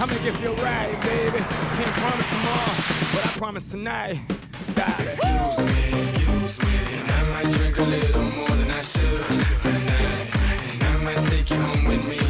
I make it feel right, baby. Can't promise tomorrow, but I promise tonight. Darling. Excuse me, excuse me, and I might drink a little more than I should tonight. And I might take you home with me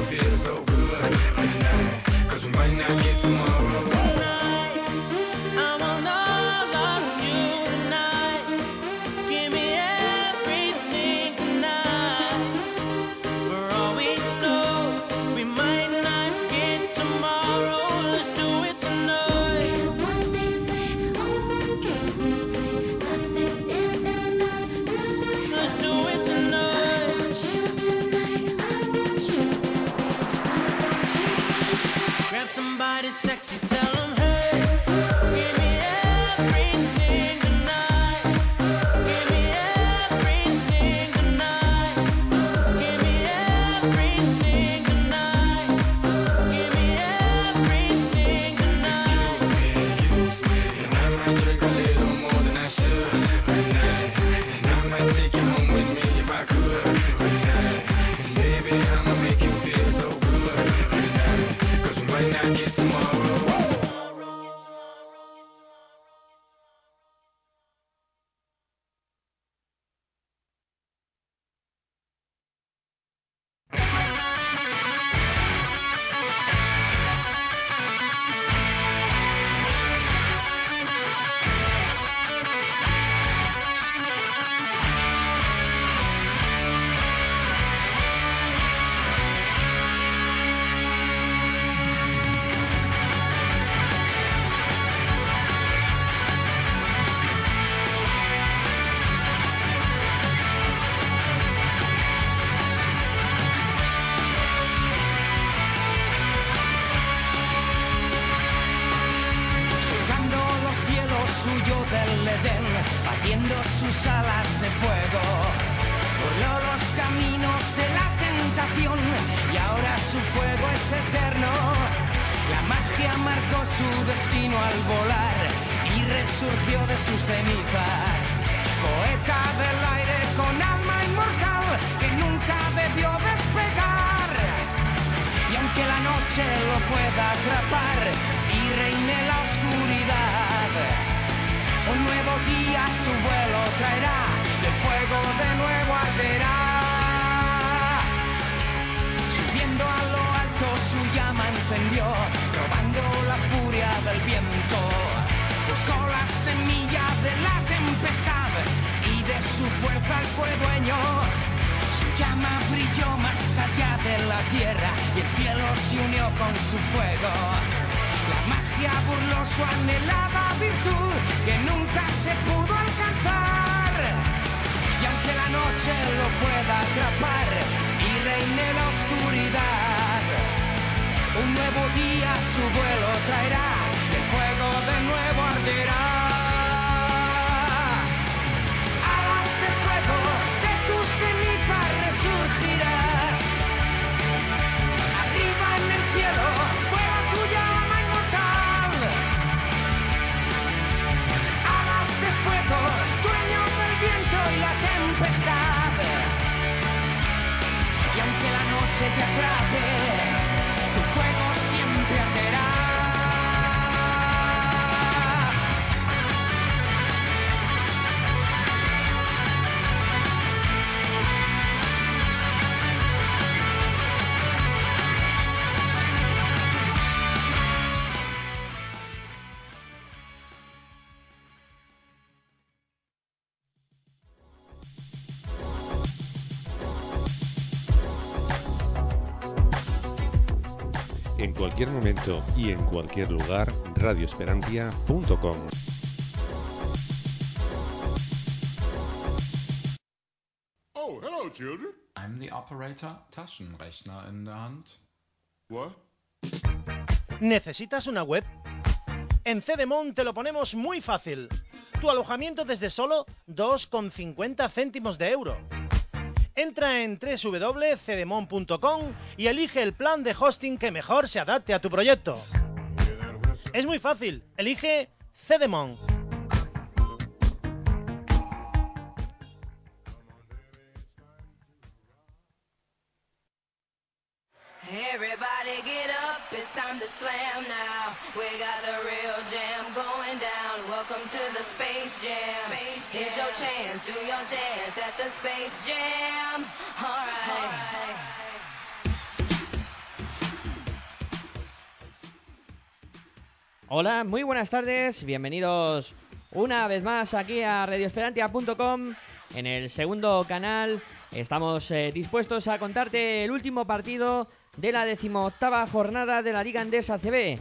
su fuerza fue dueño. Su llama brilló más allá de la tierra y el cielo se unió con su fuego. La magia burló su anhelada virtud que nunca se pudo alcanzar. Y aunque la noche lo pueda atrapar y reine la oscuridad, un nuevo día su vuelo traerá y el fuego de nuevo arderá. Noche te atrape, tu cualquier momento y en cualquier lugar, radioesperantia.com. Oh, hello, children. I'm the operator, Taschenrechner in der Hand. What? ¿Necesitas una web? En Cedemon te lo ponemos muy fácil. Tu alojamiento desde solo 2,50 céntimos de euro. Entra en www.cedemon.com y elige el plan de hosting que mejor se adapte a tu proyecto. Es muy fácil, elige Cedemon. Everybody get up, it's time to slam now. We got to the Space Jam. Here's your chance, do your dance at the Space Jam. Alright. Hola, muy buenas tardes, bienvenidos una vez más aquí a radioesperantia.com en el segundo canal. Estamos eh, dispuestos a contarte el último partido de la decimoctava jornada de la Liga Andesa CB,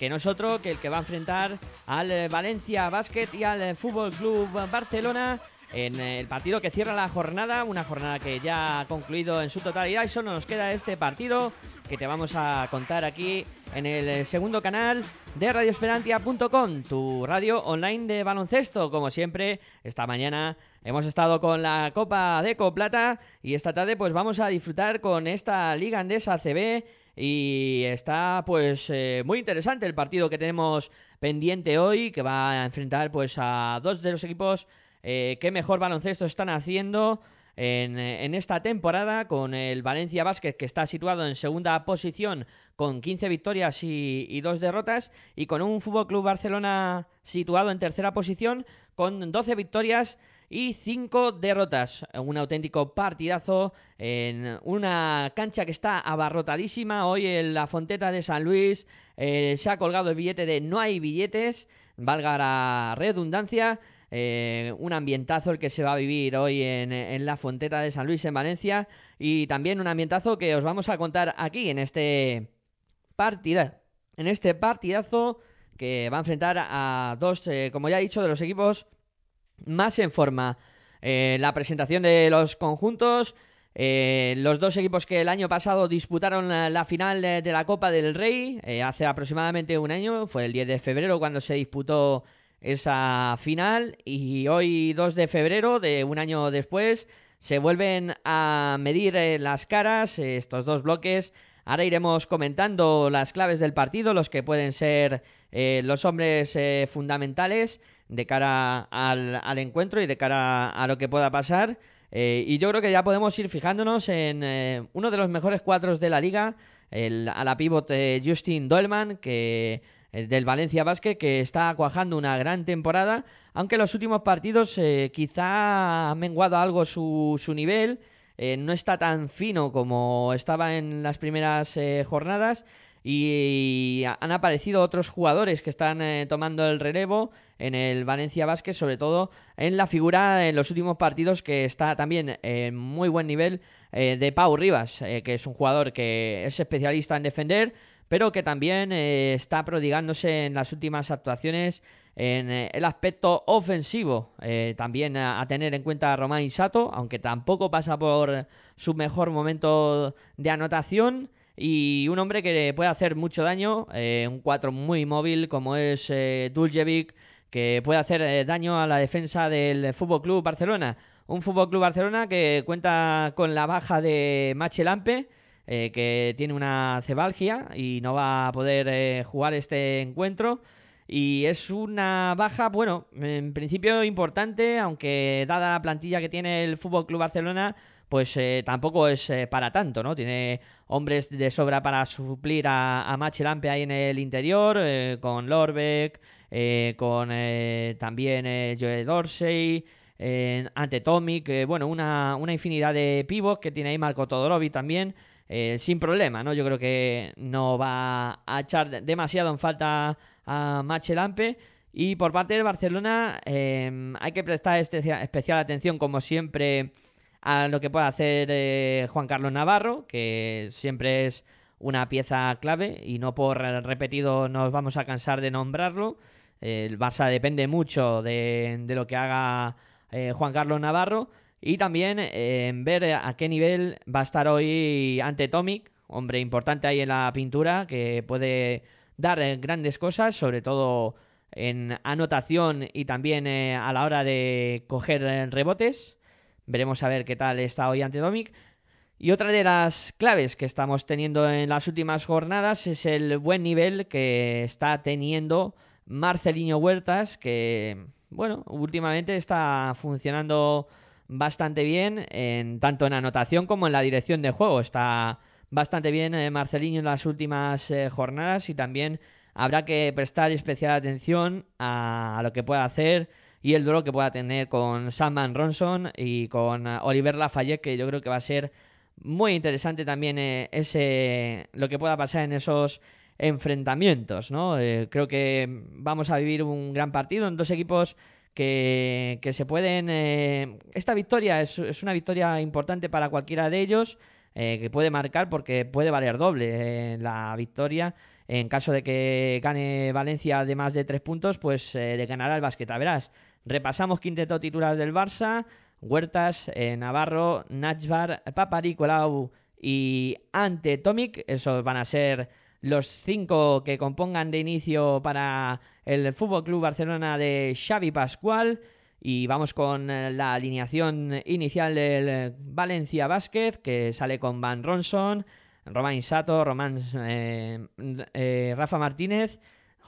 que no es otro que el que va a enfrentar al eh, Valencia Basket y al eh, Fútbol Club Barcelona en el partido que cierra la jornada, una jornada que ya ha concluido en su totalidad y solo nos queda este partido que te vamos a contar aquí en el eh, segundo canal de radioesperantia.com, tu radio online de baloncesto. Como siempre, esta mañana hemos estado con la Copa Deco Plata y esta tarde pues vamos a disfrutar con esta Liga Andesa CB y está pues eh, muy interesante el partido que tenemos pendiente hoy que va a enfrentar pues a dos de los equipos eh, que mejor baloncesto están haciendo en, en, esta temporada con el Valencia Basket que está situado en segunda posición con 15 victorias y, y dos derrotas y con un Fútbol Club Barcelona situado en tercera posición con 12 victorias y 5 derrotas. Un auténtico partidazo en una cancha que está abarrotadísima. Hoy en la Fonteta de San Luis eh, se ha colgado el billete de no hay billetes, valga la redundancia. Eh, un ambientazo el que se va a vivir hoy en, en, la Fonteta de San Luis en Valencia y también un ambientazo que os vamos a contar aquí en este partida, en este partidazo que va a enfrentar a dos, eh, como ya he dicho, de los equipos más en forma. Eh, la presentación de los conjuntos, eh, los dos equipos que el año pasado disputaron la, final de, la Copa del Rey, hace aproximadamente un año, fue el 10 de febrero cuando se disputó esa final y hoy 2 de febrero de un año después se vuelven a medir eh, las caras eh, estos dos bloques ahora iremos comentando las claves del partido los que pueden ser eh, los hombres fundamentales de cara al, al, encuentro y de cara a lo que pueda pasar. Y yo creo que ya podemos ir fijándonos en uno de los mejores cuadros de la liga el, a la pivot Justin Dolman que del Valencia Basket que está cuajando una gran temporada, aunque en los últimos partidos eh, quizá ha menguado algo su, su nivel, eh, no está tan fino como estaba en las primeras eh, jornadas y, han aparecido otros jugadores que están eh, tomando el relevo en el Valencia Basket, sobre todo en la figura en los últimos partidos que está también en muy buen nivel de Pau Rivas, que es un jugador que es especialista en defender, pero que también eh, está prodigándose en las últimas actuaciones en eh, el aspecto ofensivo. Eh, también a, tener en cuenta a Romain Sato, aunque tampoco pasa por su mejor momento de anotación. Y un hombre que puede hacer mucho daño, eh, un 4 muy móvil como es Duljevic, que puede hacer daño a la defensa del Fútbol Club Barcelona. Un Fútbol Club Barcelona que cuenta con la baja de Machelampe, eh, que tiene una cebalgia y no va a poder eh, jugar este encuentro. Y es una baja, bueno, en principio importante, aunque dada la plantilla que tiene el Fútbol Club Barcelona, pues eh, tampoco es eh, para tanto, ¿no? Tiene hombres de sobra para suplir a, a Machelampe ahí en el interior, eh, con Lorbeck, eh, con también Joe Dorsey, ante Tomic, bueno, una, una infinidad de pivots que tiene ahí Marco Todorovic también, sin problema, ¿no? Yo creo que no va a echar demasiado en falta a Machelampe. Y por parte del Barcelona hay que prestar este- especial atención, como siempre, a lo que puede hacer eh, Juan Carlos Navarro, que siempre es una pieza clave y no por repetido nos vamos a cansar de nombrarlo. El Barça depende mucho de, lo que haga eh, Juan Carlos Navarro y también eh, en ver a qué nivel va a estar hoy ante Tomic, hombre importante ahí en la pintura que puede dar eh, grandes cosas, sobre todo en anotación y también eh, a la hora de coger eh, rebotes. Veremos a ver qué tal está hoy ante Domic. Y otra de las claves que estamos teniendo en las últimas jornadas es el buen nivel que está teniendo Marcelinho Huertas, que, bueno, últimamente está funcionando bastante bien, en, tanto en anotación como en la dirección de juego. Está bastante bien eh, Marcelinho en las últimas eh, jornadas y también habrá que prestar especial atención a, a lo que pueda hacer y el duelo que pueda tener con Sam Van Ronson y con eh, Oliver Lafayette, que yo creo que va a ser muy interesante también eh, ese lo que pueda pasar en esos enfrentamientos, ¿no? Eh, creo que vamos a vivir un gran partido en dos equipos que, que se pueden... eh, esta victoria es, es una victoria importante para cualquiera de ellos, eh, que puede marcar porque puede valer doble eh, la victoria. En caso de que gane Valencia de más de tres puntos, pues le ganará el Basqueta. Verás, repasamos quinteto titular del Barça. Huertas, eh, Navarro, Nachbar, Paparicolau y Ante Tomic. Esos van a ser los cinco que compongan de inicio para el Fútbol Club Barcelona de Xavi Pascual. Y vamos con eh, la alineación inicial del Valencia Basket, que sale con Van Ronson, Romain Sato, Román eh, Rafa Martínez,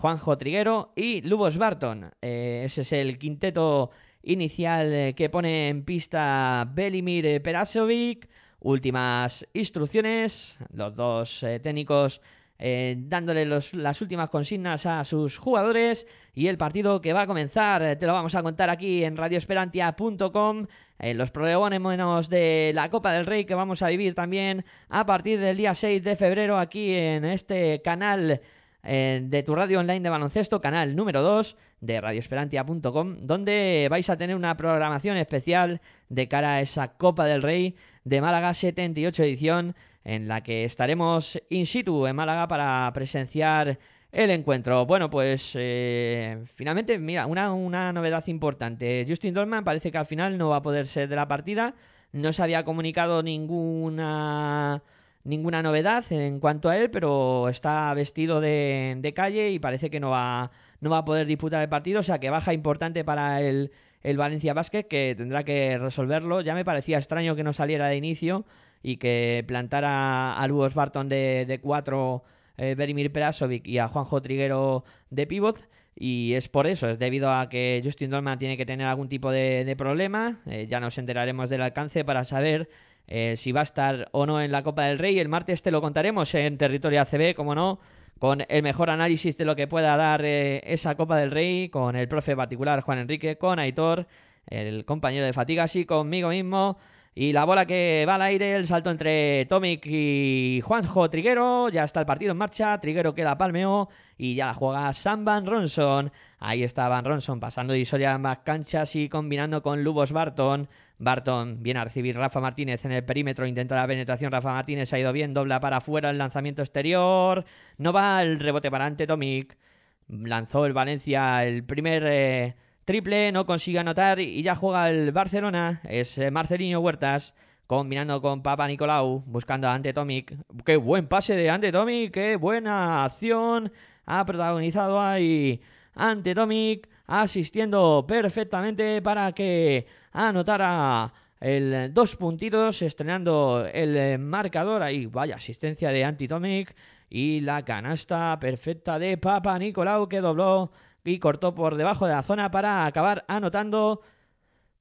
Juanjo Triguero y Lubos Barton. Eh, ese es el quinteto inicial eh, que pone en pista Belimir Perasovic. Últimas instrucciones, los dos eh, técnicos dándole los- las últimas consignas a sus jugadores y el partido que va a comenzar te lo vamos a contar aquí en radioesperantia.com en los prolegómenos de la Copa del Rey que vamos a vivir también a partir del día 6 de febrero aquí en este canal eh, de tu radio online de baloncesto, canal número 2 de radioesperantia.com, donde vais a tener una programación especial de cara a esa Copa del Rey de Málaga 78 edición, en la que estaremos in situ en Málaga para presenciar el encuentro. Bueno, pues eh, finalmente, mira, una, una novedad importante. Justin Dolman parece que al final no va a poder ser de la partida. No se había comunicado ninguna ninguna novedad en cuanto a él, pero está vestido de, de calle y parece que no va, no va a poder disputar el partido, o sea que baja importante para el, el Valencia Basket que tendrá que resolverlo. Ya me parecía extraño que no saliera de inicio y que plantara a Lugos Barton de, de cuatro eh, Berimir Perasovic y a Juanjo Triguero de pivot. Y es por eso, es debido a que Justin Dolman tiene que tener algún tipo de, de problema. Eh, ya nos enteraremos del alcance para saber eh, si va a estar o no en la Copa del Rey. El martes te lo contaremos en territorio ACB, como no, con el mejor análisis de lo que pueda dar eh, esa Copa del Rey, con el profe particular Juan Enrique, con Aitor, el compañero de fatigas y conmigo mismo. Y la bola que va al aire, el salto entre Tomic y Juanjo Triguero. Ya está el partido en marcha. Triguero que la palmeó y ya la juega Sam Van Ronson. Ahí está Van Ronson pasando divisoria ambas canchas y combinando con Lubos Barton. Barton viene a recibir Rafa Martínez en el perímetro, intenta la penetración. Rafa Martínez ha ido bien, dobla para afuera el lanzamiento exterior. No va el rebote para ante Tomic. Lanzó el Valencia el primer eh, triple, no consigue anotar y ya juega el Barcelona. Es eh, Marcelinho Huertas combinando con Papa Nicolau, buscando a Ante Tomic. Qué buen pase de Ante Tomic, qué buena acción ha protagonizado ahí Ante Tomic, asistiendo perfectamente para que anotara el dos puntitos, estrenando el marcador ahí. Vaya asistencia de Antitomic y la canasta perfecta de Papa Nicolau que dobló y cortó por debajo de la zona para acabar anotando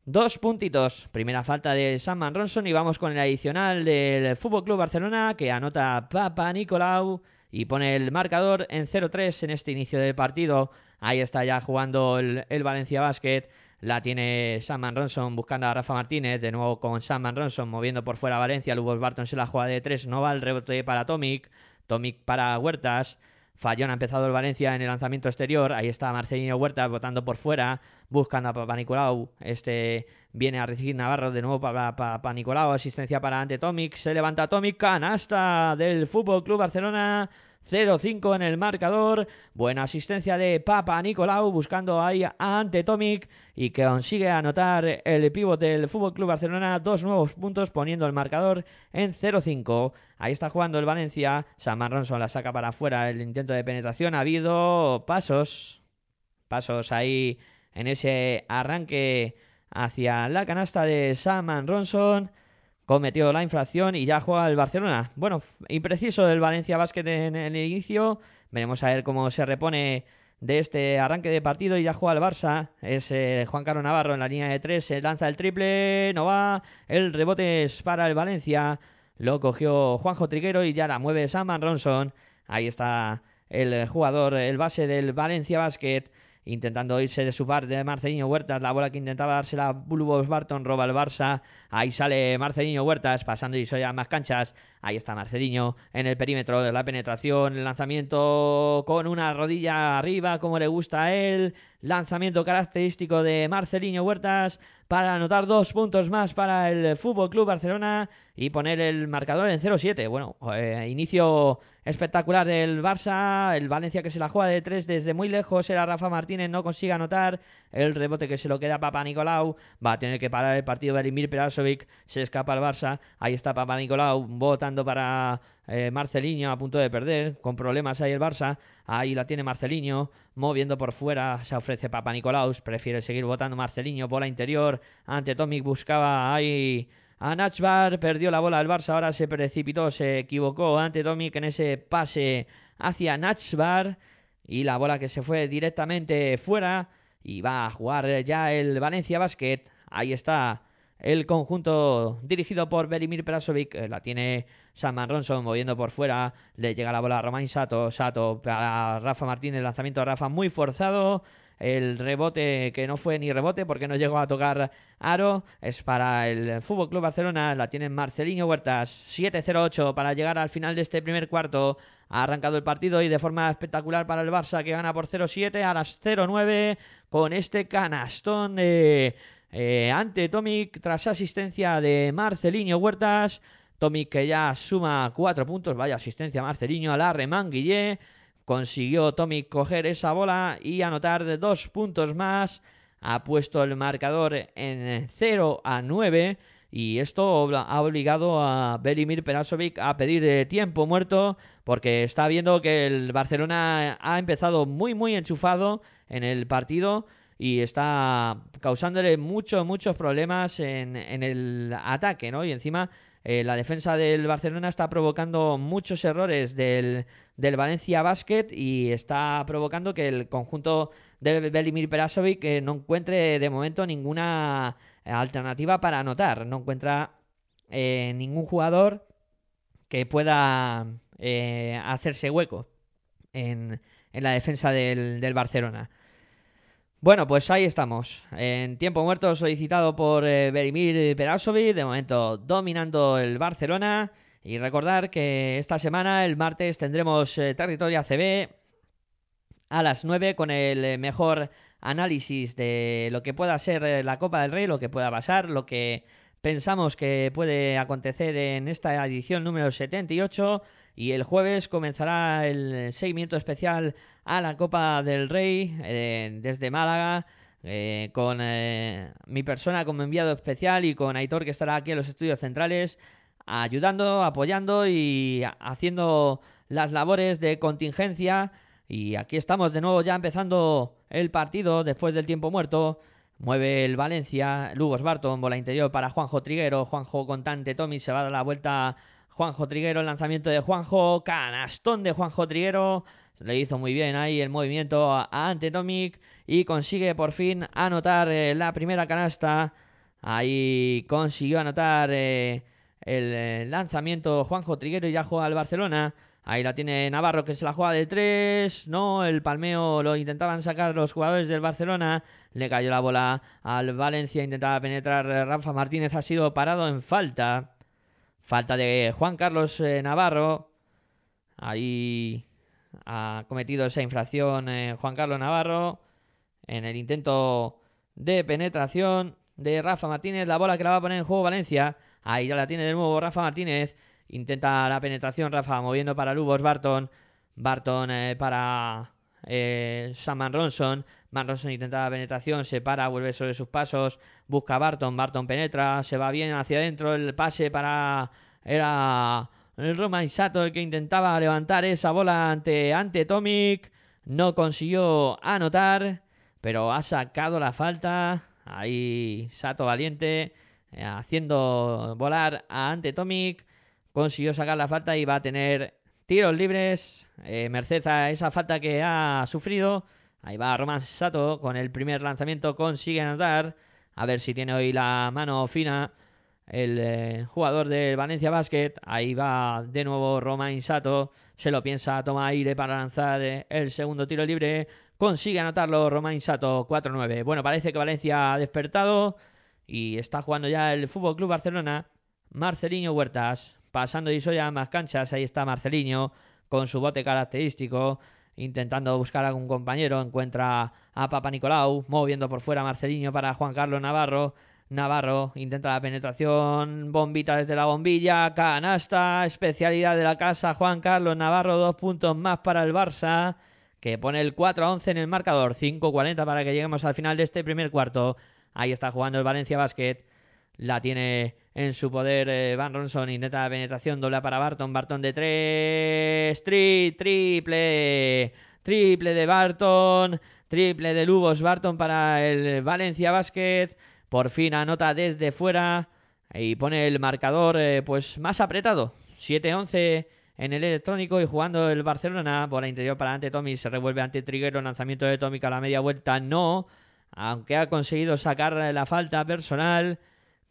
Dos puntitos. Primera falta de Samman Ronson y vamos con el adicional del Fútbol Club Barcelona que anota Papa Nicolau y pone el marcador en 0-3 en este inicio del partido. Ahí está ya jugando el, Valencia Basket. La tiene Samman Ronson buscando a Rafa Martínez. De nuevo con Samman Ronson moviendo por fuera Valencia. Lubos Barton se la juega de 3. No va el rebote para Tomic. Tomic para Huertas. Fallón ha empezado el Valencia en el lanzamiento exterior. Ahí está Marcelino Huertas votando por fuera, buscando a Papa Nicolau. Este viene a recibir Navarro de nuevo para Papa Nicolau. Asistencia para ante Tomic. Se levanta Tomic. Canasta del Fútbol Club Barcelona. 0-5 en el marcador. Buena asistencia de Papa Nicolau buscando ahí a ante Tomic y que consigue anotar el pivote del Fútbol Club Barcelona. Dos nuevos puntos poniendo el marcador en 0-5. Ahí está jugando el Valencia. Saman Ronson la saca para afuera el intento de penetración. Ha habido pasos. Pasos ahí en ese arranque hacia la canasta de Saman Ronson cometió la infracción y ya juega el Barcelona. Bueno, impreciso el Valencia Basket en el inicio. Veremos a ver cómo se repone de este arranque de partido y ya juega el Barça. Es eh, Juan Carlos Navarro en la línea de tres. Se lanza el triple. No va. El rebote es para el Valencia. Lo cogió Juanjo Triguero y ya la mueve Saman Ronson. Ahí está el jugador, el base del Valencia Basket intentando irse de su par de Marcelino Huertas, la bola que intentaba dársela Bulbos Barton, roba el Barça, ahí sale Marcelino Huertas, pasando y soy a más canchas, ahí está Marcelino en el perímetro de la penetración, el lanzamiento con una rodilla arriba, como le gusta a él, lanzamiento característico de Marcelino Huertas, para anotar dos puntos más para el Fútbol Club Barcelona y poner el marcador en 0-7. Bueno, eh, inicio espectacular del Barça, el Valencia que se la juega de tres desde muy lejos, era Rafa Martínez, no consigue anotar, el rebote que se lo queda Papa Nicolau, va a tener que parar el partido Velimir Perasovic, se escapa el Barça, ahí está Papa Nicolau votando para eh, Marcelinho a punto de perder, con problemas ahí el Barça, ahí la tiene Marcelinho, moviendo por fuera, se ofrece Papa Nicolaus, prefiere seguir votando Marcelinho, bola interior, ante Tomic buscaba ahí a Nachbar, perdió la bola al Barça, ahora se precipitó, se equivocó ante Tomic en ese pase hacia Nachbar. Y la bola que se fue directamente fuera y va a jugar ya el Valencia Basket, ahí está el conjunto dirigido por Berimir Perasovic, eh, la tiene Saman Ronson moviendo por fuera, le llega la bola a Romain Sato, Sato para Rafa Martínez, lanzamiento de Rafa muy forzado, el rebote que no fue ni rebote porque no llegó a tocar aro es para el Fútbol Club Barcelona, la tiene Marcelino Huertas, 7-0-8 para llegar al final de este primer cuarto. Ha arrancado el partido y de forma espectacular para el Barça que gana por 0-7 a las 0-9 con este canastón eh, ante Tomic tras asistencia de Marcelino Huertas. Tomic que ya suma cuatro puntos, vaya asistencia Marcelino a la Remanguillé. Consiguió Tomic coger esa bola y anotar dos puntos más. Ha puesto el marcador en 0 a 9 y esto ha obligado a Belimir Perasovic a pedir eh, tiempo muerto porque está viendo que el Barcelona ha empezado muy muy enchufado en el partido y está causándole muchos muchos problemas en, en el ataque, ¿no? Y encima eh, la defensa del Barcelona está provocando muchos errores del, Valencia Basket y está provocando que el conjunto de Belimir Perasovic eh, no encuentre de momento ninguna alternativa para anotar. No encuentra eh, ningún jugador que pueda eh, hacerse hueco en, la defensa del Barcelona. Bueno, pues ahí estamos. En tiempo muerto solicitado por eh, Berimir Perasovic, de momento dominando el Barcelona. Y recordar que esta semana, el martes, tendremos eh, Territorio ACB a las 9 con el eh, mejor análisis de lo que pueda ser eh, la Copa del Rey, lo que pueda pasar, lo que pensamos que puede acontecer en esta edición número 78 y el jueves comenzará el seguimiento especial a la Copa del Rey eh, desde Málaga eh, con eh, mi persona como enviado especial y con Aitor que estará aquí en los estudios centrales ayudando, apoyando y haciendo las labores de contingencia. Y aquí estamos de nuevo ya empezando el partido después del tiempo muerto. Mueve el Valencia, Lugos Barton, bola interior para Juanjo Triguero, Juanjo con Tante Tommy, se va a dar la vuelta Juanjo Triguero, el lanzamiento de Juanjo, canastón de Juanjo Triguero, le hizo muy bien ahí el movimiento Ante Tomic y consigue por fin anotar eh, la primera canasta Ahí consiguió anotar eh, el eh, lanzamiento Juanjo Triguero y ya juega al Barcelona. Ahí la tiene Navarro que se la juega de tres. No, el palmeo lo intentaban sacar los jugadores del Barcelona. Le cayó la bola al Valencia. Intentaba penetrar Rafa Martínez. Ha sido parado en falta. Falta de Juan Carlos Navarro. Ahí ha cometido esa infracción eh, Juan Carlos Navarro. En el intento de penetración de Rafa Martínez. La bola que la va a poner en juego Valencia. Ahí ya la tiene de nuevo Rafa Martínez. Intenta la penetración Rafa moviendo para Lubos Barton. Barton eh, para eh, Saman Ronson. Man Ronson intenta la penetración, se para, vuelve sobre sus pasos, busca Barton, Barton penetra, se va bien hacia adentro, el pase para... Era el Roma Sato el que intentaba levantar esa bola ante, ante Tomic. No consiguió anotar, pero ha sacado la falta. Ahí Sato valiente, eh, haciendo volar a ante Tomic. Consiguió sacar la falta y va a tener tiros libres. Eh, merced a esa falta que ha sufrido. Ahí va Roman Sato con el primer lanzamiento. Consigue anotar. A ver si tiene hoy la mano fina el eh, jugador de Valencia Basket. Ahí va de nuevo Romain Sato. Se lo piensa, toma aire para lanzar eh, el segundo tiro libre. Consigue anotarlo Romain Sato 4-9. Bueno, parece que Valencia ha despertado y está jugando ya el Fútbol Club Barcelona. Marcelinho Huertas pasando y a ambas canchas. Ahí está Marcelinho con su bote característico intentando buscar a algún compañero, encuentra a Papa Nicolau, moviendo por fuera Marcelinho para Juan Carlos Navarro. Navarro intenta la penetración, bombita desde la bombilla, canasta, especialidad de la casa, Juan Carlos Navarro, dos puntos más para el Barça, que pone el 4 a 11 en el marcador, 5-40 para que lleguemos al final de este primer cuarto. Ahí está jugando el Valencia Basket, la tiene en su poder eh, Van Ronson, intenta la penetración, doble para Barton, Barton de tres, tri, triple, triple de Barton, triple de Lubos Barton para el Valencia Basket, por fin anota desde fuera y pone el marcador eh, pues más apretado, 7-11 en el electrónico y jugando el Barcelona, bola interior para ante Tommy, se revuelve ante Triguero, lanzamiento de Tommy a la media vuelta, no, aunque ha conseguido sacar la falta personal,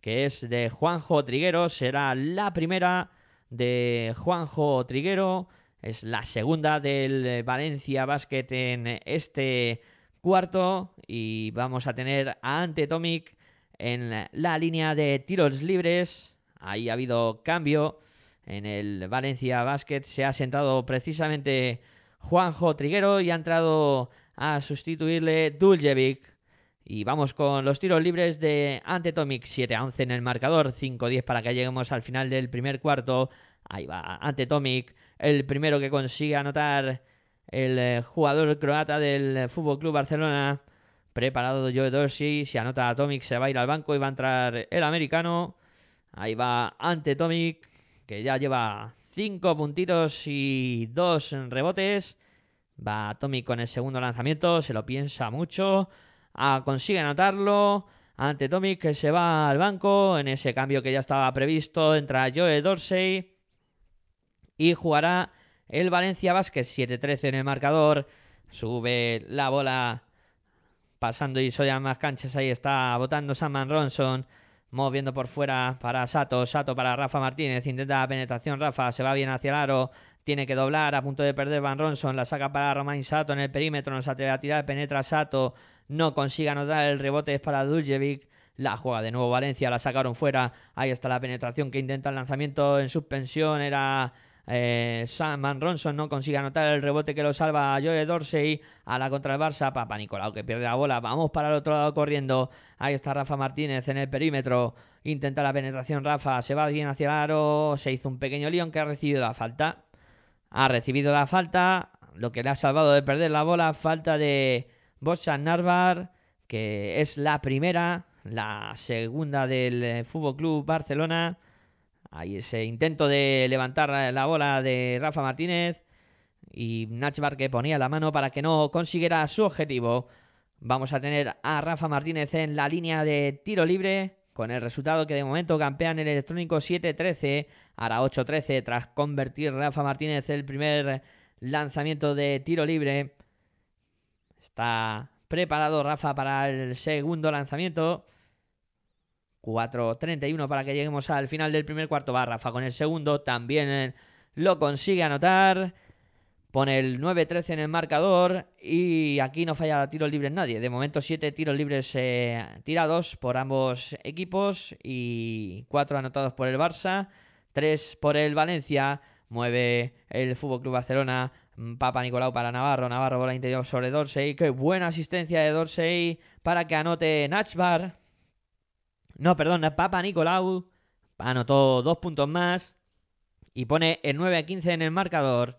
que es de Juanjo Triguero. Será la primera de Juanjo Triguero. Es la segunda del Valencia Basket en este cuarto. Y vamos a tener a Ante Tomic en la línea de tiros libres. Ahí ha habido cambio en el Valencia Basket. Se ha sentado precisamente Juanjo Triguero y ha entrado a sustituirle Duljevic. Y vamos con los tiros libres de Antetomic 7 a 11 en el marcador, 5-10 para que lleguemos al final del primer cuarto. Ahí va Antetomic, el primero que consigue anotar el eh, jugador croata del Fútbol Club Barcelona. Preparado Joe Dorsey, si anota Atomic se va a ir al banco y va a entrar el americano. Ahí va Antetomic, que ya lleva 5 puntitos y 2 rebotes. Va Atomic con el segundo lanzamiento, se lo piensa mucho ah, consigue anotarlo ante Tomic que se va al banco en ese cambio que ya estaba previsto entra Joe Dorsey y jugará el Valencia Basket 7-13 en el marcador sube la bola pasando y soy más canchas ahí está votando Saman Ronson moviendo por fuera para Sato, Sato para Rafa Martínez, intenta la penetración Rafa, se va bien hacia el aro, tiene que doblar, a punto de perder Van Ronson, la saca para Romain Sato en el perímetro, no se atreve a tirar, penetra Sato, no consigue anotar el rebote es para Duljevic. La juega de nuevo Valencia, la sacaron fuera. Ahí está la penetración que intenta el lanzamiento en suspensión. Era eh, Sam Ronson, no consigue anotar el rebote que lo salva a Joe Dorsey. A la contra el Barça, Papa Nicolau que pierde la bola. Vamos para el otro lado corriendo. Ahí está Rafa Martínez en el perímetro. Intenta la penetración Rafa, se va bien hacia el aro. Se hizo un pequeño león que ha recibido la falta. Ha recibido la falta, lo que le ha salvado de perder la bola. Falta de Bosan Narvar, que es la primera, la segunda del eh, Fútbol Club Barcelona. Ahí ese intento de levantar la bola de Rafa Martínez y Nachbar que ponía la mano para que no consiguiera su objetivo. Vamos a tener a Rafa Martínez en la línea de tiro libre con el resultado que de momento campean el electrónico 7-13, ahora 8-13 tras convertir Rafa Martínez el primer lanzamiento de tiro libre. Está preparado Rafa para el segundo lanzamiento. 4.31 para que lleguemos al final del primer cuarto. Va Rafa con el segundo, también eh, lo consigue anotar. Pone el 9-13 en el marcador y aquí no falla tiros libres nadie. De momento 7 tiros libres eh, tirados por ambos equipos y 4 anotados por el Barça, 3 por el Valencia. Mueve el Fútbol Club Barcelona. mm, Papa Nicolau para Navarro. Navarro bola interior sobre Dorsey. Qué buena asistencia de Dorsey para que anote Nachbar. No, perdón, Papa Nicolau anotó dos puntos más y pone el 9-15 en el marcador.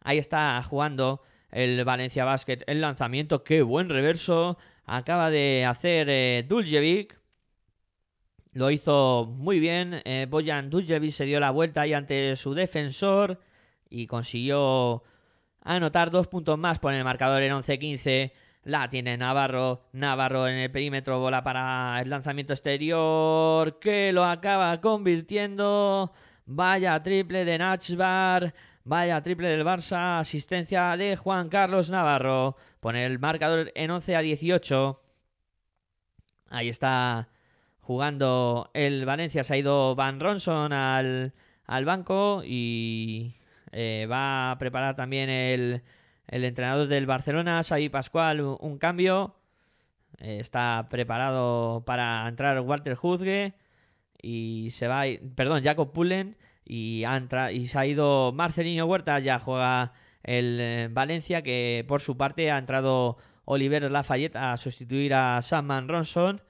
Ahí está jugando el Valencia Basket. El lanzamiento, qué buen reverso. Acaba de hacer eh, Duljevic. Lo hizo muy bien. Eh, Bojan Duljevic se dio la vuelta ahí ante su defensor y consiguió anotar dos puntos más. Pone el marcador en 11-15. La tiene Navarro. Navarro en el perímetro. Bola para el lanzamiento exterior. Que lo acaba convirtiendo. Vaya triple de Nachbar. Vaya triple del Barça. Asistencia de Juan Carlos Navarro. Pone el marcador en 11 a 18. Ahí está jugando el Valencia. Se ha ido Van Ronson al, al banco y eh, va a preparar también el, el entrenador del Barcelona, Xavi Pascual, un, cambio. Eh, está preparado para entrar Walter Juzgue y se va, perdón, Jacob Pullen y, ha y se ha ido Marcelino Huerta, ya juega el eh, Valencia que por su parte ha entrado Oliver Lafayette a sustituir a Sam Van Ronson.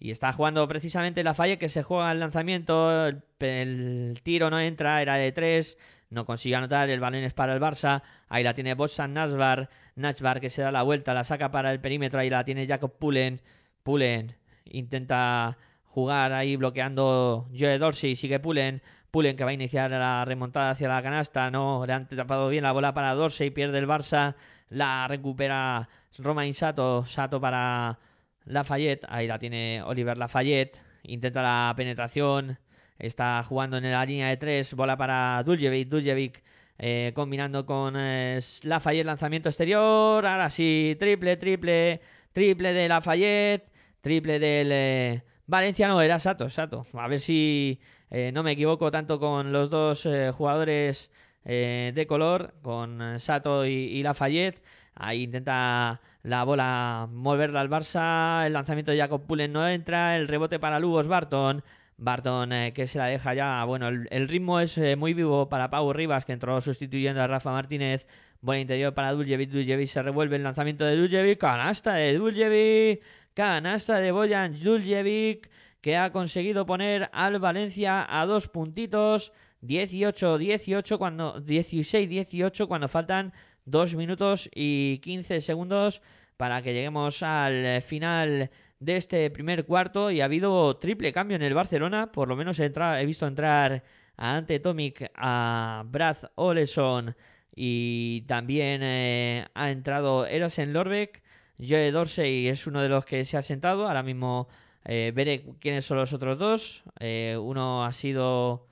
Y está jugando precisamente Lafayette que se juega el lanzamiento, el, el tiro no entra, era de tres, no consigue anotar, el balón es para el Barça, ahí la tiene Botsan Nasbar, Nachbar que se da la vuelta, la saca para el perímetro, ahí la tiene Jacob Pullen, Pullen intenta jugar ahí bloqueando Joe Dorsey, sigue Pullen, Pullen que va a iniciar la remontada hacia la canasta, no, le han tapado bien la bola para Dorsey, pierde el Barça, la recupera Romain Sato, Sato para Lafayette, ahí la tiene Oliver Lafayette, intenta la penetración, está jugando en la línea de tres, bola para Duljevic, Duljevic eh, combinando con eh, Lafayette, lanzamiento exterior, ahora sí, triple, triple, triple de Lafayette, triple del eh, Valencia, no, era Sato, Sato, a ver si eh, no me equivoco tanto con los dos eh, jugadores de color, con Sato y, y Lafayette, ahí intenta la bola moverla al Barça, el lanzamiento de Jacob Pullen no entra, el rebote para Lugos Barton, Barton eh, que se la deja ya, bueno, el, el ritmo es eh, muy vivo para Pau Rivas que entró sustituyendo a Rafa Martínez, bola interior para Duljevic, Duljevic se revuelve el lanzamiento de Duljevic, canasta de Duljevic, canasta de Bojan Duljevic que ha conseguido poner al Valencia a dos puntitos, 18-18 cuando 16-18 cuando faltan 2 minutos y 15 segundos para que lleguemos al final de este primer cuarto y ha habido triple cambio en el Barcelona, por lo menos he, he visto entrar a Ante Tomic, a Brad Oleson y también eh, ha entrado Erosen Lorbeck, Joe Dorsey es uno de los que se ha sentado, ahora mismo eh, veré quiénes son los otros dos, Eh, uno ha sido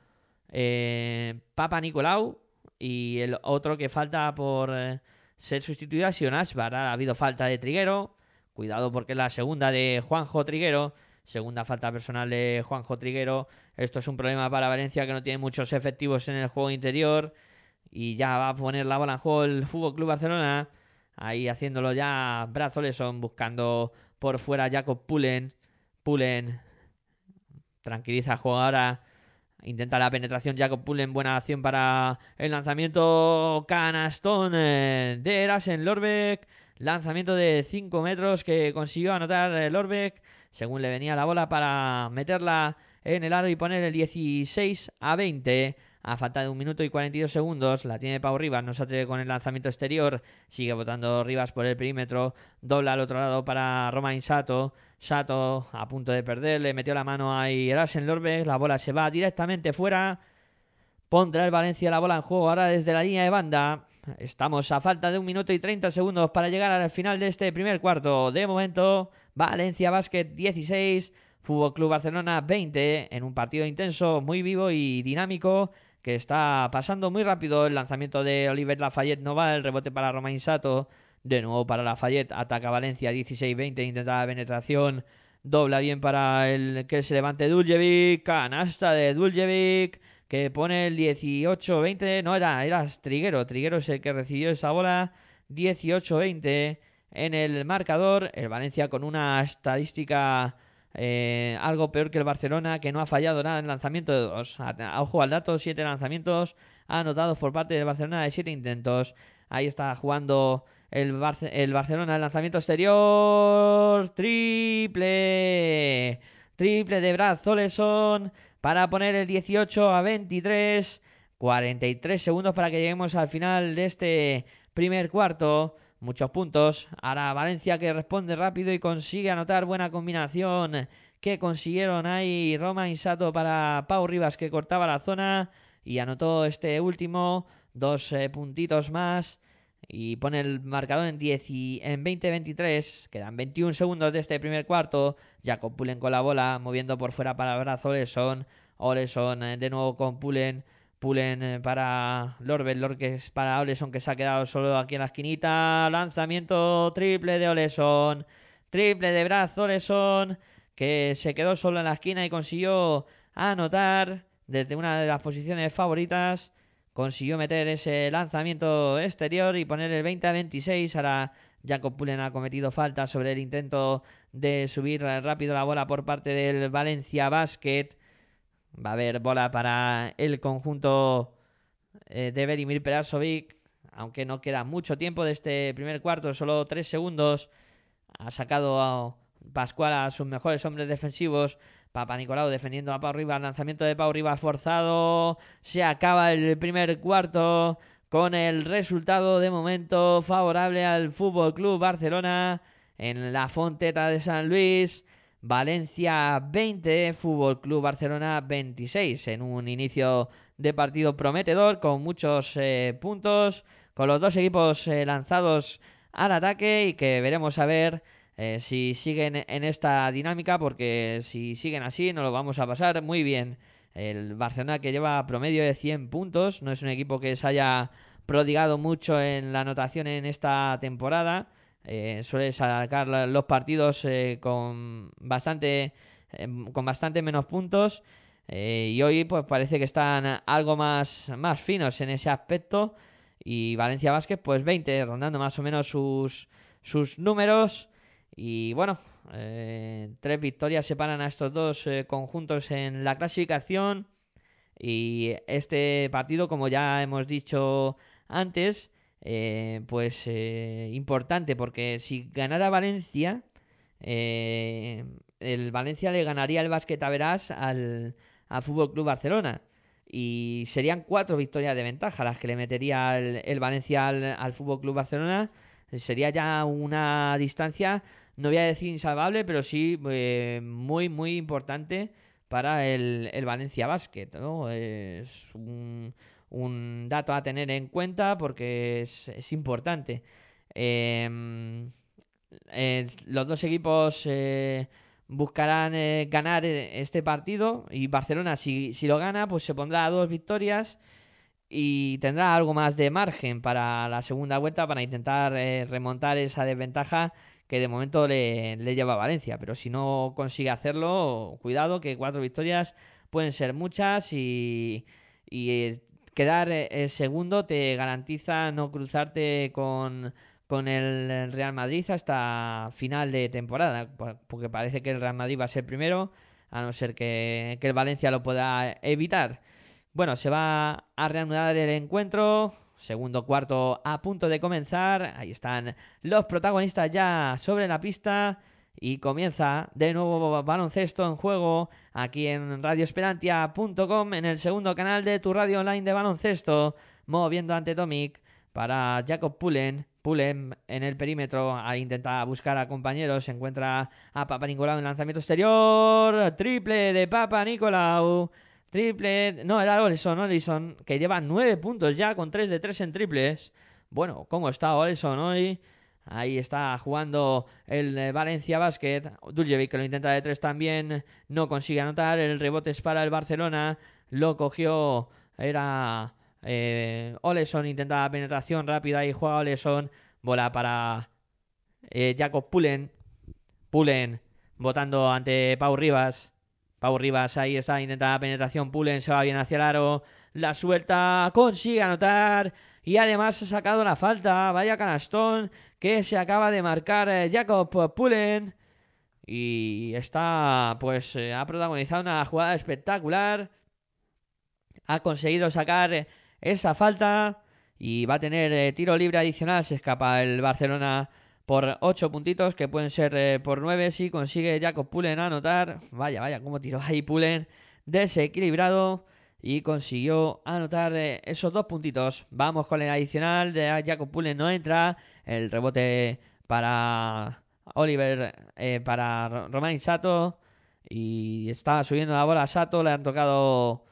Papa Nicolau y el otro que falta por ser sustituido ha sido Nashbar. Ha habido falta de Triguero. Cuidado porque la segunda de Juanjo Triguero. Segunda falta personal de Juanjo Triguero. Esto es un problema para Valencia que no tiene muchos efectivos en el juego interior. Y ya va a poner la bola en juego el Fútbol Club Barcelona. Ahí haciéndolo ya Brad Oleson buscando por fuera Jacob Pullen. Pullen tranquiliza juego ahora. Intenta la penetración Jacob Pullen, buena acción para el lanzamiento canastón eh, de Erasen Lorbeck. Lanzamiento de 5 metros que consiguió anotar eh, Lorbeck según le venía la bola para meterla en el aro y poner el 16 a 20. A falta de un minuto y 42 segundos, la tiene Pau Rivas, no se atreve con el lanzamiento exterior, sigue botando Rivas por el perímetro, dobla al otro lado para Romain Sato, Sato a punto de perder, le metió la mano ahí Erasen Lorbeck, la bola se va directamente fuera, pondrá el Valencia la bola en juego ahora desde la línea de banda, estamos a falta de un minuto y 30 segundos para llegar al final de este primer cuarto, de momento Valencia Basket 16, Fútbol Club Barcelona 20, en un partido intenso, muy vivo y dinámico, que está pasando muy rápido el lanzamiento de Oliver Lafayette no va, el rebote para Romain Sato, de nuevo para Lafayette, ataca Valencia 16-20, intenta la penetración dobla bien para el que se levante Duljevic, canasta de Duljevic, que pone el 18-20, no era, era Triguero, Triguero es el que recibió esa bola, 18-20 en el marcador, el Valencia con una estadística eh, algo peor que el Barcelona, que no ha fallado nada en lanzamiento de dos. A- Ojo al dato, siete lanzamientos anotados por parte del Barcelona de siete intentos. Ahí está jugando el, Barce- el Barcelona el lanzamiento exterior. Triple. Triple de Brad Oleson para poner el 18 a 23. 43 segundos para que lleguemos al final de este primer cuarto. Muchos puntos. Ahora Valencia que responde rápido y consigue anotar buena combinación que consiguieron ahí Roma Insato para Pau Rivas que cortaba la zona y anotó este último dos eh, puntitos más y pone el marcador en 10 y en 20-23. Quedan 21 segundos de este primer cuarto. Jacob Pulen con la bola, moviendo por fuera para brazo Oleson. Oleson eh, de nuevo con Pulen. Pulen eh, para Lorbel, Lor que es para Oleson que se ha quedado solo aquí en la esquinita. Lanzamiento triple de Oleson. Triple de Braz Oleson que se quedó solo en la esquina y consiguió anotar desde una de las posiciones favoritas. Consiguió meter ese lanzamiento exterior y poner el 20 a 26. Ahora Jacob Pulen ha cometido falta sobre el intento de subir rápido la bola por parte del Valencia Basket. Va a haber bola para el conjunto eh, de Verimir Perasovic. Aunque no queda mucho tiempo de este primer cuarto, solo tres segundos. Ha sacado a Pascual a sus mejores hombres defensivos. Papa Nicolau defendiendo a Pau Rivas. Lanzamiento de Pau Rivas forzado. Se acaba el primer cuarto con el resultado de momento favorable al Fútbol Club Barcelona en la Fonteta de San Luis. Valencia 20, Fútbol Club Barcelona 26 en un inicio de partido prometedor con muchos eh, puntos, con los dos equipos eh, lanzados al ataque y que veremos a ver eh, si siguen en esta dinámica porque si siguen así nos lo vamos a pasar muy bien. El Barcelona que lleva promedio de 100 puntos, no es un equipo que se haya prodigado mucho en la anotación en esta temporada. Eh, suele sacar los partidos eh, con bastante eh, con bastante menos puntos y hoy pues parece que están algo más más finos en ese aspecto y Valencia Vázquez pues 20 rondando más o menos sus sus números y bueno eh, tres victorias separan a estos dos eh, conjuntos en la clasificación. Y este partido como ya hemos dicho antes eh, pues eh, importante porque si ganara Valencia el Valencia le ganaría el Basket Verás al, al Fútbol Club Barcelona. Y serían cuatro victorias de ventaja las que le metería el, el Valencia al, al Fútbol Club Barcelona. Sería ya una distancia no voy a decir insalvable pero sí eh, muy muy importante para el, el Valencia Basket ¿no? es un, dato a tener en cuenta porque es, es importante Em, los dos equipos eh, buscarán eh, ganar este partido y Barcelona si, si lo gana pues se pondrá a dos victorias y tendrá algo más de margen para la segunda vuelta para intentar remontar esa desventaja que de momento le, le lleva a Valencia pero si no consigue hacerlo cuidado que cuatro victorias pueden ser muchas y, y eh, quedar eh, segundo te garantiza no cruzarte con con el Real Madrid hasta final de temporada, por- porque parece que el Real Madrid va a ser primero, a no ser que, que el Valencia lo pueda evitar. Bueno, se va a reanudar el encuentro, segundo cuarto a punto de comenzar, ahí están los protagonistas ya sobre la pista y comienza de nuevo baloncesto en juego aquí en radioesperantia.com en el segundo canal de tu radio online de baloncesto, moviendo ante Tomic para Jacob Pulen. Pulen en el perímetro a intentar buscar a compañeros. Se encuentra a Papa Nicolau en lanzamiento exterior. Triple de Papa Nicolau. Triple. No, era Oleson, Oleson, que lleva nueve puntos ya con 3 de 3 en triples. Bueno, ¿cómo está Oleson hoy? Ahí está jugando el eh, Valencia Basket. Duljevic que lo intenta de tres también. No consigue anotar. El rebote es para el Barcelona. Lo cogió. Era eh, Oleson. Intentaba penetración rápida y juega Oleson. Bola para eh, Jacob Pulen. Pulen votando ante Pau Rivas. Pau Rivas ahí está, intenta la penetración, Pulen se va bien hacia el aro, la suelta, consigue anotar y además ha sacado la falta, vaya canastón que se acaba de marcar eh, Jacob Pulen y está pues eh, ha protagonizado una jugada espectacular, ha conseguido sacar esa falta y va a tener eh, tiro libre adicional, se escapa el Barcelona por 8 puntitos, que pueden ser eh, por 9 si consigue Jacob Pulen anotar. Vaya, vaya, cómo tiró ahí Pulen, desequilibrado y consiguió anotar eh, esos dos puntitos. Vamos con el adicional de Jacob Pulen, no entra. El rebote para Oliver, eh, para Romain Sato. Y está subiendo la bola a Sato, le han tocado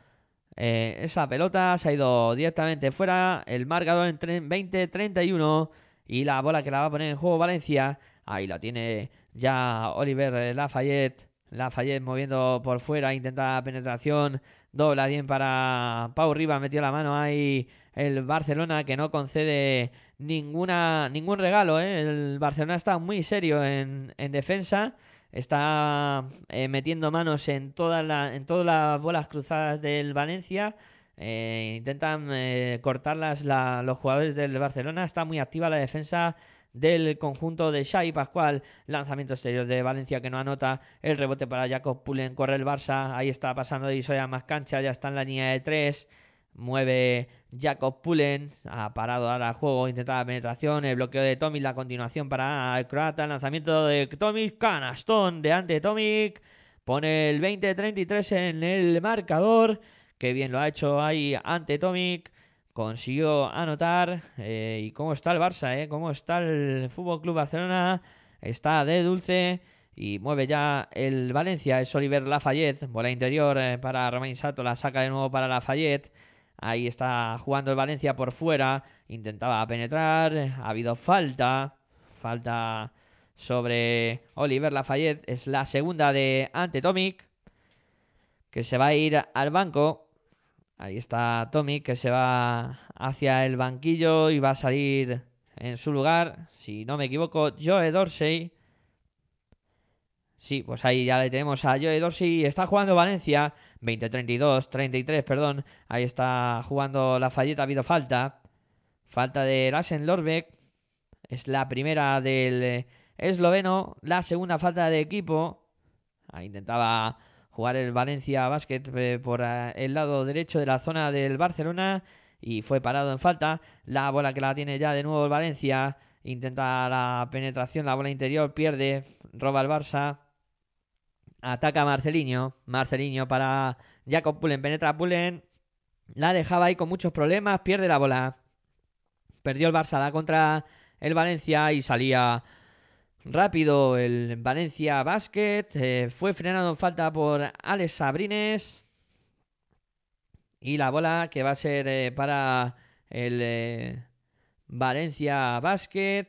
esa pelota, se ha ido directamente fuera. El marcador en 20-31 y la bola que la va a poner en juego Valencia. Ahí la tiene ya Oliver Lafayette. Lafayette moviendo por fuera, intenta penetración. Dobla bien para Pau Rivas, metió la mano ahí el Barcelona que no concede ninguna ningún regalo. ¿eh? El Barcelona está muy serio en, en defensa. Está eh, metiendo manos en, todas en todas las bolas cruzadas del Valencia. Eh, intentan eh, cortarlas la, los jugadores del Barcelona. Está muy activa la defensa del conjunto de Xavi Pascual. Lanzamiento exterior de Valencia que no anota. El rebote para Jacob Pulen. Corre el Barça. Ahí está pasando de Isoya más cancha. Ya está en la línea de tres. Mueve Jacob Pulen. Ha parado ahora el juego. Intenta la penetración. El bloqueo de Tomic. La continuación para el croata. El lanzamiento de Tomic. Canastón de ante Tomic. Pone el 20-33 en el marcador. Qué bien lo ha hecho ahí ante Tomic. Consiguió anotar. Eh, ¿Y cómo está el Barça? Eh? ¿Cómo está el Fútbol Club Barcelona? Está de dulce. Y mueve ya el Valencia. Es Oliver Lafayette. Bola interior eh, para Romain Sato. La saca de nuevo para Lafayette. Ahí está jugando el Valencia por fuera. Intentaba penetrar. Ha habido falta. Falta sobre Oliver Lafayette. Es la segunda de ante Tomic. Que se va a ir al banco. Ahí está Tomic que se va hacia el banquillo y va a salir en su lugar. Si no me equivoco, Joe Dorsey. Sí, pues ahí ya le tenemos a Joe Dorsey. Está jugando Valencia. 20-32, 33, perdón. Ahí está jugando la falleta. Ha habido falta. Falta de Lassen Lorbeck. Es la primera del eh, esloveno. La segunda falta de equipo. Ahí intentaba jugar el Valencia Basket eh, por eh, el lado derecho de la zona del Barcelona. Y fue parado en falta. La bola que la tiene ya de nuevo el Valencia. Intenta la penetración, la bola interior, pierde, roba el Barça. Ataca Marcelinho. Marcelinho para Jacob Pullen. Penetra Pullen. La dejaba ahí con muchos problemas. Pierde la bola. Perdió el Barça. La contra el Valencia y salía rápido el Valencia Basket. Eh, fue frenado en falta por Alex Sabrines. Y la bola que va a ser eh, para el eh, Valencia Basket.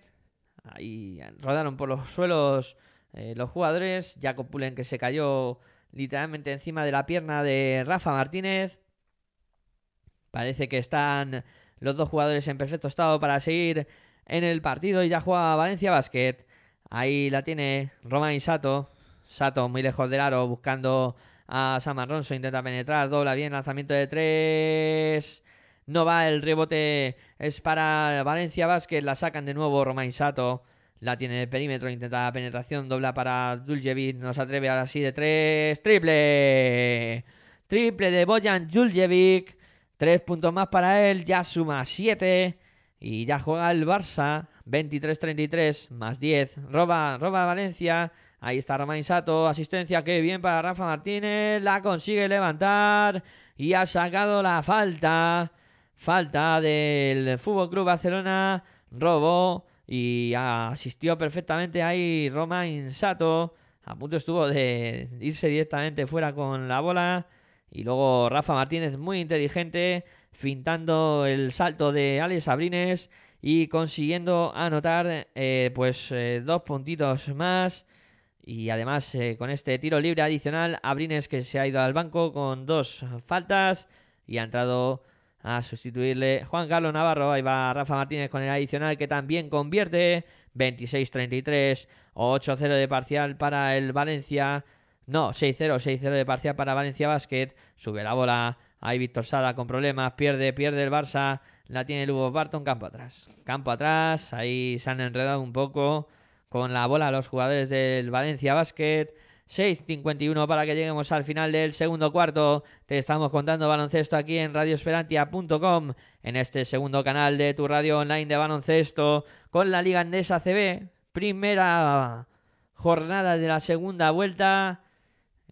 Ahí rodaron por los suelos los jugadores. Jacob Pullen que se cayó literalmente encima de la pierna de Rafa Martínez. Parece que están los dos jugadores en perfecto estado para seguir en el partido y ya juega Valencia Basket. Ahí la tiene Romain Sato. Sato muy lejos del aro buscando a Sam Alonso. Intenta penetrar, dobla bien, lanzamiento de tres. No va el rebote, es para Valencia Basket. La sacan de nuevo Romain Sato. La tiene en el perímetro, intenta la penetración, dobla para Duljevic, no se atreve ahora sí de tres, triple, triple de Bojan Duljevic, tres puntos más para él, ya suma siete y ya juega el Barça, 23-33 más 10, roba, roba Valencia, ahí está Romain Sato, asistencia, que bien para Rafa Martínez, la consigue levantar y ha sacado la falta, falta del Fútbol Club Barcelona, robo y asistió perfectamente ahí Romain Sato. A punto estuvo de irse directamente fuera con la bola. Y luego Rafa Martínez, muy inteligente, fintando el salto de Alex Abrines y consiguiendo anotar eh, pues eh, dos puntitos más. Y además eh, con este tiro libre adicional, Abrines que se ha ido al banco con dos faltas y ha entrado a sustituirle Juan Carlos Navarro. Ahí va Rafa Martínez con el adicional que también convierte. 26-33 o 8-0 de parcial para el Valencia. No, 6-0, 6-0 de parcial para Valencia Basket. Sube la bola. Ahí Víctor Sada con problemas. Pierde, pierde el Barça. La tiene Lugo Barton. Campo atrás. Campo atrás. Ahí se han enredado un poco con la bola los jugadores del Valencia Basket. 6.51 para que lleguemos al final del segundo cuarto. Te estamos contando baloncesto aquí en radioesperantia.com, en este segundo canal de tu radio online de baloncesto, con la Liga Andesa CB. Primera jornada de la segunda vuelta.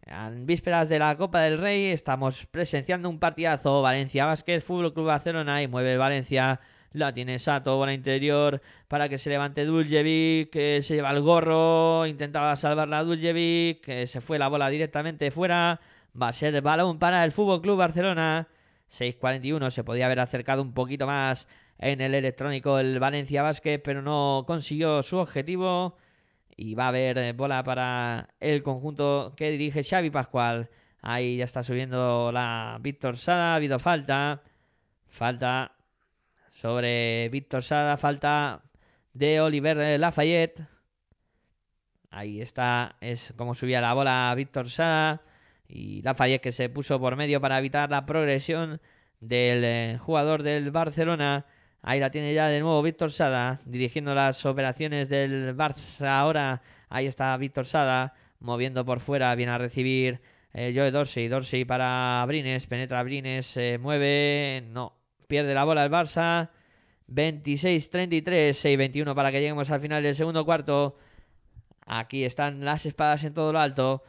En vísperas de la Copa del Rey estamos presenciando un partidazo. Valencia Basket, Fútbol Club Barcelona y mueve Valencia. La tiene Sato, bola interior para que se levante Duljevic, que se lleva el gorro, intentaba salvarla Duljevic, que se fue la bola directamente fuera. Va a ser balón para el Fútbol Club Barcelona. 6.41, se podía haber acercado un poquito más en el electrónico el Valencia Basket, pero no consiguió su objetivo. Y va a haber eh, bola para el conjunto que dirige Xavi Pascual. Ahí ya está subiendo la Víctor Sada, ha habido falta. Falta sobre Víctor Sada, falta de Oliver Lafayette. Ahí está, es como subía la bola Víctor Sada y Lafayette que se puso por medio para evitar la progresión del eh, jugador del Barcelona. Ahí la tiene ya de nuevo Víctor Sada dirigiendo las operaciones del Barça ahora. Ahí está Víctor Sada moviendo por fuera, viene a recibir eh, Joe Dorsey. Dorsey para Brines, penetra Brines, se mueve, no, pierde la bola el Barça. 26-33, 6-21 para que lleguemos al final del segundo cuarto. Aquí están las espadas en todo lo alto.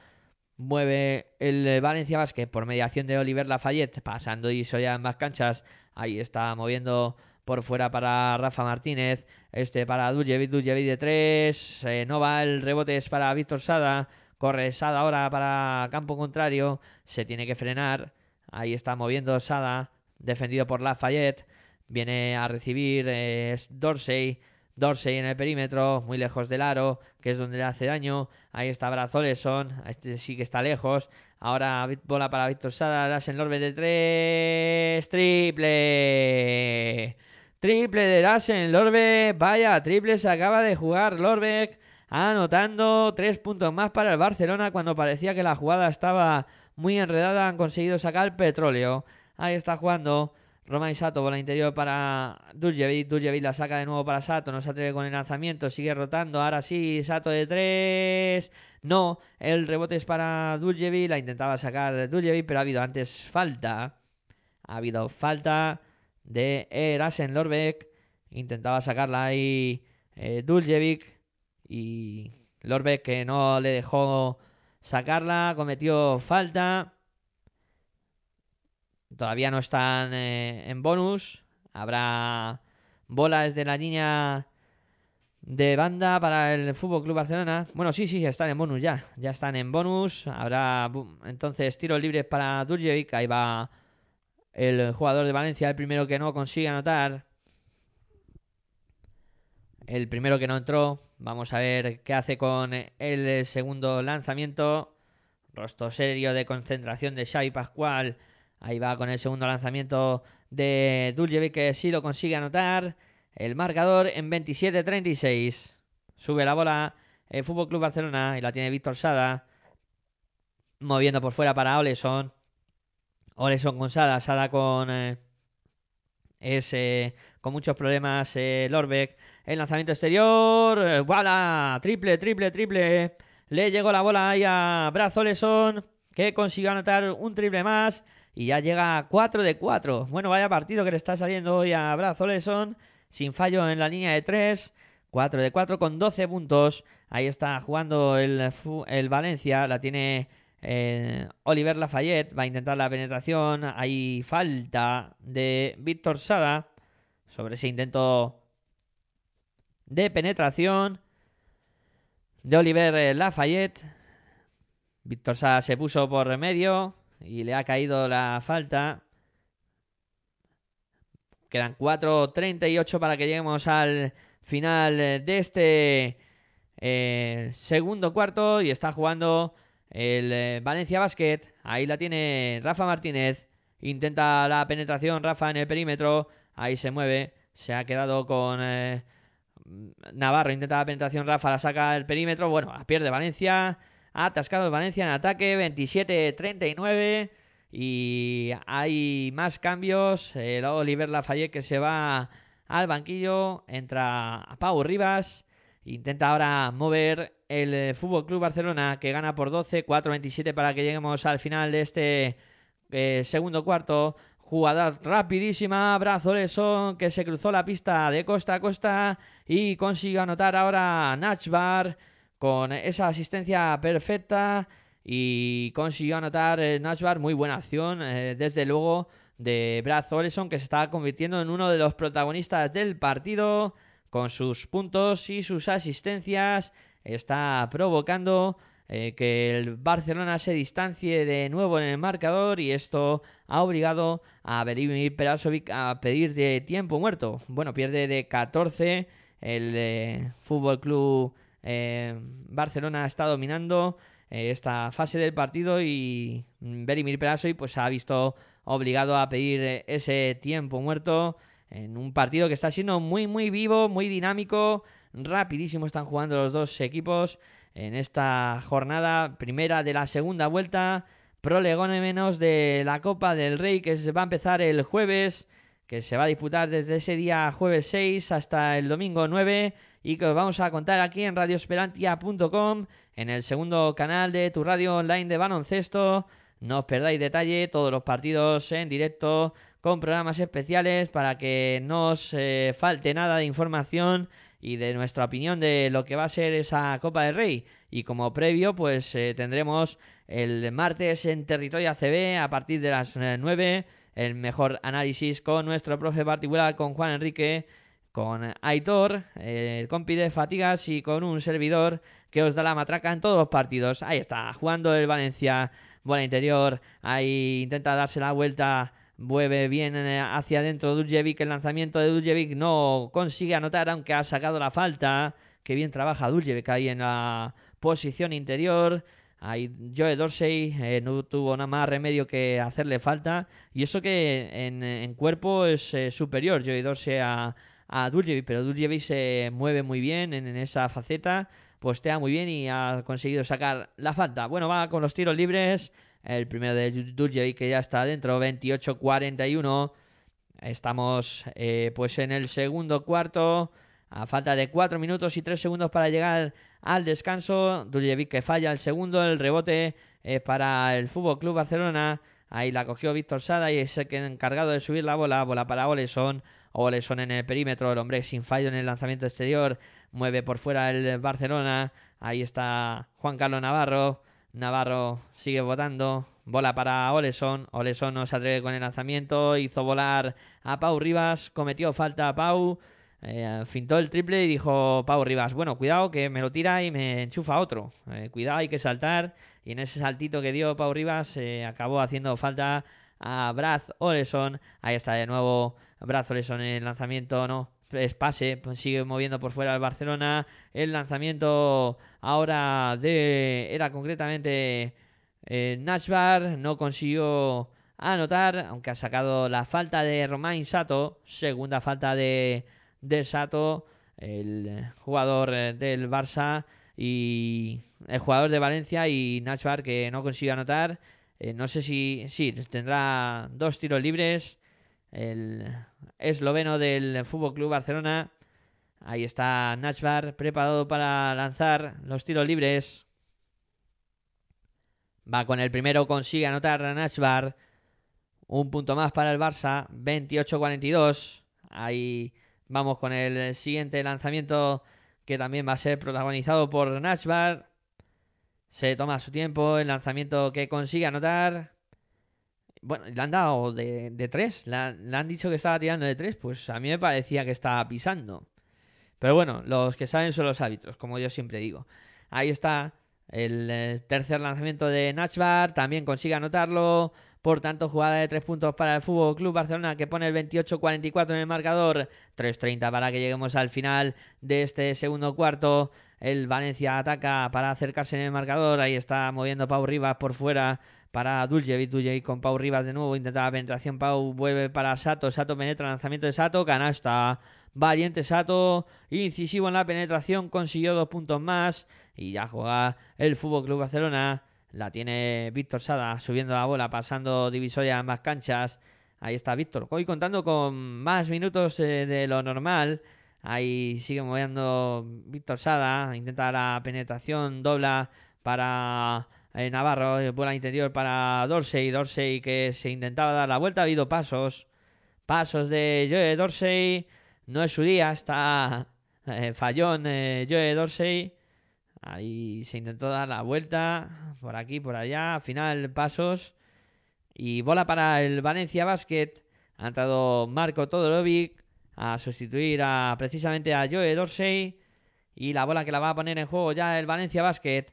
Mueve el Valencia Basket por mediación de Oliver Lafayette, pasando y ya en más canchas. Ahí está moviendo por fuera para Rafa Martínez. Este para Duljevic, Duljevic de 3. Eh, no va, el rebote es para Víctor Sada. Corre Sada ahora para campo contrario. Se tiene que frenar. Ahí está moviendo Sada, defendido por Lafayette. Viene a recibir eh, Dorsey. Dorsey en el perímetro, muy lejos del aro, que es donde le hace daño. Ahí está Brazoleson, este sí que está lejos. Ahora bola para Víctor Sada, en Lorbe de tres, triple. Triple de Lassen Lorbe, vaya, triple se acaba de jugar Lorbeck, anotando tres puntos más para el Barcelona cuando parecía que la jugada estaba muy enredada. Han conseguido sacar petróleo. Ahí está jugando Roma Sato, bola interior para Duljevic. Duljevic la saca de nuevo para Sato. No se atreve con el lanzamiento. Sigue rotando. Ahora sí, Sato de tres. No, el rebote es para Duljevic. La intentaba sacar Duljevic, pero ha habido antes falta. Ha habido falta de Erasen Lorbeck. Intentaba sacarla ahí eh. Y Lorbeck que no le dejó sacarla. Cometió falta. Todavía no están eh, en bonus. Habrá bola desde la línea de banda para el Fútbol Club Barcelona. Bueno, sí, sí, están en bonus ya. Ya están en bonus. Habrá entonces tiros libres para Duljevic. Ahí va el jugador de Valencia, el primero que no consigue anotar. El primero que no entró. Vamos a ver qué hace con el segundo lanzamiento. Rostro serio de concentración de Xavi Pascual Ahí va con el segundo lanzamiento de Duljevic que sí lo consigue anotar. El marcador en 27-36. Sube la bola el Fútbol Club Barcelona y la tiene Víctor Sada. Moviendo por fuera para Oleson. Oleson con Sada. Con. Eh, con muchos problemas. Eh, Lorbeck. El lanzamiento exterior. ¡Bola! Triple, triple, triple. Le llegó la bola ahí a Braz Oleson. Que consiguió anotar un triple más y ya llega a 4 de 4. Bueno, vaya partido que le está saliendo hoy a Brazoleson, sin fallo en la línea de 3, 4 de 4 con 12 puntos. Ahí está jugando el, el Valencia, la tiene eh, Oliver Lafayette, va a intentar la penetración, hay falta de Víctor Sada sobre ese intento de penetración de Oliver Lafayette. Víctor Sada se puso por remedio, y le ha caído la falta. Quedan 4.38 para que lleguemos al final de este eh, segundo cuarto y está jugando el eh, Valencia Basket. Ahí la tiene Rafa Martínez. Intenta la penetración Rafa en el perímetro. Ahí se mueve. Se ha quedado con eh, Navarro intenta la penetración, Rafa la saca del perímetro. Bueno, pierde Valencia. Ha atascado el Valencia en ataque, 27-39. Y hay más cambios. El Oliver Lafayette que se va al banquillo. Entra Pau Rivas. Intenta ahora mover el eh, Fútbol Club Barcelona que gana por 12, 4-27 para que lleguemos al final de este eh, segundo cuarto. Jugada rapidísima, Brazo Lesón que se cruzó la pista de costa a costa y consiguió anotar ahora Nachbar con esa asistencia perfecta y consiguió anotar eh, Nachbar. Muy buena acción, desde luego, de Brad Oleson que se está convirtiendo en uno de los protagonistas del partido con sus puntos y sus asistencias. Está provocando eh, que el Barcelona se distancie de nuevo en el marcador y esto ha obligado a Verimir Perasovic a pedir de tiempo muerto. Bueno, pierde de 14 el eh, Fútbol Club eh, Barcelona está dominando esta fase del partido y Verimir Perasovic pues ha visto obligado a pedir ese tiempo muerto en un partido que está siendo muy muy vivo, muy dinámico, rapidísimo están jugando los dos equipos en esta jornada primera de la segunda vuelta, prolegómenos de la Copa del Rey que se va a empezar el jueves, que se va a disputar desde ese día jueves 6 hasta el domingo 9 y que os vamos a contar aquí en radioesperantia.com en el segundo canal de tu radio online de baloncesto. No os perdáis detalle, todos los partidos en directo con programas especiales para que no os eh, falte nada de información y de nuestra opinión de lo que va a ser esa Copa del Rey. Y como previo, pues eh, tendremos el martes en Territorio ACB a partir de las eh, 9 el mejor análisis con nuestro profe particular, con Juan Enrique, con Aitor, eh, el compi de Fatigas y con un servidor que os da la matraca en todos los partidos. Ahí está, jugando el Valencia, bola interior, ahí intenta darse la vuelta Vuelve bien eh, hacia adentro Duljevic. El lanzamiento de Duljevic no consigue anotar, aunque ha sacado la falta. Que bien trabaja Duljevic ahí en la posición interior. Ahí Joe Dorsey eh, no tuvo nada más remedio que hacerle falta. Y eso que en, cuerpo es eh, superior Joe Dorsey a, a. Pero Duljevic se mueve muy bien en, en esa faceta. Postea muy bien y ha conseguido sacar la falta. Bueno, va con los tiros libres. El primero de Duljevic que ya está dentro, 28-41. Estamos eh, pues en el segundo cuarto. A falta de 4 minutos y 3 segundos para llegar al descanso. Duljevic que falla el segundo. El rebote es para el Fútbol Club Barcelona. Ahí la cogió Víctor Sada y es el encargado de subir la bola. Bola para Oleson. Oleson en el perímetro. El hombre sin fallo en el lanzamiento exterior. Mueve por fuera el Barcelona. Ahí está Juan Carlos Navarro. Navarro sigue votando. Bola para Oleson. Oleson no se atreve con el lanzamiento. Hizo volar a Pau Rivas. Cometió falta a Pau. Eh, fintó el triple y dijo Pau Rivas, bueno, cuidado que me lo tira y me enchufa otro. Eh, cuidado, hay que saltar. Y en ese saltito que dio Pau Rivas eh, acabó haciendo falta a Brad Oleson. Ahí está de nuevo Brad Oleson en el lanzamiento, no. Es pase, pues sigue moviendo por fuera el Barcelona. El lanzamiento ahora de. Era concretamente eh, Nashbar. No consiguió anotar, aunque ha sacado la falta de Romain Sato. Segunda falta de de Sato, el jugador eh, del Barça y el jugador de Valencia y Nachbar que no consigue anotar. Eh, no sé si sí, tendrá dos tiros libres. El esloveno del Fútbol Club Barcelona. Ahí está Nachbar preparado para lanzar los tiros libres. Va con el primero, consigue anotar a Nachbar. Un punto más para el Barça, 28-42. Ahí Vamos con el siguiente lanzamiento que también va a ser protagonizado por Nashbar. Se toma su tiempo, el lanzamiento que consigue anotar. Bueno, le han dado de, de tres. Le, han- dicho que estaba tirando de tres. Pues a mí me parecía que estaba pisando. Pero bueno, los que saben son los árbitros, como yo siempre digo. Ahí está el eh, tercer lanzamiento de Nachbar. También consigue anotarlo. Por tanto, jugada de tres puntos para el Fútbol Club Barcelona que pone el 28-44 en el marcador. 3-30 para que lleguemos al final de este segundo cuarto. El Valencia ataca para acercarse en el marcador. Ahí está moviendo Pau Rivas por fuera para Duljevic. Duljevic con Pau Rivas de nuevo. Intenta la penetración. Pau vuelve para Sato. Sato penetra. Lanzamiento de Sato. Canasta Valiente Sato, incisivo en la penetración, consiguió dos puntos más y ya juega el Fútbol Club Barcelona. La tiene Víctor Sada subiendo la bola, pasando divisoria en más canchas. Ahí está Víctor. Hoy contando con más minutos eh, de lo normal. Ahí sigue moviendo Víctor Sada. Intenta la penetración, dobla para eh, Navarro. eh, Bola interior para Dorsey. Dorsey que se intentaba dar la vuelta. Ha habido pasos. Pasos de Joe Dorsey. No es su día. Está eh, fallón eh, Joe Dorsey. Ahí se intentó dar la vuelta. Por aquí, por allá. Al final pasos. Y bola para el Valencia Basket. Ha entrado Marco Todorovic a sustituir a precisamente a Joe Dorsey. Y la bola que la va a poner en juego ya el Valencia Basket.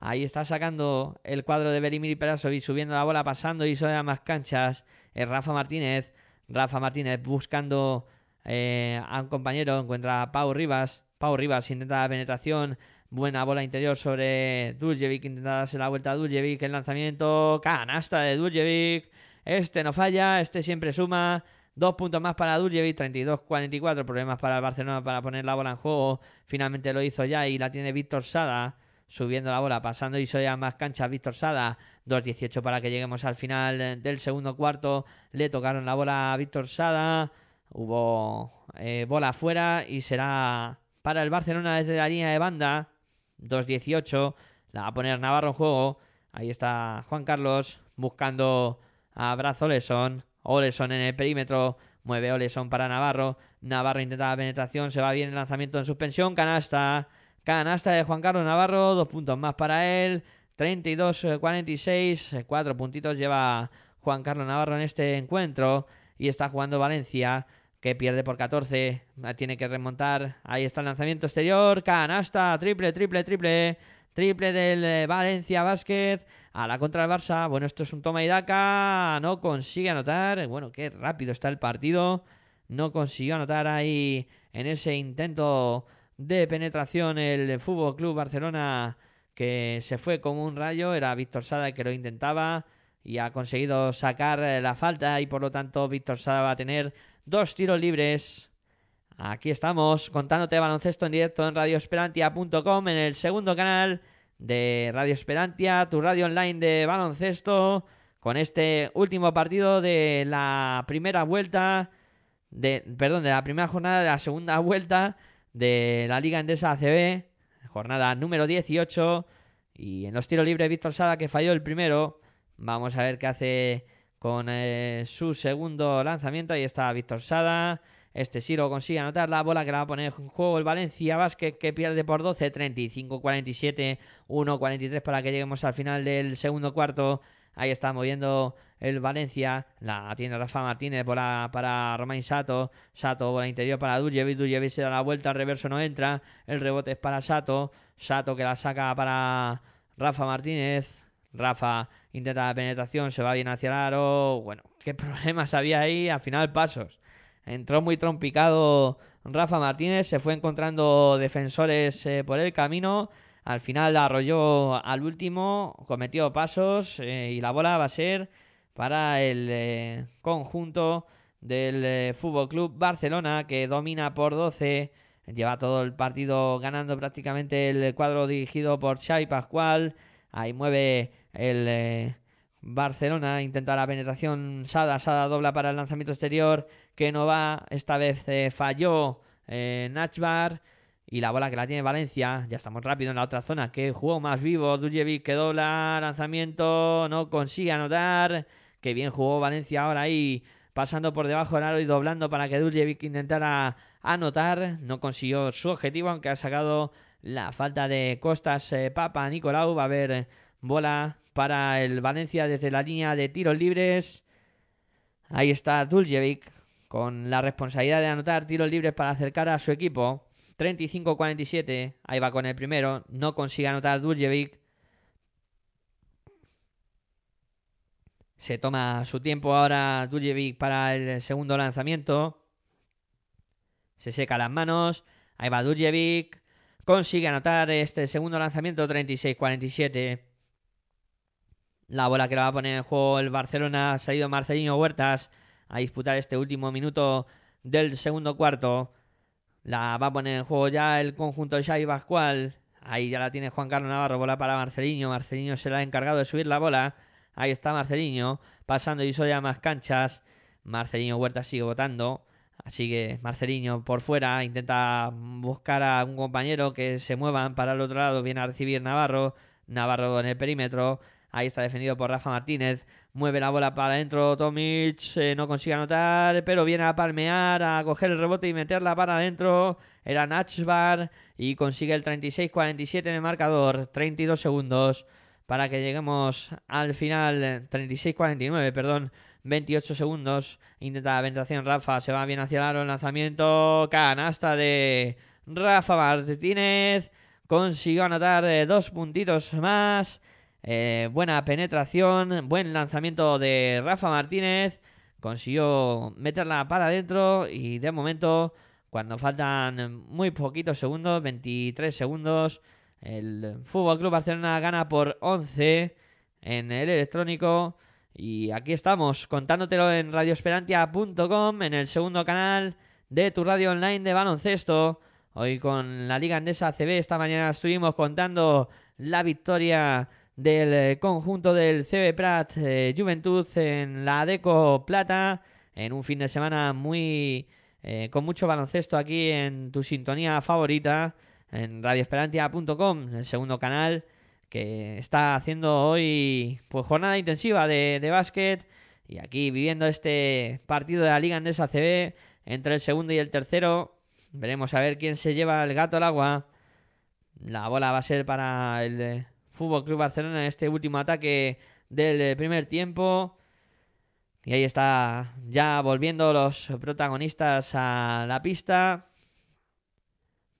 Ahí está sacando el cuadro de Belimir Perasovic, subiendo la bola, pasando y sobre más canchas. Es Rafa Martínez. Rafa Martínez buscando eh, a un compañero. Encuentra a Pau Rivas. Pau Rivas intenta la penetración. Buena bola interior sobre Duljevic. Intenta darse la vuelta a Duljevic. El lanzamiento. Canasta de Duljevic. Este no falla. Este siempre suma. Dos puntos más para Duljevic. 32-44. Problemas para el Barcelona para poner la bola en juego. Finalmente lo hizo ya y la tiene Víctor Sada. Subiendo la bola, pasando y soy a más canchas Víctor Sada. 2-18 para que lleguemos al final del segundo cuarto. Le tocaron la bola a Víctor Sada. Hubo eh, bola afuera y será para el Barcelona desde la línea de banda. 2-18. La va a poner Navarro en juego. Ahí está Juan Carlos buscando a Braz Oleson. Oleson en el perímetro. Mueve Oleson para Navarro. Navarro intenta la penetración. Se va bien el lanzamiento en suspensión. Canasta. Canasta de Juan Carlos Navarro. Dos puntos más para él. 32-46. Cuatro puntitos lleva Juan Carlos Navarro en este encuentro. Y está jugando Valencia. Que pierde por 14. Tiene que remontar. Ahí está el lanzamiento exterior. Canasta. Triple, triple, triple. Triple del eh, Valencia Basket. A la contra del Barça. Bueno, esto es un toma y daca. No consigue anotar. Bueno, qué rápido está el partido. No consiguió anotar ahí en ese intento de penetración el Fútbol Club Barcelona que se fue como un rayo. Era Víctor Sada el que lo intentaba y ha conseguido sacar eh, la falta y por lo tanto Víctor Sada va a tener dos tiros libres. Aquí estamos contándote baloncesto en directo en radioesperantia.com en el segundo canal de Radio Esperantia, tu radio online de baloncesto, con este último partido de la primera vuelta, de, perdón, de la primera jornada de la segunda vuelta de la Liga Endesa ACB, jornada número 18, y en los tiros libres Víctor Sada que falló el primero, vamos a ver qué hace con eh, su segundo lanzamiento, ahí está Víctor Sada, este Siro consigue anotar la bola que la va a poner en juego el Valencia Basket que pierde por 12, 35-47, 1-43 para que lleguemos al final del segundo cuarto. Ahí está moviendo el Valencia. La tiene Rafa Martínez bola para Romain Sato. Sato bola interior para Duljevic. Duljevic se da la vuelta. El reverso no entra. El rebote es para Sato. Sato que la saca para Rafa Martínez. Rafa intenta la penetración. Se va bien hacia el aro. Bueno, qué problemas había ahí. Al final pasos. Entró muy trompicado Rafa Martínez. Se fue encontrando defensores eh, por el camino. Al final arrolló al último, cometió pasos eh, y la bola va a ser para el eh, conjunto del eh, Fútbol Club Barcelona que domina por 12. Lleva todo el partido ganando prácticamente el cuadro dirigido por Xavi Pascual. Ahí mueve el eh, Barcelona, intenta la penetración. Sada, Sada dobla para el lanzamiento exterior que no va. Esta vez falló Nachbar. Y la bola que la tiene Valencia, ya estamos rápido en la otra zona, que jugó más vivo, Duljevic que dobla, lanzamiento, no consigue anotar, que bien jugó Valencia ahora ahí, pasando por debajo del aro y doblando para que Duljevic intentara anotar, no consiguió su objetivo, aunque ha sacado la falta de Costas eh, Papa Nicolau, va a haber bola para el Valencia desde la línea de tiros libres, ahí está Duljevic con la responsabilidad de anotar tiros libres para acercar a su equipo, 35-47. Ahí va con el primero. No consigue anotar Duljevic. Se toma su tiempo ahora Duljevic para el segundo lanzamiento. Se seca las manos. Ahí va Duljevic. Consigue anotar este segundo lanzamiento 36-47. La bola que la va a poner en juego el Barcelona ha salido Marcelino Huertas a disputar este último minuto del segundo cuarto. La va a poner en juego ya el conjunto de Xavi Pascual. Ahí ya la tiene Juan Carlos Navarro, bola para Marceliño. Marceliño se la ha encargado de subir la bola. Ahí está Marceliño, pasando y ya más canchas. Marceliño Huerta sigue votando. Así que Marceliño por fuera intenta buscar a un compañero que se muevan para el otro lado. Viene a recibir Navarro. Navarro en el perímetro. Ahí está defendido por Rafa Martínez. Mueve la bola para adentro. Tomic eh, no consigue anotar, pero viene a palmear, a coger el rebote y meterla para adentro. Era Nachbar y consigue el 36-47 en el marcador. 32 segundos para que lleguemos al final. 36-49, perdón. 28 segundos. Intenta la penetración Rafa. Se va bien hacia el aro. Lanzamiento. Canasta de Rafa Martínez. Consiguió anotar eh, dos puntitos más. Eh, buena penetración. Buen lanzamiento de Rafa Martínez. Consiguió meterla para adentro. Y de momento, cuando faltan muy poquitos segundos, 23 segundos, el Fútbol Club Barcelona gana por 11 en el electrónico. Y aquí estamos contándotelo en radioesperantia.com, en el segundo canal de tu radio online de baloncesto. Hoy con la Liga Andesa ACB esta mañana estuvimos contando la victoria del eh, conjunto del CB Prat eh, Juventud en la Deco Plata en un fin de semana muy eh, con mucho baloncesto aquí en tu sintonía favorita en radioesperantia.com, el segundo canal que está haciendo hoy pues jornada intensiva de, de básquet y aquí viviendo este partido de la Liga Andesa CB entre el segundo y el tercero. Veremos a ver quién se lleva el gato al agua. La bola va a ser para el eh, Fútbol Club Barcelona en este último ataque del eh, primer tiempo. Y ahí está ya volviendo los protagonistas a la pista.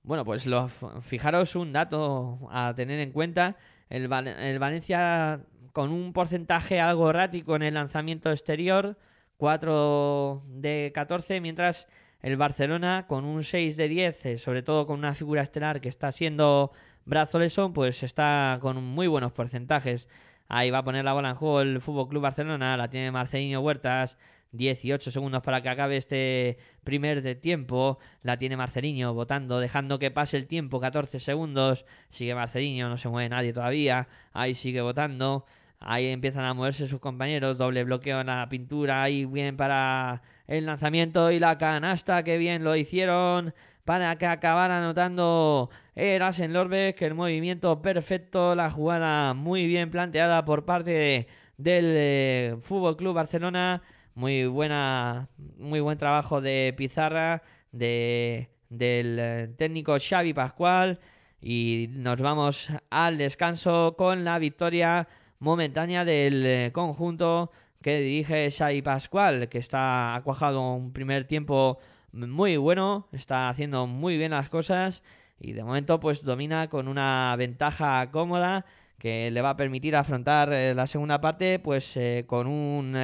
Bueno, pues lo, fijaros un dato a tener en cuenta. El, Valencia con un porcentaje algo errático en el lanzamiento exterior, 4 de 14, mientras el Barcelona con un 6 de 10, eh, sobre todo con una figura estelar que está siendo Brazoleson, pues está con muy buenos porcentajes. Ahí va a poner la bola en juego el Fútbol Club Barcelona, la tiene Marcelino Huertas, 18 segundos para que acabe este primer de tiempo. La tiene Marceliño votando, dejando que pase el tiempo, 14 segundos. Sigue Marceliño, no se mueve nadie todavía. Ahí sigue votando. Ahí empiezan a moverse sus compañeros. Doble bloqueo en la pintura. Ahí bien para el lanzamiento y la canasta. Que bien lo hicieron para que acabara anotando en Lorbe. Que el movimiento perfecto. La jugada muy bien planteada por parte del eh, Fútbol Club Barcelona muy buena, muy buen trabajo de Pizarra, de, del eh, técnico Xavi Pascual. Y nos vamos al descanso con la victoria momentánea del eh, conjunto que dirige Xavi Pascual, que está ha cuajado un primer tiempo muy bueno, está haciendo muy bien las cosas y de momento pues domina con una ventaja cómoda que le va a permitir afrontar eh, la segunda parte pues con un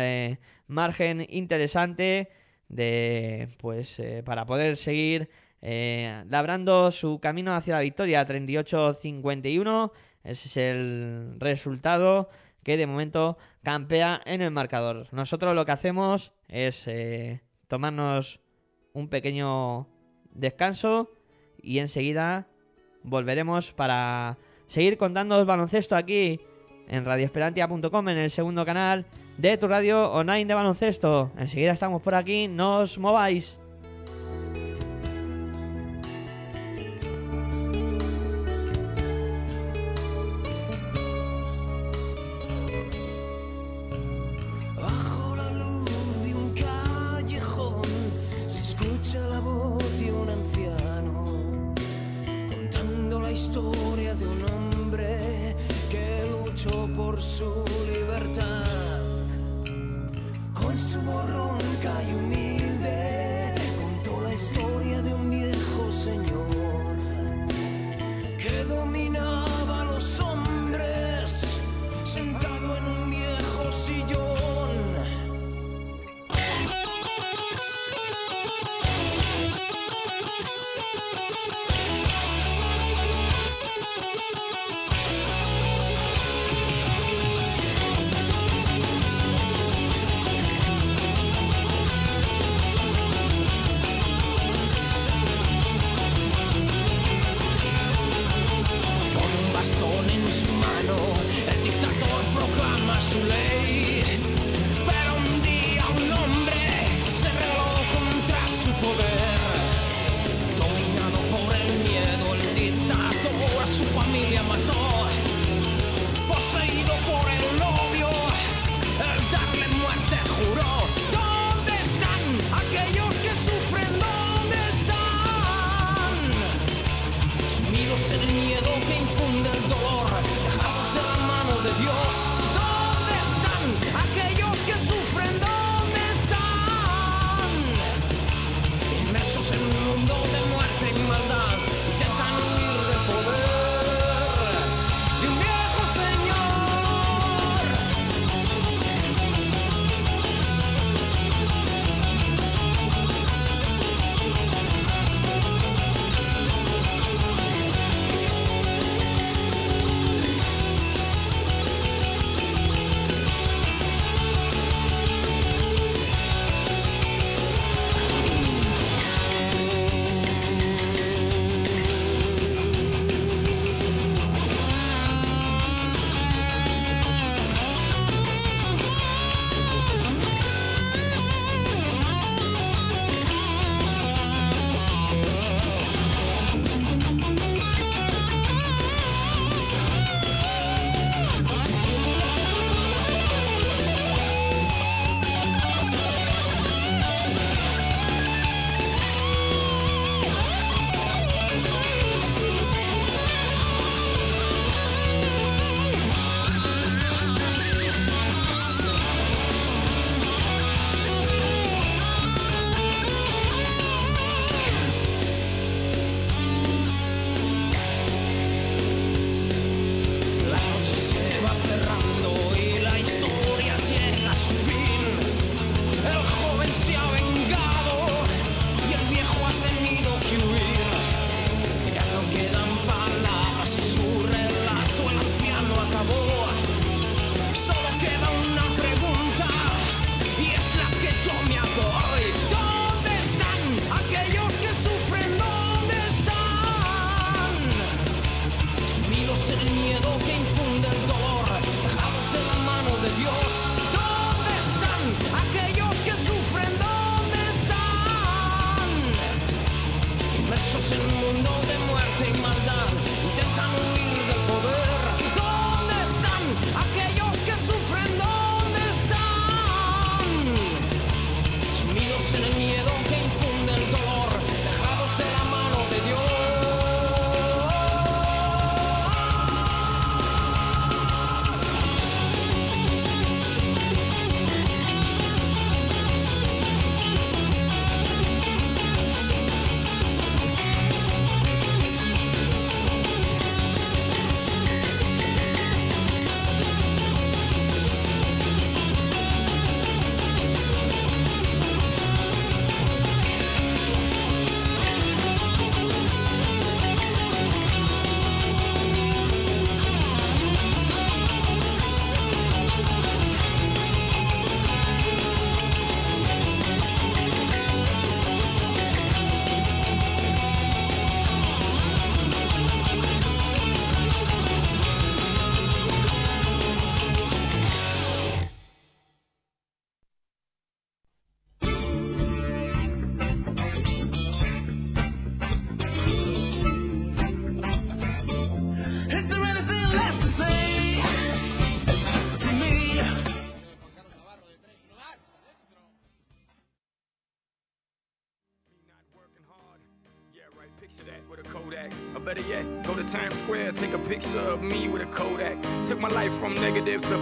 margen interesante de pues eh, para poder seguir eh, labrando su camino hacia la victoria. 38-51 ese es el resultado que de momento campea en el marcador. Nosotros lo que hacemos es eh, tomarnos un pequeño descanso y enseguida volveremos para seguir contando baloncesto aquí en radioesperantia.com en el segundo canal de tu radio online de baloncesto. Enseguida estamos por aquí, no os mováis.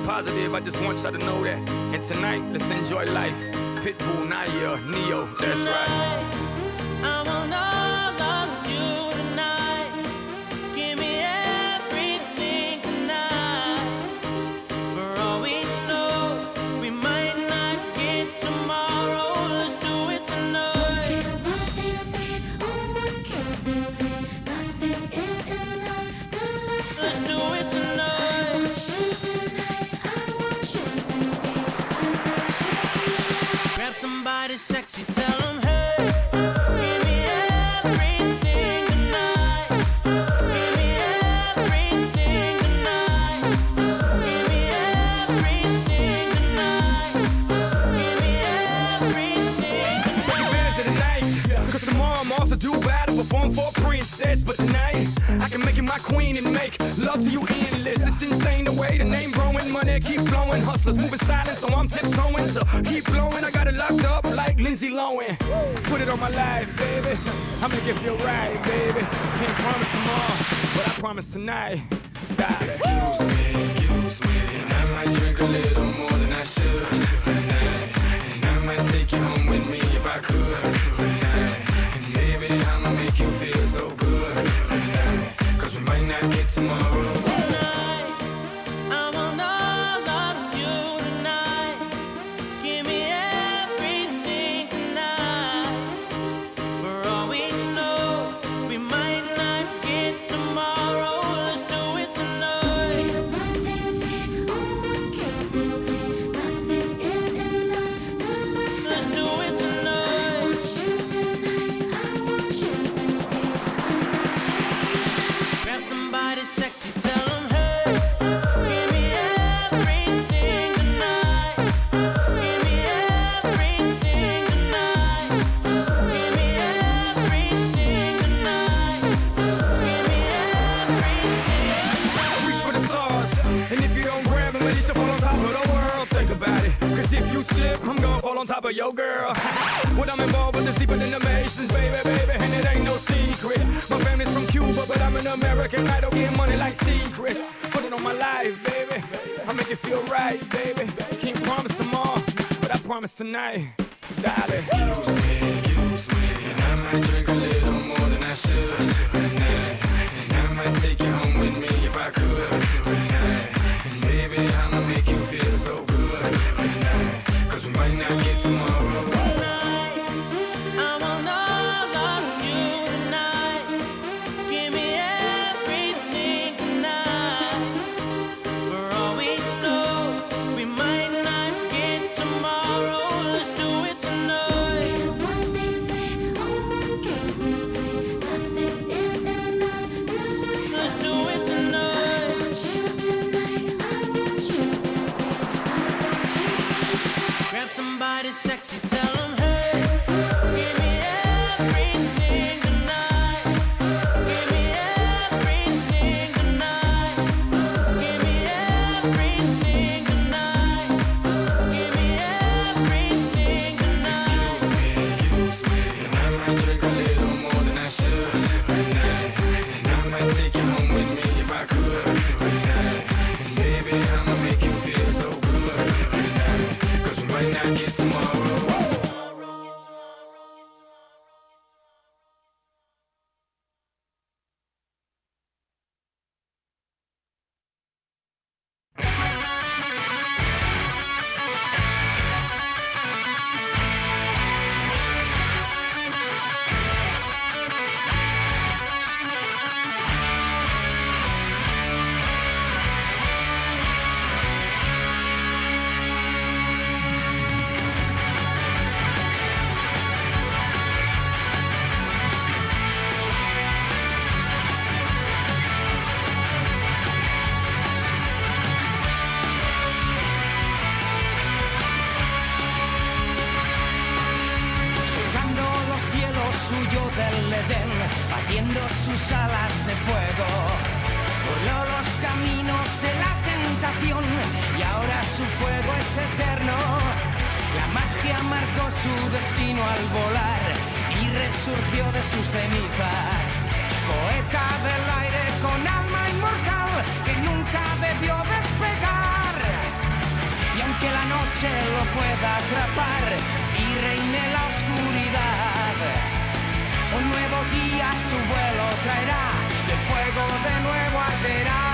positive, I just want y'all to know that. And tonight, let's enjoy life. Pitbull, Naya, Neo, that's right. queen and make love to you endless. It's insane the way the name growing, money keep flowing. Hustlers moving silent, so I'm tiptoeing. So keep flowing. I got it locked up like Lindsay Lohan. Put it on my life, baby. I'm gonna give you a ride, baby. Can't promise tomorrow, but I promise tonight. Excuse me. Su destino al volar y resurgió de sus cenizas. Poeta del aire con alma inmortal que nunca debió despegar. Y aunque la noche lo pueda atrapar y reine la oscuridad, un nuevo día su vuelo traerá, y el fuego de nuevo arderá.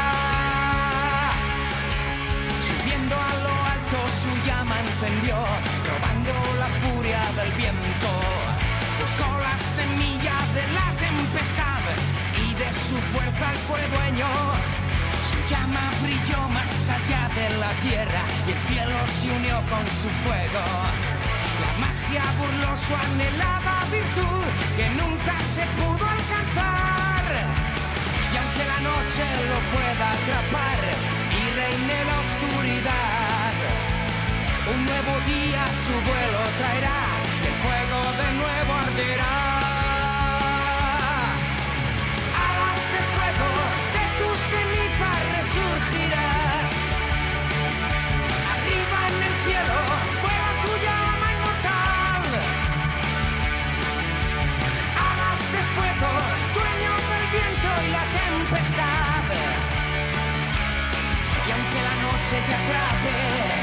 Llama encendió, robando la furia del viento. Buscó la semilla de la tempestad y de su fuerza fue dueño. Su llama brilló más allá de la tierra y el cielo se unió con su fuego. La magia burló su anhelada virtud que nunca se pudo alcanzar. Y aunque la noche lo pueda atrapar y reine la oscuridad, un nuevo día su vuelo traerá el fuego de nuevo arderá. Alas de fuego, de tus cenizas resurgirás. Arriba en el cielo, vuela tu llama inmortal. Alas de fuego, dueño del viento y la tempestad. Y aunque la noche te atrape,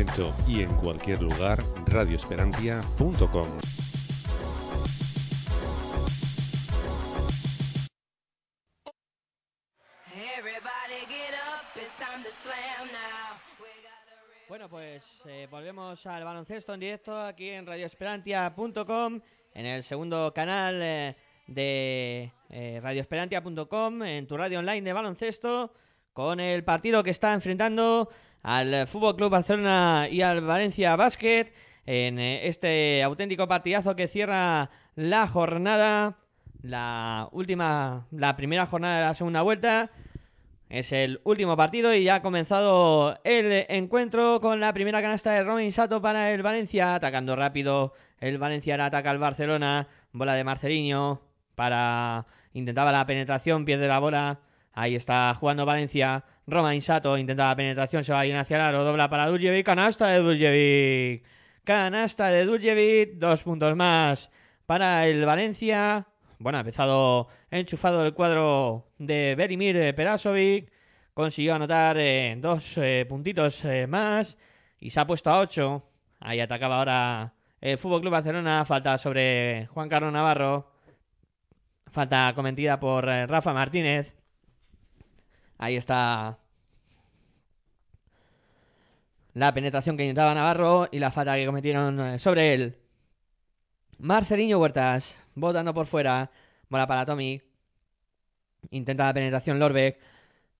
momento y en cualquier lugar, radioesperantia.com. Bueno, pues eh, volvemos al baloncesto en directo aquí en radioesperantia.com, en el segundo canal eh, de eh, radioesperantia.com, en tu radio online de baloncesto, con el partido que está enfrentando al Fútbol Club Barcelona y al Valencia Basket en eh, este auténtico partidazo que cierra la jornada, la última, la primera jornada de la segunda vuelta. Es el último partido y ya ha comenzado el encuentro con la primera canasta de Robin Sato para el Valencia, atacando rápido. El Valencia ataca al Barcelona, bola de Marceliño para intentaba la penetración, pierde la bola. Ahí está jugando Valencia. Romain Sato intenta la penetración, se va bien hacia el aro, dobla para Duljevic, canasta de Duljevic. Canasta de Duljevic, dos puntos más para el Valencia. Bueno, ha empezado enchufado el cuadro de Berimir Perasovic consiguió anotar eh, dos eh, puntitos eh, más y se ha puesto a 8. Ahí atacaba ahora el Fútbol Club Barcelona. Falta sobre Juan Carlos Navarro. Falta cometida por Rafa Martínez. Ahí está la penetración que intentaba Navarro y la falta que cometieron eh, sobre él. Marcelinho Huertas, botando por fuera. Bola para Tommy. Intenta la penetración Lorbeck.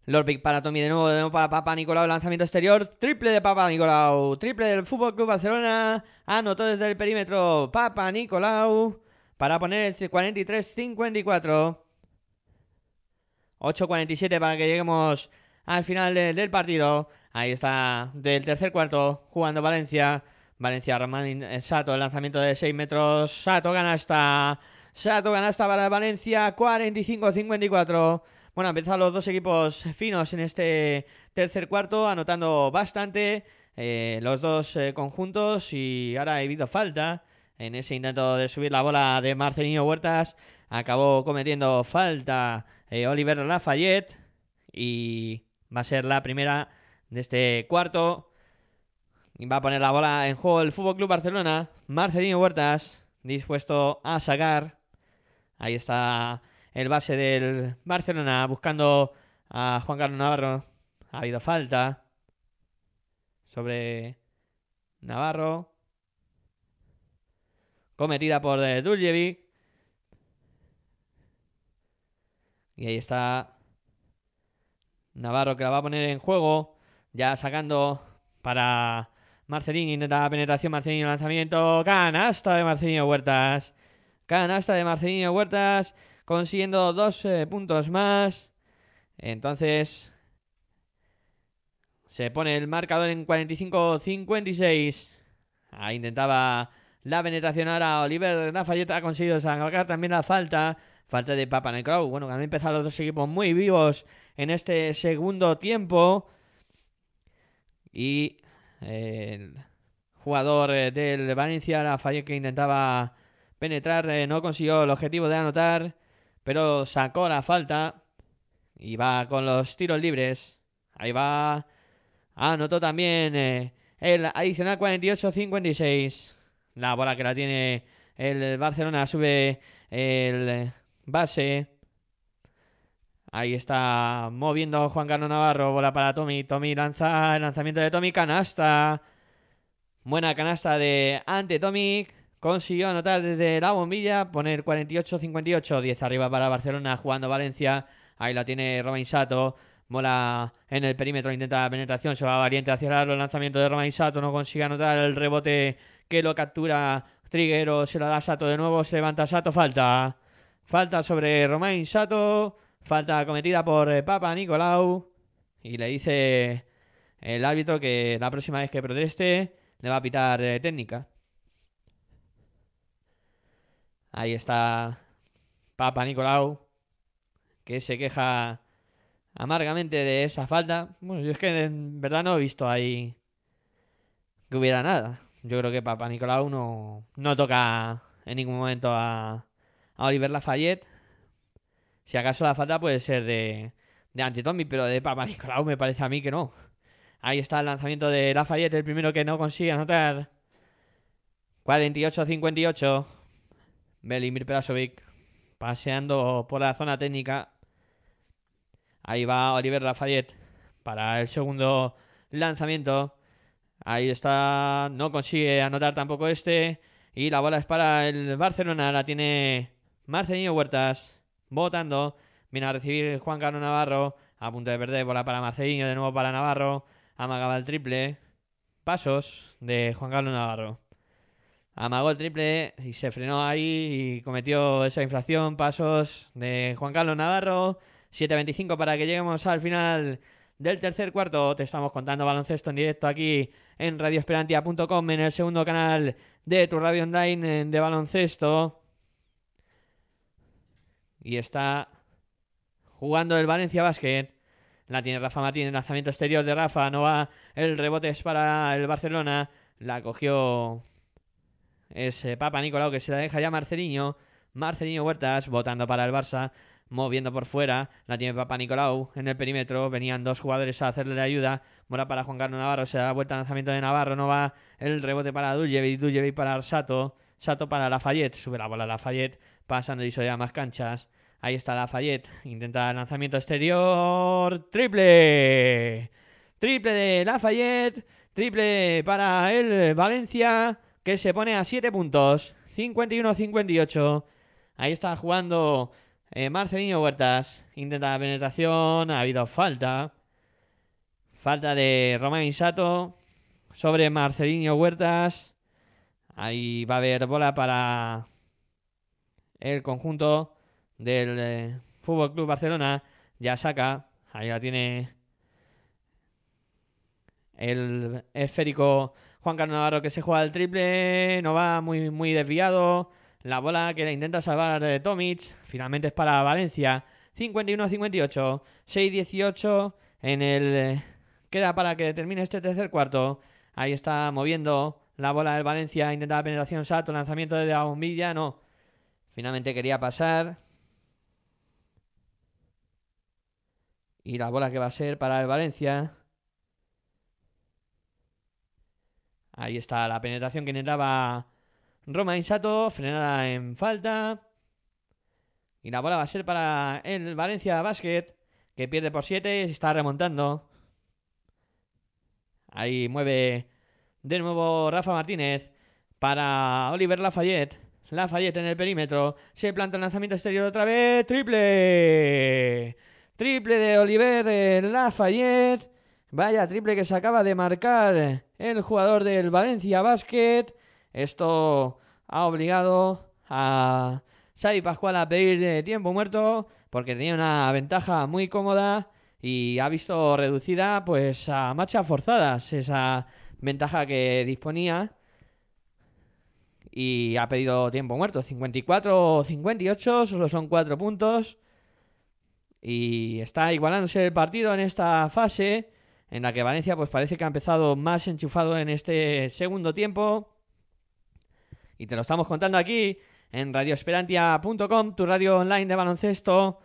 Lorbeck para Tommy de nuevo, de nuevo para Papa Nicolau, lanzamiento exterior, triple de Papa Nicolau, triple del Fútbol Club Barcelona, anotó desde el perímetro Papa Nicolau para poner el 43-54. 8.47 para que lleguemos al final de- del partido. Ahí está, del tercer cuarto, jugando Valencia. Valencia, Román eh, Sato, el lanzamiento de 6 metros. Sato ganasta. Sato ganasta para Valencia, 45-54. Bueno, empezaron los dos equipos finos en este tercer cuarto, anotando bastante eh, los dos eh, conjuntos. Y ahora ha habido falta en ese intento de subir la bola de Marcelino Huertas. Acabó cometiendo falta Oliver Lafayette. Y va a ser la primera de este cuarto. Y va a poner la bola en juego el Fútbol Club Barcelona. Marcelino Huertas dispuesto a sacar. Ahí está el base del Barcelona buscando a Juan Carlos Navarro. Ha habido falta sobre Navarro. Cometida por Duljevic. Y ahí está Navarro que la va a poner en juego. Ya sacando para Marcelino. Intenta la penetración. Marcelino lanzamiento. Canasta de Marcelino Huertas. Canasta de Marcelino Huertas. Consiguiendo dos eh, puntos más. Entonces. Se pone el marcador en 45-56. Ahí intentaba la penetración ahora. Oliver Lafayette ha conseguido sacar también la falta. Falta de Papa Nicolau. Bueno, han empezado los dos equipos muy vivos en este segundo tiempo. Y el jugador eh, del Valencia, Lafayette, que intentaba penetrar, eh, no consiguió el objetivo de anotar. Pero sacó la falta. Y va con los tiros libres. Ahí va. Anotó también eh, el adicional 48-56. La bola que la tiene el Barcelona sube el base. Ahí está moviendo Juan Carlos Navarro. Bola para Tommy. Tommy lanza el lanzamiento de Tommy. Canasta. Buena canasta de ante Tommy. Consiguió anotar desde la bombilla. Poner 48-58. 10 arriba para Barcelona. Jugando Valencia. Ahí la tiene Romain Sato. Mola en el perímetro, intenta la penetración, se va valiente hacia el lanzamiento de Romain Sato, no consigue anotar el rebote que lo captura Triguero, se la da Sato de nuevo, se levanta Sato, falta. Falta sobre Romain Sato, falta cometida por eh, Papa Nicolau y le dice el árbitro que la próxima vez que proteste le va a pitar eh, técnica. Ahí está Papa Nicolau que se queja amargamente de esa falta. Bueno, yo es que en verdad no he visto ahí que hubiera nada. Yo creo que Papa Nicolau no, no toca en ningún momento a, a Oliver Lafayette. Si acaso la falta puede ser de, de Antitomi, pero de Papa Nicolau me parece a mí que no. Ahí está el lanzamiento de Lafayette, el primero que no consigue anotar. 48-58. Belimir Perasovic paseando por la zona técnica. Ahí va Oliver Lafayette para el segundo lanzamiento. Ahí está, no consigue anotar tampoco este. Y la bola es para el Barcelona, la tiene Marcelino Huertas, votando. Viene a recibir Juan Carlos Navarro, a punto de perder, bola para Marcelino, de nuevo para Navarro. Amagaba el triple. Pasos de Juan Carlos Navarro. Amagó el triple y se frenó ahí y cometió esa infracción. Pasos de Juan Carlos Navarro. 7.25 para que lleguemos al final del tercer cuarto. Te estamos contando baloncesto en directo aquí en radioesperantia.com en el segundo canal de tu radio online de baloncesto. Y está jugando el Valencia Basket. La tiene Rafa Martínez, lanzamiento exterior de Rafa. No va, el rebote es para el Barcelona. La cogió es eh, Papa Nicolau que se la deja ya Marcelinho. Marcelinho Huertas votando para el Barça. moviendo por fuera. La tiene Papa Nicolau en el perímetro. Venían dos jugadores a hacerle la ayuda. Bola para Juan Carlos Navarro. Se da vuelta al lanzamiento de Navarro. No va el rebote para Duljevic. Duljevic para Sato. Sato para Lafayette. Sube la bola Lafayette. Pasando y ya más canchas. Ahí está Lafayette. Intenta el lanzamiento exterior. Triple. Triple de Lafayette. Triple para el Valencia. Que se pone a 7 puntos. 51-58. Ahí está jugando eh, Marcelino Huertas. Intenta la penetración. Ha habido falta. Falta de Román Insato sobre Marcelino Huertas. Ahí va a haber bola para el conjunto del eh, Fútbol Club Barcelona. Ya saca. Ahí la tiene el esférico Juan Carlos Navarro que se juega el triple. No va muy, muy desviado. La bola que la intenta salvar eh, Tomic. Finalmente es para Valencia. 51-58. 6-18 en el... eh, Queda para que termine este tercer cuarto. Ahí está moviendo la bola del Valencia. Intenta la penetración Sato. Lanzamiento de la bombilla. No. Finalmente quería pasar. Y la bola que va a ser para el Valencia. Ahí está la penetración que intentaba Roma Insato. Frenada en falta. Y la bola va a ser para el Valencia Basket. Que pierde por 7 y se está remontando. Ahí mueve de nuevo Rafa Martínez para Oliver Lafayette. Lafayette en el perímetro. Se planta el lanzamiento exterior otra vez. Triple. Triple de Oliver eh, Lafayette. Vaya triple que se acaba de marcar el jugador del Valencia Basket. Esto ha obligado a Xavi Pascual a pedir eh, tiempo muerto porque tenía una ventaja muy cómoda y ha visto reducida pues a marchas forzadas esa ventaja que disponía y ha pedido tiempo muerto. 54-58 solo son 4 puntos. Y está igualándose el partido en esta fase en la que Valencia pues parece que ha empezado más enchufado en este segundo tiempo. Y te lo estamos contando aquí en radioesperantia.com tu radio online de baloncesto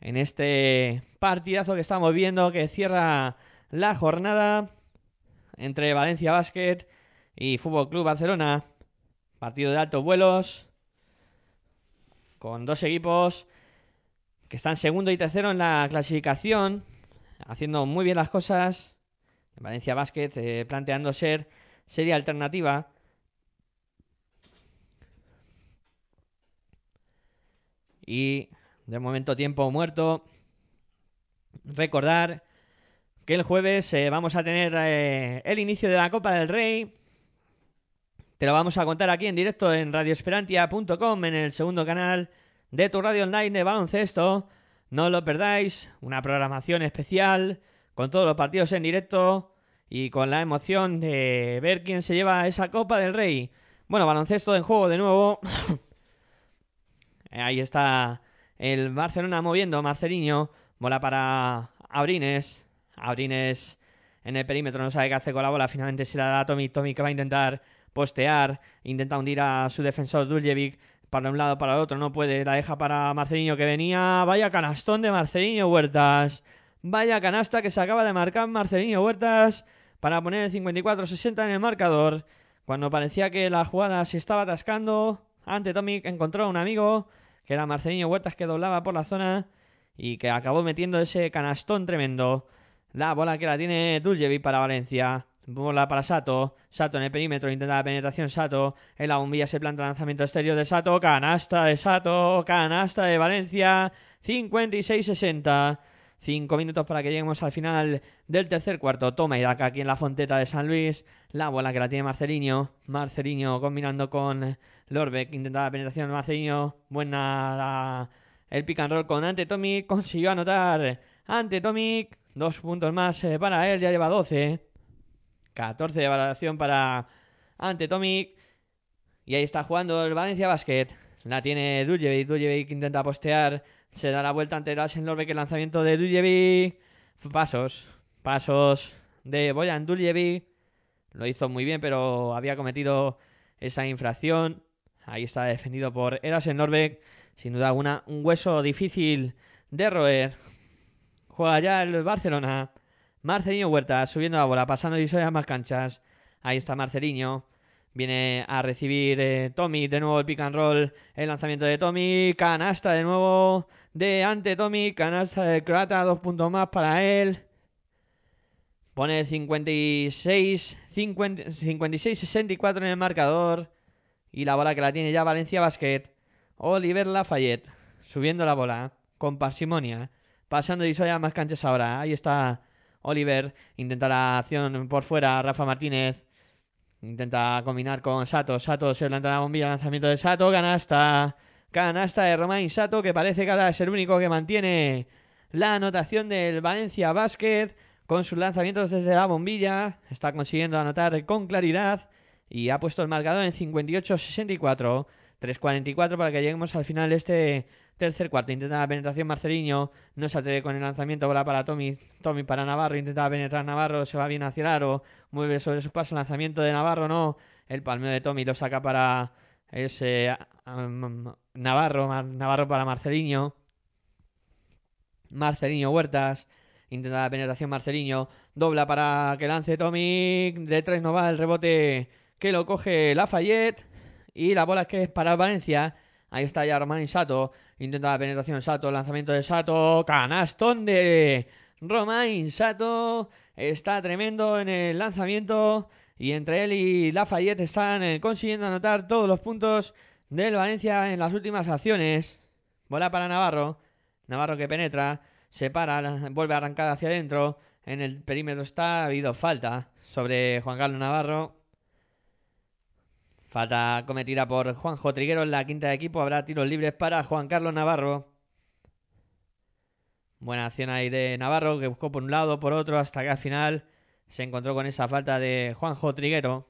en este partidazo que estamos viendo que cierra la jornada entre Valencia Basket y Fútbol Club Barcelona. Partido de altos vuelos con dos equipos que están segundo y tercero en la clasificación, haciendo muy bien las cosas. Valencia Basket eh, planteando ser serie alternativa. Y de momento tiempo muerto. Recordar que el jueves eh, vamos a tener eh, el inicio de la Copa del Rey. Te lo vamos a contar aquí en directo en radioesperantia.com en el segundo canal de tu radio online de baloncesto. No lo perdáis, una programación especial con todos los partidos en directo y con la emoción de ver quién se lleva esa Copa del Rey. Bueno, baloncesto en juego de nuevo. Ahí está el Barcelona moviendo, Marceliño, bola para Abrines, Abrines en el perímetro, no sabe qué hacer con la bola, finalmente se la da a Tommy, Tommy que va a intentar postear, intenta hundir a su defensor Duljevic, para un lado, para el otro, no puede, la deja para Marceliño que venía, vaya canastón de Marceliño Huertas, vaya canasta que se acaba de marcar Marceliño Huertas para poner el 54-60 en el marcador, cuando parecía que la jugada se estaba atascando, ante Tommy encontró a un amigo, que era Marcelino Huertas que doblaba por la zona y que acabó metiendo ese canastón tremendo. La bola que la tiene Duljevic para Valencia. Bola para Sato. Sato en el perímetro. Intenta la penetración Sato. En la bombilla se planta lanzamiento exterior de Sato. Canasta de Sato. Canasta de Valencia. 56-60. Cinco minutos para que lleguemos al final del tercer cuarto. Toma y daca aquí en la fonteta de San Luis. La bola que la tiene Marceliño. Marceliño combinando con Lorbeck. Intenta la penetración de Marceliño. Buena el pick and roll con Ante Tomic. Consiguió anotar Ante Tomic. Dos puntos más eh, para él. Ya lleva 12. 14 de valoración para Ante Tomic. Y ahí está jugando el Valencia Basket. La tiene Duljevic. Duljevic intenta postear. Se da la vuelta ante Lassen Lorbeck. El lanzamiento de Duljevic. Pasos. Pasos de Boyan Duljevic. Lo hizo muy bien, pero había cometido esa infracción. Ahí está defendido por Erasen Norbeck. Sin duda alguna, un hueso difícil de roer. Juega ya el Barcelona. Marcelinho Huerta subiendo la bola, pasando y a más canchas. Ahí está Marcelinho. Viene a recibir eh, Tommy de nuevo el pick and roll. El lanzamiento de Tommy. Canasta de nuevo de ante Tommy. Canasta de croata. Dos puntos más para él. Pone 56, 50, 56, 64 en el marcador. Y la bola que la tiene ya Valencia Basket. Oliver Lafayette. Subiendo la bola. Con parsimonia. Pasando y a más canchas ahora. Ahí está Oliver. Intenta la acción por fuera. Rafa Martínez. Intenta combinar con Sato. Sato se levanta la bombilla. Lanzamiento de Sato. Canasta. Canasta de Romain Sato. Que parece que ahora es el único que mantiene la anotación del Valencia Basket. Con sus lanzamientos desde la bombilla. Está consiguiendo anotar con claridad. Y ha puesto el marcador en 58-64. 3.44 para que lleguemos al final de este tercer cuarto. Intenta la penetración Marceliño. No se atreve con el lanzamiento. Bola para Tommy. Tommy para Navarro. Intenta penetrar Navarro. Se va bien hacia el aro. Mueve sobre su paso. Lanzamiento de Navarro. No. El palmeo de Tommy lo saca para ese um, Navarro. Navarro para Marceliño. Marceliño Huertas. Intenta la penetración Marceliño. Dobla para que lance Tommy. De tres no va el rebote que lo coge Lafayette. Y la bola que es para Valencia. Ahí está ya Romain Sato. Intenta la penetración Sato. Lanzamiento de Sato. Canastón de Romain Sato. Está tremendo en el lanzamiento. Y entre él y Lafayette están eh, consiguiendo anotar todos los puntos del Valencia en las últimas acciones. Bola para Navarro. Navarro que penetra. Se para. Vuelve a arrancar hacia adentro. En el perímetro está. Ha habido falta sobre Juan Carlos Navarro. Falta cometida por Juanjo Triguero en la quinta de equipo. Habrá tiros libres para Juan Carlos Navarro. Buena acción ahí de Navarro que buscó por un lado, por otro, hasta que al final se encontró con esa falta de Juanjo Triguero.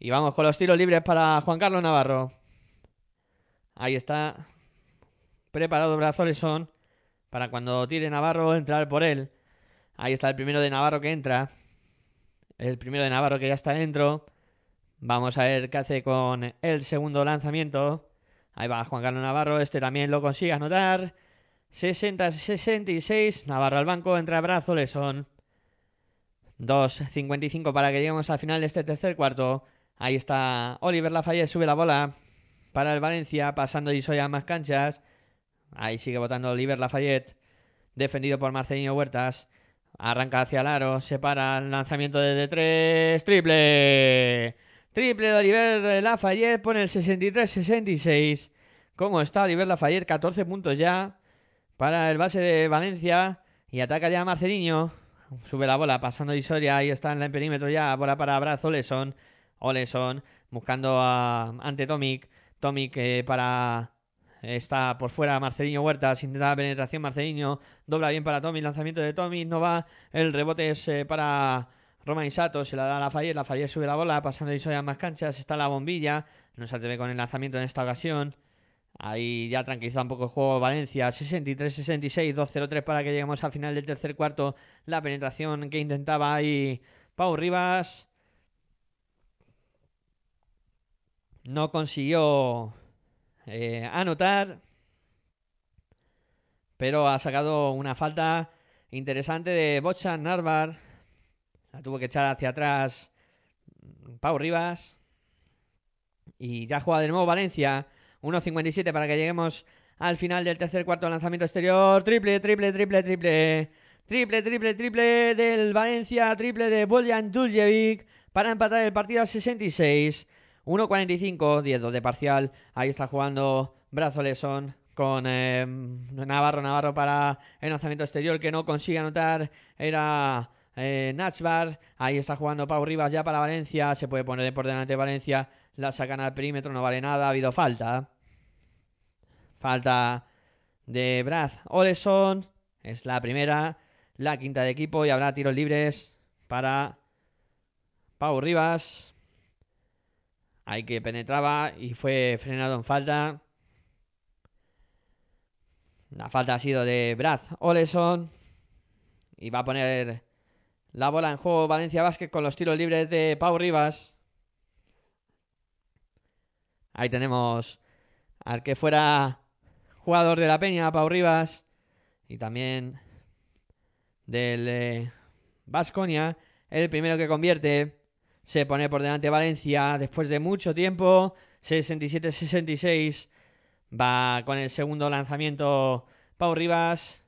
Y vamos con los tiros libres para Juan Carlos Navarro. Ahí está. Preparado Brazolesón para cuando tire Navarro entrar por él. Ahí está el primero de Navarro que entra. El primero de Navarro que ya está dentro. Vamos a ver qué hace con el segundo lanzamiento. Ahí va Juan Carlos Navarro. Este también lo consigue anotar. 60-66. Navarro al banco. Entra brazo. Le son 2.55 para que lleguemos al final de este tercer cuarto. Ahí está Oliver Lafayette. Sube la bola para el Valencia. Pasando y a más canchas. Ahí sigue votando Oliver Lafayette. Defendido por Marcelino Huertas. Arranca hacia el aro. Se para el lanzamiento desde tres. Triple. Triple de Oliver Lafayette pone el 63-66. ¿Cómo está Oliver Lafayette? 14 puntos ya para el base de Valencia. Y ataca ya Marcelinho. Sube la bola pasando Isoria. Ahí está en el perímetro ya. Bola para abrazo Oleson. Oleson buscando a, ante Tomic. Tomic eh, para Está por fuera Marcelinho Huertas, intenta la penetración Marcelinho, dobla bien para Tommy, lanzamiento de Tommy, no va, el rebote es eh, para Roma Sato, se la da a Lafayette, Lafayette sube la bola, pasando y a más canchas, está la bombilla, no se atreve con el lanzamiento en esta ocasión. Ahí ya tranquiliza un poco el juego Valencia, 63-66, 2-0-3 para que lleguemos al final del tercer cuarto. La penetración que intentaba ahí Pau Rivas. No consiguió eh, anotar. Pero ha sacado una falta interesante de Bochan Narvar. La tuvo que echar hacia atrás Pau Rivas. Y ya juega de nuevo Valencia. 1.57 para que lleguemos al final del tercer cuarto lanzamiento exterior. Triple, triple, triple, triple. Triple, triple, triple del Valencia. Triple de Bojan Duljevic para empatar el partido a 66. 1.45, 10 de parcial. Ahí está jugando Brazo Lesón con eh, Navarro. Navarro para el lanzamiento exterior que no consigue anotar. Era eh. Ahí está jugando Pau Rivas ya para Valencia. Se puede poner por delante Valencia. La sacan al perímetro. No vale nada. Ha habido falta. Falta de Braz Oleson. Es la primera. La quinta de equipo. Y habrá tiros libres para Pau Rivas. Ahí que penetraba y fue frenado en falta. La falta ha sido de Brad Oleson. Y va a poner la bola en juego Valencia Vázquez con los tiros libres de Pau Rivas. Ahí tenemos al que fuera jugador de la Peña, Pau Rivas. y también del Vasconia. el primero que convierte se pone por delante Valencia después de mucho tiempo. 67-66 va con el segundo lanzamiento Pau Rivas.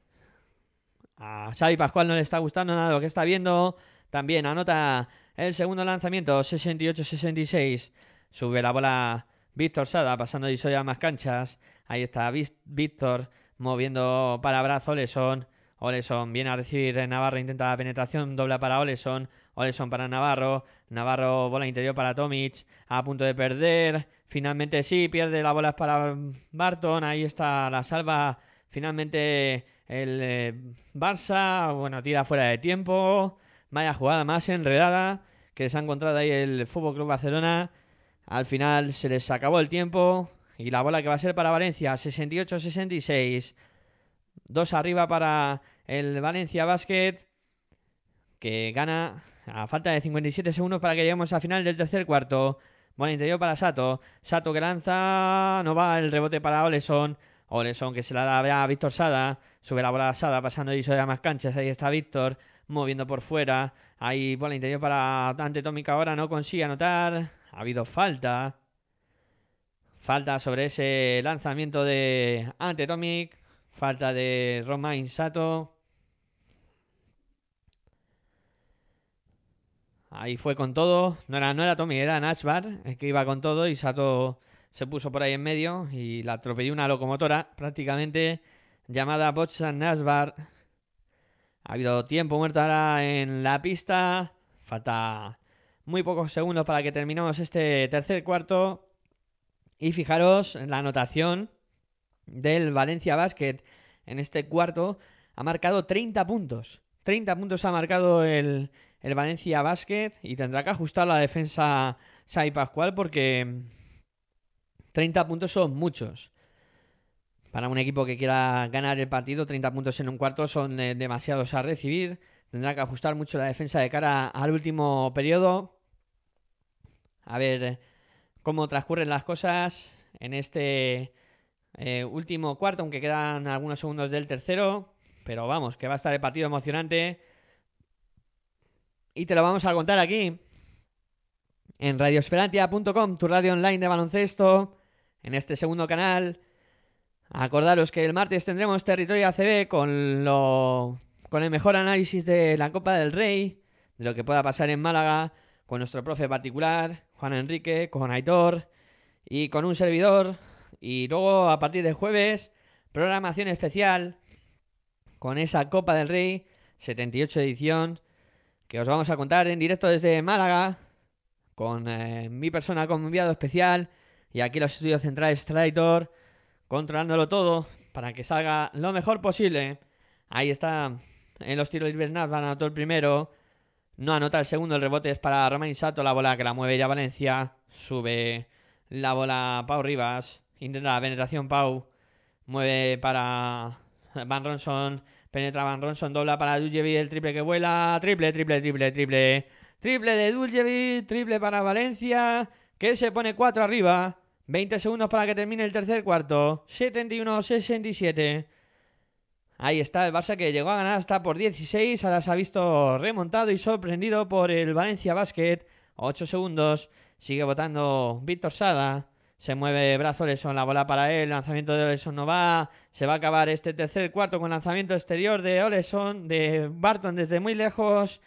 A Xavi Pascual no le está gustando nada lo que está viendo. También anota el segundo lanzamiento 68-66. Sube la bola Víctor Sada pasando y soy a más canchas. Ahí está Víctor moviendo para brazo Oleson. Oleson viene a recibir Navarro, intenta la penetración, dobla para Oleson. Oleson para Navarro. Navarro, bola interior para Tomic. A punto de perder. Finalmente sí, pierde la bola para Barton. Ahí está la salva. Finalmente el eh, Barça. Bueno, tira fuera de tiempo. Vaya jugada más enredada que se ha encontrado ahí el Fútbol Club Barcelona. Al final se les acabó el tiempo. Y la bola que va a ser para Valencia, 68-66. Dos arriba para el Valencia Basket, que gana a falta de 57 segundos para que lleguemos al final del tercer cuarto. Bola interior para Sato. Sato que lanza. No va el rebote para Oleson. Oleson que se la da a Víctor Sada. Sube la bola a Sada pasando y sobre más canchas. Ahí está Víctor moviendo por fuera. Ahí bola interior para Ante ahora. No consigue anotar. Ha habido falta. Falta sobre ese lanzamiento de Ante Falta de Romain Sato. Ahí fue con todo. No era, no era Tommy, era Nashbar el que iba con todo y Sato se puso por ahí en medio y la atropelló una locomotora prácticamente llamada Bochan Nashbar. Ha habido tiempo muerto ahora en la pista. Falta muy pocos segundos para que terminemos este tercer cuarto. Y fijaros en la anotación del Valencia Basket en este cuarto. Ha marcado 30 puntos. 30 puntos ha marcado el, el Valencia Basket y tendrá que ajustar la defensa Xavi Pascual porque 30 puntos son muchos. Para un equipo que quiera ganar el partido, 30 puntos en un cuarto son eh, demasiados a recibir. Tendrá que ajustar mucho la defensa de cara al último periodo. A ver eh, cómo transcurren las cosas en este eh, último cuarto, aunque quedan algunos segundos del tercero. Pero vamos, que va a estar el partido emocionante y te lo vamos a contar aquí en radioesperantia.com, tu radio online de baloncesto, en este segundo canal. Acordaros que el martes tendremos territorio ACB con lo con el mejor análisis de la Copa del Rey, de lo que pueda pasar en Málaga, con nuestro profe particular, Juan Enrique, con Aitor y con un servidor. Y luego a partir de jueves, programación especial con esa Copa del Rey, 78 edición, que os vamos a contar en directo desde Málaga, con eh, mi persona como enviado especial, y aquí los estudios centrales Traditor, controlándolo todo para que salga lo mejor posible. Ahí está, en los tiros libres Navas anotó el primero, no anota el segundo, el rebote es para Romain Sato, la bola que la mueve ya Valencia, sube la bola Pau Rivas, intenta la penetración Pau, mueve para Van Ronson, Penetra Van Ronson, dobla para Duljevic, el triple que vuela. Triple, triple, triple, triple. Triple de Duljevic, triple para Valencia, que se pone 4 arriba. 20 segundos para que termine el tercer cuarto. 71-67. Ahí está el Barça que llegó a ganar hasta por 16. Ahora se ha visto remontado y sorprendido por el Valencia Basket. 8 segundos. Sigue votando Víctor Sada. Se mueve brazo la bola para él, lanzamiento de Oleson no va. Se va a acabar este tercer cuarto con lanzamiento exterior de Oleson, de Barton desde muy lejos.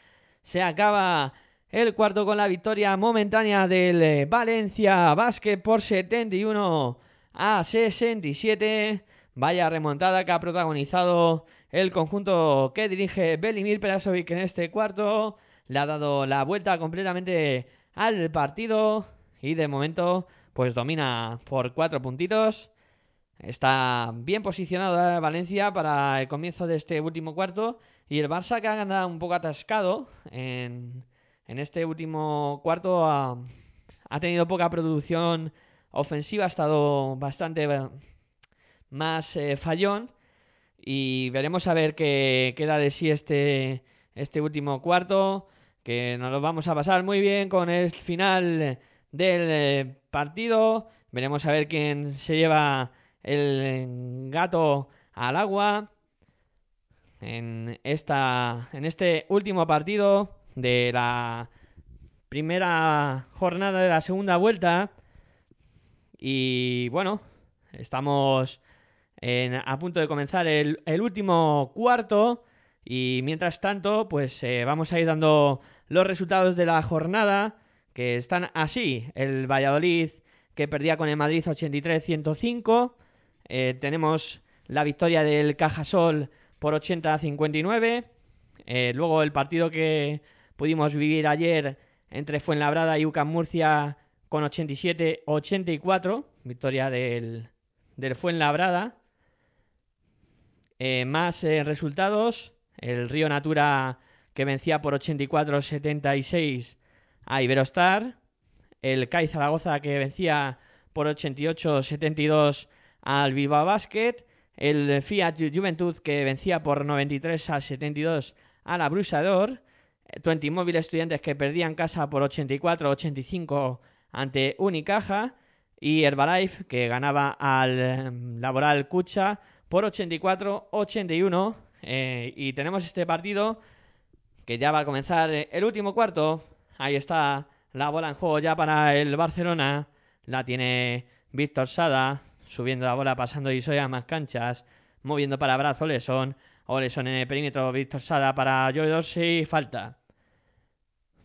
Se acaba el cuarto con la victoria momentánea del eh, Valencia Basket por 71 a 67. Vaya remontada que ha protagonizado el conjunto que dirige Belimir Perasovic en este cuarto. Le ha dado la vuelta completamente al partido y de momento pues domina por cuatro puntitos. Está bien posicionado Valencia para el comienzo de este último cuarto. Y el Barça que ha ganado un poco atascado en, en este último cuarto ha, tenido poca producción ofensiva, ha estado bastante más eh, fallón. Y veremos a ver qué queda de sí este, este último cuarto. Que nos lo vamos a pasar muy bien con el final del eh, partido. Veremos a ver quién se lleva el gato al agua. en, esta, en este último partido de la primera jornada de la segunda vuelta. Y bueno, estamos en- a punto de comenzar el, el último cuarto. Y mientras tanto, pues eh, vamos a ir dando los resultados de la jornada, que están así. El Valladolid, que perdía con el Madrid 83-105. Eh, tenemos la victoria del Cajasol por 80-59. Eh, luego el partido que pudimos vivir ayer entre Fuenlabrada y UCAM Murcia con 87-84, victoria del, del Fuenlabrada. Eh, más eh, resultados, el Río Natura que vencía por 84-76 a Iberostar, el CAI Zaragoza que vencía por 88-72 al Viva Basket, el Fiat Juventud que vencía por 93 a 72 al 20 Móvil Estudiantes que perdían casa por 84-85 ante Unicaja y Herbalife que ganaba al em, Laboral Cucha por 84-81 eh, y tenemos este partido que ya va a comenzar eh, el último cuarto. Ahí está la bola en juego ya para el Barcelona. La tiene Víctor Sada subiendo la bola, pasando y a más canchas, moviendo para Brazo Lesón. Oleson en el perímetro, Víctor Sada para Joe Dorsey, falta.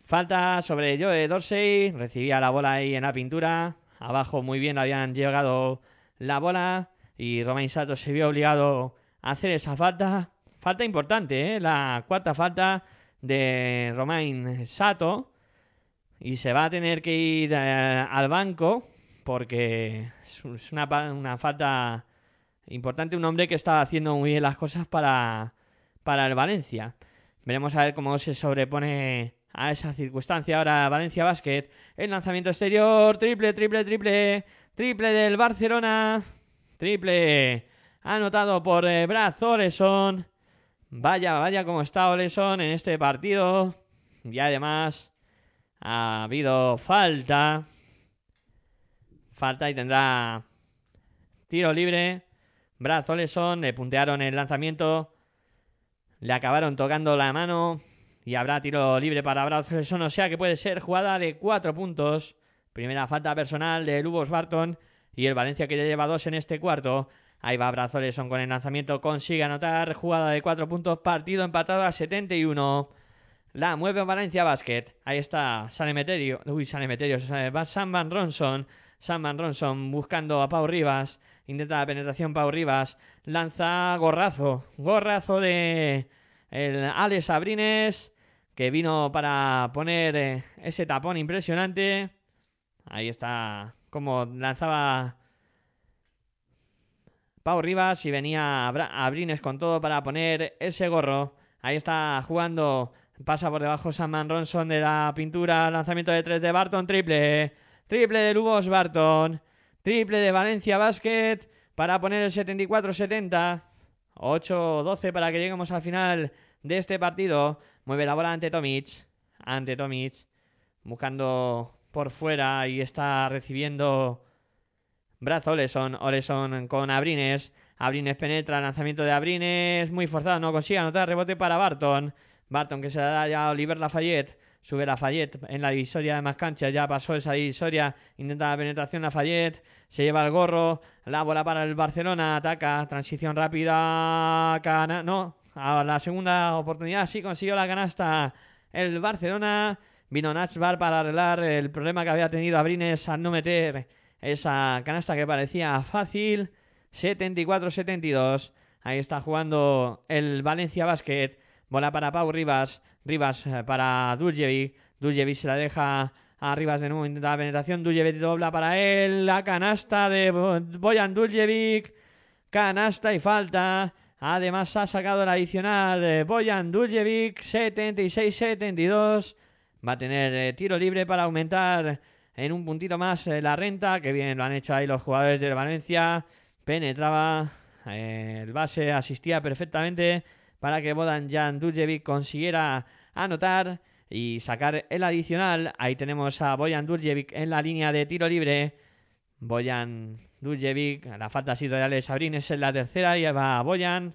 Falta sobre Joe Dorsey, recibía la bola ahí en la pintura. Abajo muy bien habían llegado la bola y Romain Sato se vio obligado a hacer esa falta. Falta importante, ¿eh? la cuarta falta de Romain Sato. Y se va a tener que ir eh, al banco porque es una falta importante. Un hombre que está haciendo muy bien las cosas para, para el Valencia. Veremos a ver cómo se sobrepone a esa circunstancia. Ahora Valencia Basket. El lanzamiento exterior. Triple, triple, triple. Triple del Barcelona. Triple. Anotado por eh, Brad Oleson. Vaya, vaya cómo está Oleson en este partido. Y además ha habido falta. Falta y tendrá tiro libre. Brad Oleson le puntearon el lanzamiento. Le acabaron tocando la mano. Y habrá tiro libre para Brad Oleson. O sea que puede ser jugada de cuatro puntos. Primera falta personal de Lubos Barton. Y el Valencia que ya lleva dos en este cuarto. Ahí va Brad Oleson con el lanzamiento. Consigue anotar. Jugada de cuatro puntos. Partido empatado a 71. La mueve Valencia Basket. Ahí está San Emeterio. Uy, San Emeterio. eh, Va Sam Van Ronson. Sam Van Ronson buscando a Pau Rivas. Intenta la penetración Pau Rivas. Lanza gorrazo. Gorrazo de el Alex Abrines. Que vino para poner eh, ese tapón impresionante. Ahí está. Como lanzaba Pau Rivas y venía Abrines con todo para poner ese gorro. Ahí está jugando. Pasa por debajo Sam Ronson de la pintura. Lanzamiento de tres de Barton. Triple. Triple de Lubos Barton. Triple de Valencia Basket. Para poner el 74-70. 8-12 para que lleguemos al final de este partido. Mueve la bola ante Tomic. Ante Tomic. Buscando por fuera y está recibiendo Brad Oleson. Oleson con Abrines. Abrines penetra, lanzamiento de Abrines. Muy forzado, no consigue anotar. Rebote para Barton. Barton que se la da ya a Oliver Lafayette. Sube Lafayette en la divisoria de más canchas. Ya pasó esa divisoria. Intenta la penetración Lafayette. Se lleva el gorro. La bola para el Barcelona. Ataca. Transición rápida. Cana no. A la segunda oportunidad sí consiguió la canasta el Barcelona. Vino Nachbar para arreglar el problema que había tenido Abrines al no meter esa canasta que parecía fácil. 74-72. Ahí está jugando el Valencia Basket. Bola para Pau Rivas. Rivas eh, para Duljevic. Duljevic se la deja a Rivas de nuevo. Intenta la penetración. Duljevic dobla para él. La canasta de Bo- Boyan Duljevic. Canasta y falta. Además ha sacado el adicional de Boyan Duljevic. 76-72. Va a tener eh, tiro libre para aumentar en un puntito más eh, la renta. Que bien lo han hecho ahí los jugadores del Valencia. Penetraba. eh, el base asistía perfectamente para que Bodan Jan Duljevic consiguiera anotar y sacar el adicional. Ahí tenemos a Boyan Duljevic en la línea de tiro libre. Boyan Duljevic, la falta ha sido de Alex Abrines en la tercera y va Boyan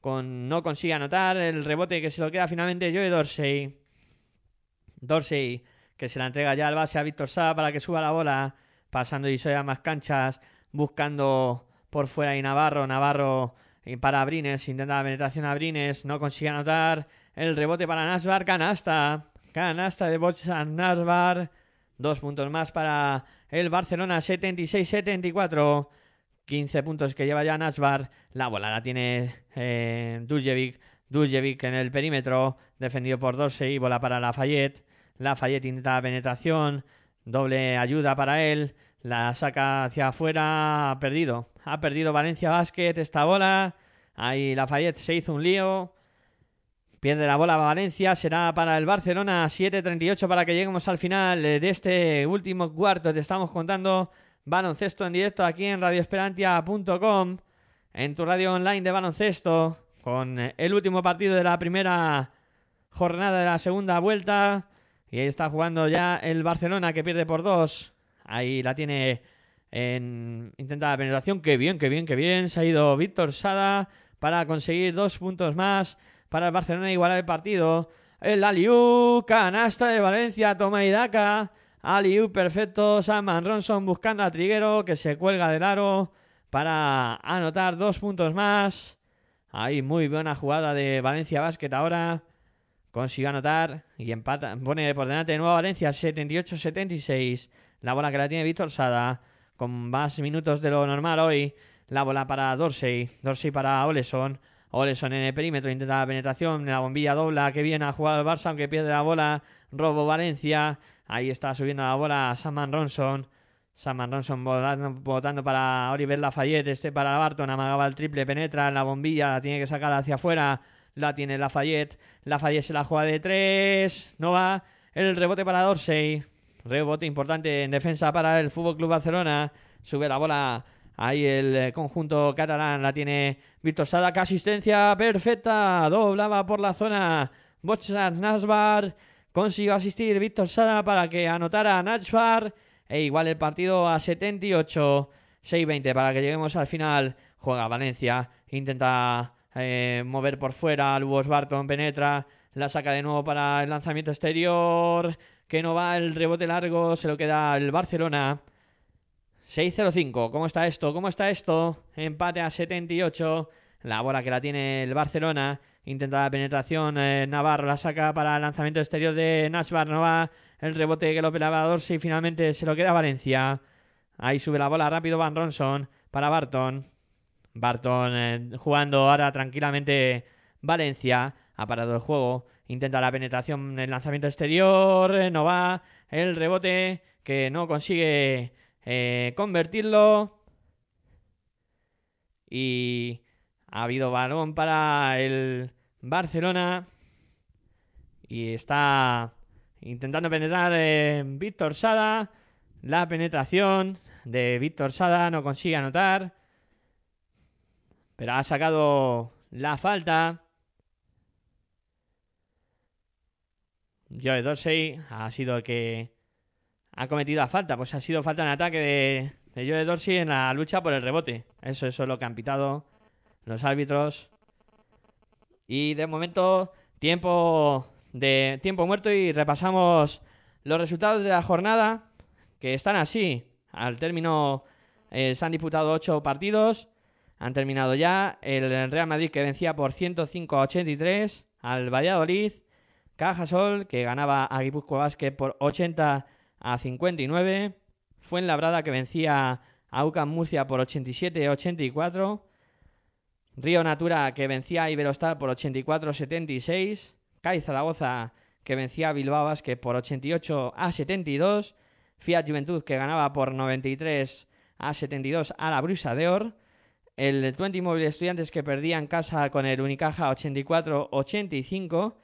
con, no consigue anotar. El rebote que se lo queda finalmente Joe Dorsey. Dorsey que se la entrega ya al base a Víctor Sá para que suba la bola. Pasando y a más canchas. Buscando por fuera y Navarro. Navarro para Brines. Intenta la penetración a Brines. No consigue anotar. El rebote para Nasbar. Canasta. Canasta de Bochan Nasbar. Dos puntos más para el Barcelona. 76-74. 15 puntos que lleva ya Nasbar. La bola la tiene eh, Duljevic. Duljevic en el perímetro. Defendido por Dorsey. Bola para Lafayette. Lafayette intenta la penetración. Doble ayuda para él. La saca hacia afuera. Ha perdido. Ha perdido Valencia Basket esta bola. Ahí Lafayette se hizo un lío. Pierde la bola Valencia. Será para el Barcelona. 7.38 para que lleguemos al final de este último cuarto. Te estamos contando baloncesto en directo aquí en radioesperantia.com. En tu radio online de baloncesto. Con el último partido de la primera jornada de la segunda vuelta. Y ahí está jugando ya el Barcelona que pierde por dos. Ahí la tiene en intenta la penetración. Qué bien, qué bien, qué bien. Se ha ido Víctor Sada para conseguir dos puntos más para el Barcelona igualar el partido. El Aliu, canasta de Valencia, toma y daca. Aliu perfecto. Saman Ronson buscando a Triguero que se cuelga del aro para anotar dos puntos más. Ahí muy buena jugada de Valencia Basket ahora. Consiguió anotar y empata. Pone por delante de nuevo Valencia 78-76. La bola que la tiene Víctor Sada con más minutos de lo normal hoy. La bola para Dorsey, Dorsey para Oleson. Oleson en el perímetro, intenta la penetración, la bombilla dobla, que viene a jugar el Barça, aunque pierde la bola. Robo Valencia, ahí está subiendo la bola Saman Ronson. Saman Ronson votando, para Oliver Lafayette, este para Barton, amagaba el triple, penetra en la bombilla, la tiene que sacar hacia afuera. La tiene Lafayette, Lafayette se la juega de tres, no va. El rebote para Dorsey, Rebote importante en defensa para el Fútbol Club Barcelona. Sube la bola. Ahí el eh, conjunto catalán la tiene Víctor Sada. asistencia perfecta. Doblaba por la zona. Bochas Nasbar. Consiguió asistir Víctor Sada para que anotara Nasbar. E igual el partido a 78. 6-20 para que lleguemos al final. Juega Valencia. Intenta eh, mover por fuera. Lubos Barton penetra. La saca de nuevo para el lanzamiento exterior que no va el rebote largo, se lo queda el Barcelona. 6-0-5, ¿cómo está esto? ¿Cómo está esto? Empate a 78, la bola que la tiene el Barcelona. Intenta la penetración, eh, Navarro la saca para el lanzamiento exterior de Nashbar, no va el rebote que lo pelaba Dorsey finalmente se lo queda Valencia. Ahí sube la bola rápido Van Ronson para Barton. Barton eh, jugando ahora tranquilamente Valencia. Ha parado el juego. Intenta la penetración, el lanzamiento exterior, eh, no va. El rebote que no consigue eh, convertirlo. Y ha habido balón para el Barcelona. Y está intentando penetrar en Víctor Sada. La penetración de Víctor Sada no consigue anotar. Pero ha sacado la falta. Joe Dorsey ha sido el que ha cometido la falta. Pues ha sido falta en ataque de, de Joe Dorsey en la lucha por el rebote. Eso, eso es lo que han pitado los árbitros. Y de momento, tiempo de tiempo muerto y repasamos los resultados de la jornada que están así. Al término eh, se han disputado ocho partidos. Han terminado ya el Real Madrid que vencía por 105 a 83 al Valladolid. Cajasol, que ganaba a Guipúzcoa Basket por 80 a 59. Fuenlabrada, que vencía a UCAM Murcia por 87 a 84. Río Natura, que vencía a Iberostar por 84 a 76. CAI Zaragoza, que vencía a Bilbao Basket por 88 a 72. Fiat Juventud, que ganaba por 93 a 72 a la Brusa de Or. El 20 Móvil Estudiantes, que perdía en casa con el Unicaja 84 85.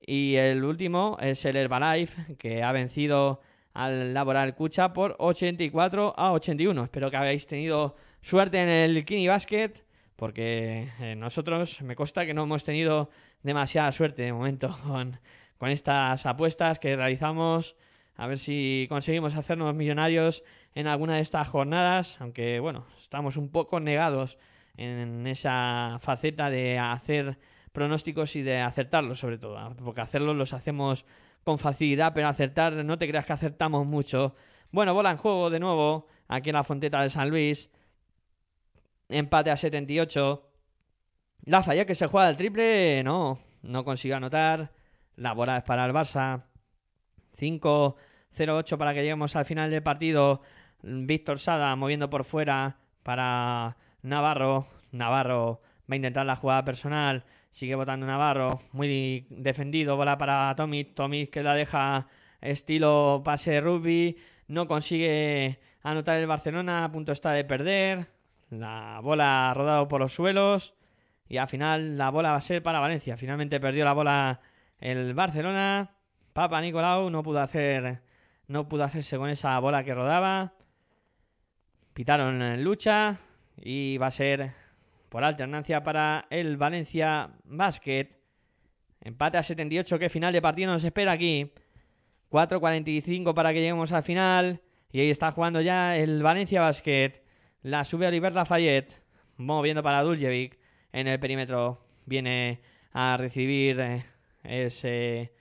Y el último es el Herbalife, que ha vencido al Laboral Cucha por 84 a 81. Espero que habéis tenido suerte en el Kini Basket, porque eh, nosotros me consta que no hemos tenido demasiada suerte de momento con, con estas apuestas que realizamos. A ver si conseguimos hacernos millonarios en alguna de estas jornadas, aunque bueno, estamos un poco negados en esa faceta de hacer pronósticos y de acertarlos sobre todo, porque hacerlos los hacemos con facilidad, pero acertar no te creas que acertamos mucho. Bueno, bola en juego de nuevo aquí en la Fonteta de San Luis. Empate a 78. La falla que se juega el triple, no, no consiguió anotar. La bola es para el Barça. 5-0-8 para que lleguemos al final del partido. Víctor Sada moviendo por fuera para Navarro. Navarro va a intentar la jugada personal. Sigue votando Navarro. Muy defendido. Bola para Tomic. Tomic que la deja estilo pase rugby. No consigue anotar el Barcelona. A punto está de perder. La bola ha rodado por los suelos. Y al final la bola va a ser para Valencia. Finalmente perdió la bola el Barcelona. Papa Nicolau no pudo hacer. No pudo hacerse con esa bola que rodaba. Pitaron en lucha. Y va a ser por alternancia para el Valencia Basket. Empate a 78, que final de partido nos espera aquí. 4.45 para que lleguemos al final. Y ahí está jugando ya el Valencia Basket. La sube Oliver Lafayette. Moviendo para Duljevic. En el perímetro viene a recibir eh, ese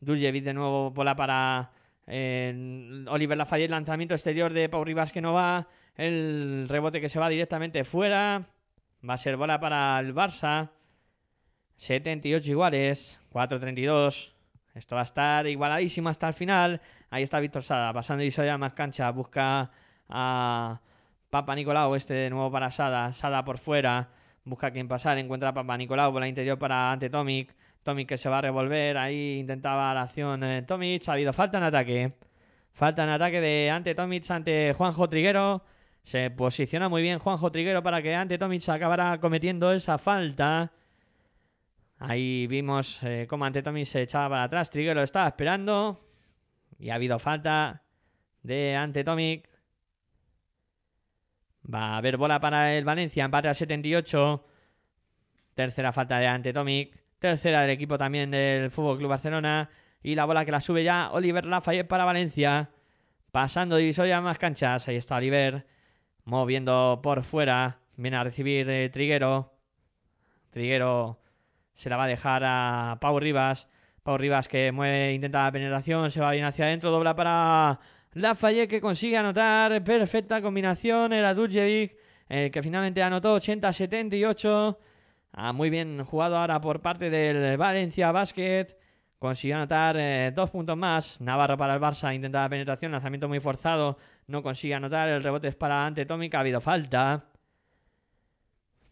Duljevic de nuevo. Bola para eh, Oliver Lafayette. Lanzamiento exterior de Pau Rivas que no va. El rebote que se va directamente fuera. Va a ser bola para el Barça. 78 iguales. 4-32. Esto va a estar igualadísimo hasta el final. Ahí está Víctor Sada. Pasando y ya más cancha. Busca a Papa Nicolau. Este de nuevo para Sada. Sada por fuera. Busca a quien pasar. Encuentra a Papa Nicolau. Bola interior para ante Tomic. Tomic que se va a revolver. Ahí intentaba la acción eh, Tomic. Ha habido falta en ataque. Falta en ataque de ante Tomic ante Juanjo Triguero. Se posiciona muy bien Juanjo Triguero para que ante Tomic acabara cometiendo esa falta. Ahí vimos eh, cómo ante se echaba para atrás. Triguero estaba esperando. Y ha habido falta de ante Tomic. Va a haber bola para el Valencia. Empate a 78. Tercera falta de ante Tomic. Tercera del equipo también del Fútbol Club Barcelona. Y la bola que la sube ya Oliver Lafayette para Valencia. Pasando divisoria más canchas. Ahí está Oliver. Moviendo por fuera. Viene a recibir eh, Triguero. Triguero se la va a dejar a Pau Rivas. Pau Rivas que mueve, intenta la penetración. Se va bien hacia adentro. Dobla para Lafayette que consigue anotar. Perfecta combinación. Era Duljevic. El que finalmente anotó 80-78. Ah, muy bien jugado ahora por parte del Valencia Basket. Consiguió anotar eh, dos puntos más. Navarro para el Barça. Intenta la penetración. Lanzamiento muy forzado. No consigue anotar. El rebote es para ante Tomic. Ha habido falta.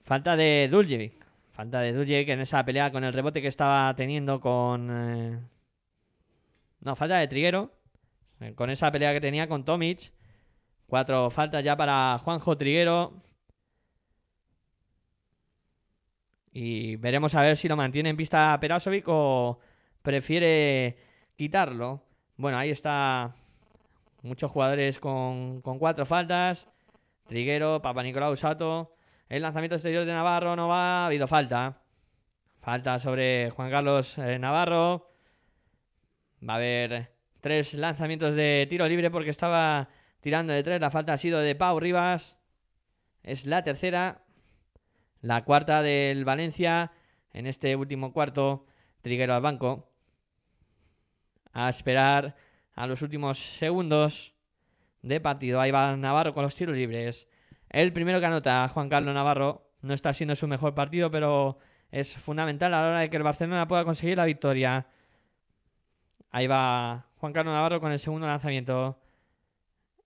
Falta de Duljevic. Falta de Duljevic en esa pelea con el rebote que estaba teniendo con... eh, No, falta de Triguero. Eh, Con esa pelea que tenía con Tomic. Cuatro faltas ya para Juanjo Triguero. Y veremos a ver si lo mantiene en pista Perasovic o prefiere quitarlo. Bueno, ahí está muchos jugadores con, cuatro faltas. Triguero, Papa Nicolau Sato. El lanzamiento exterior de Navarro no va. Ha habido falta. Falta sobre Juan Carlos eh, Navarro. Va a haber tres lanzamientos de tiro libre porque estaba tirando de tres. La falta ha sido de Pau Rivas. Es la tercera. La cuarta del Valencia. En este último cuarto. Triguero al banco. A esperar a los últimos segundos de partido. Ahí va Navarro con los tiros libres. El primero que anota, Juan Carlos Navarro. No está siendo su mejor partido, pero es fundamental a la hora de que el Barcelona pueda conseguir la victoria. Ahí va Juan Carlos Navarro con el segundo lanzamiento.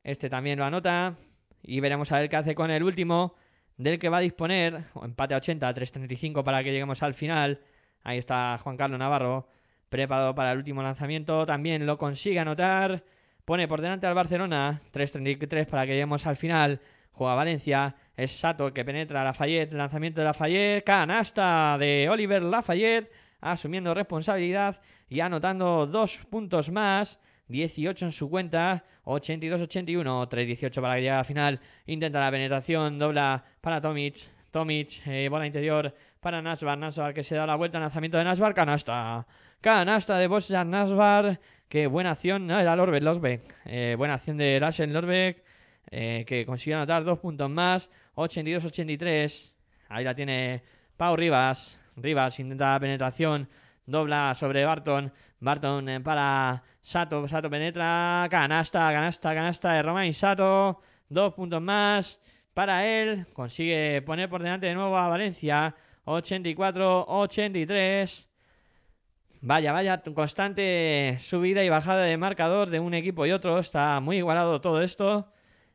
Este también lo anota. Y veremos a ver qué hace con el último. Del que va a disponer. Empate a 80, 3.35 para que lleguemos al final. Ahí está Juan Carlos Navarro. Preparado para el último lanzamiento. También lo consigue anotar. Pone por delante al Barcelona. 3.33 para que lleguemos al final. Juega Valencia. Es Sato que penetra a Lafayette. Lanzamiento de Lafayette. Canasta de Oliver Lafayette. Asumiendo responsabilidad y anotando dos puntos más. 18 en su cuenta. 82-81. 3-18 para que llegue a la final. Intenta la penetración. Dobla para Tomic. Tomic. eh, bola interior para Nasbar. Nasbar que se da la vuelta. Lanzamiento de Nasbar. Canasta. Canasta de Bojan Nasbar. Qué buena acción. No, era Lorbeck. Lorbeck. Eh, buena acción de Lassen Lorbeck. eh, que consiguió anotar dos puntos más. 82-83. Ahí la tiene Pau Rivas. Rivas intenta penetración. Dobla sobre Barton. Barton eh, para Sato. Sato penetra. Canasta, canasta, canasta de Romain Sato. Dos puntos más para él. Consigue poner por delante de nuevo a Valencia. 84-83. Vaya, vaya, constante subida y bajada de marcador de un equipo y otro. Está muy igualado todo esto.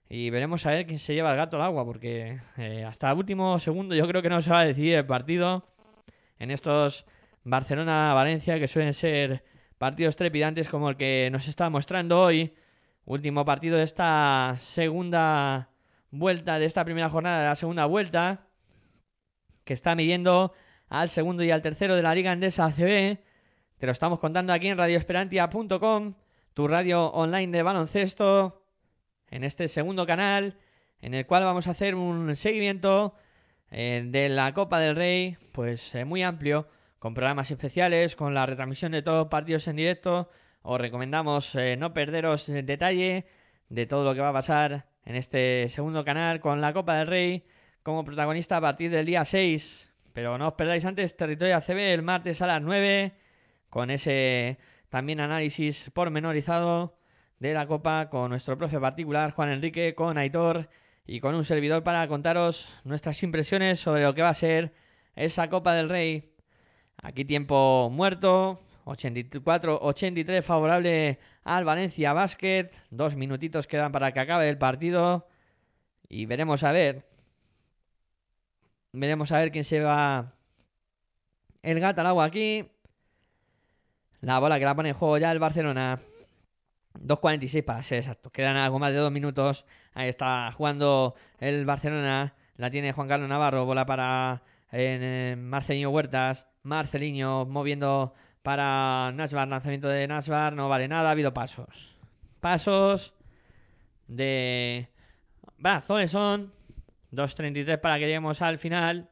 Y veremos a ver quién se lleva el gato al agua, porque eh, hasta el último segundo yo creo que no se va a decidir el partido en estos Barcelona-Valencia, que suelen ser partidos trepidantes como el que nos está mostrando hoy. Último partido de esta segunda vuelta, de esta primera jornada de la segunda vuelta, que está midiendo al segundo y al tercero de la Liga Endesa ACB. Te lo estamos contando aquí en radioesperantia.com, tu radio online de baloncesto, en este segundo canal, en el cual vamos a hacer un seguimiento eh, de la Copa del Rey, pues eh, muy amplio, con programas especiales, con la retransmisión de todos los partidos en directo. Os recomendamos eh, no perderos el detalle de todo lo que va a pasar en este segundo canal con la Copa del Rey como protagonista a partir del día 6. Pero no os perdáis antes Territorio ACB el martes a las 9 con ese también análisis pormenorizado de la Copa con nuestro profe particular Juan Enrique, con Aitor y con un servidor para contaros nuestras impresiones sobre lo que va a ser esa Copa del Rey. Aquí tiempo muerto, 84-83 favorable al Valencia Basket, dos minutitos quedan para que acabe el partido y veremos a ver, veremos a ver quién se va el gato al agua aquí. La bola que la pone en juego ya el Barcelona. 2.46 para ser exacto. Quedan algo más de dos minutos. Ahí está jugando el Barcelona. La tiene Juan Carlos Navarro. Bola para eh, Marcelinho Huertas. Marcelinho moviendo para Nasbar. Lanzamiento de Nasbar. No vale nada. Ha habido pasos. Pasos de Brazones son 2.33 para que lleguemos al final.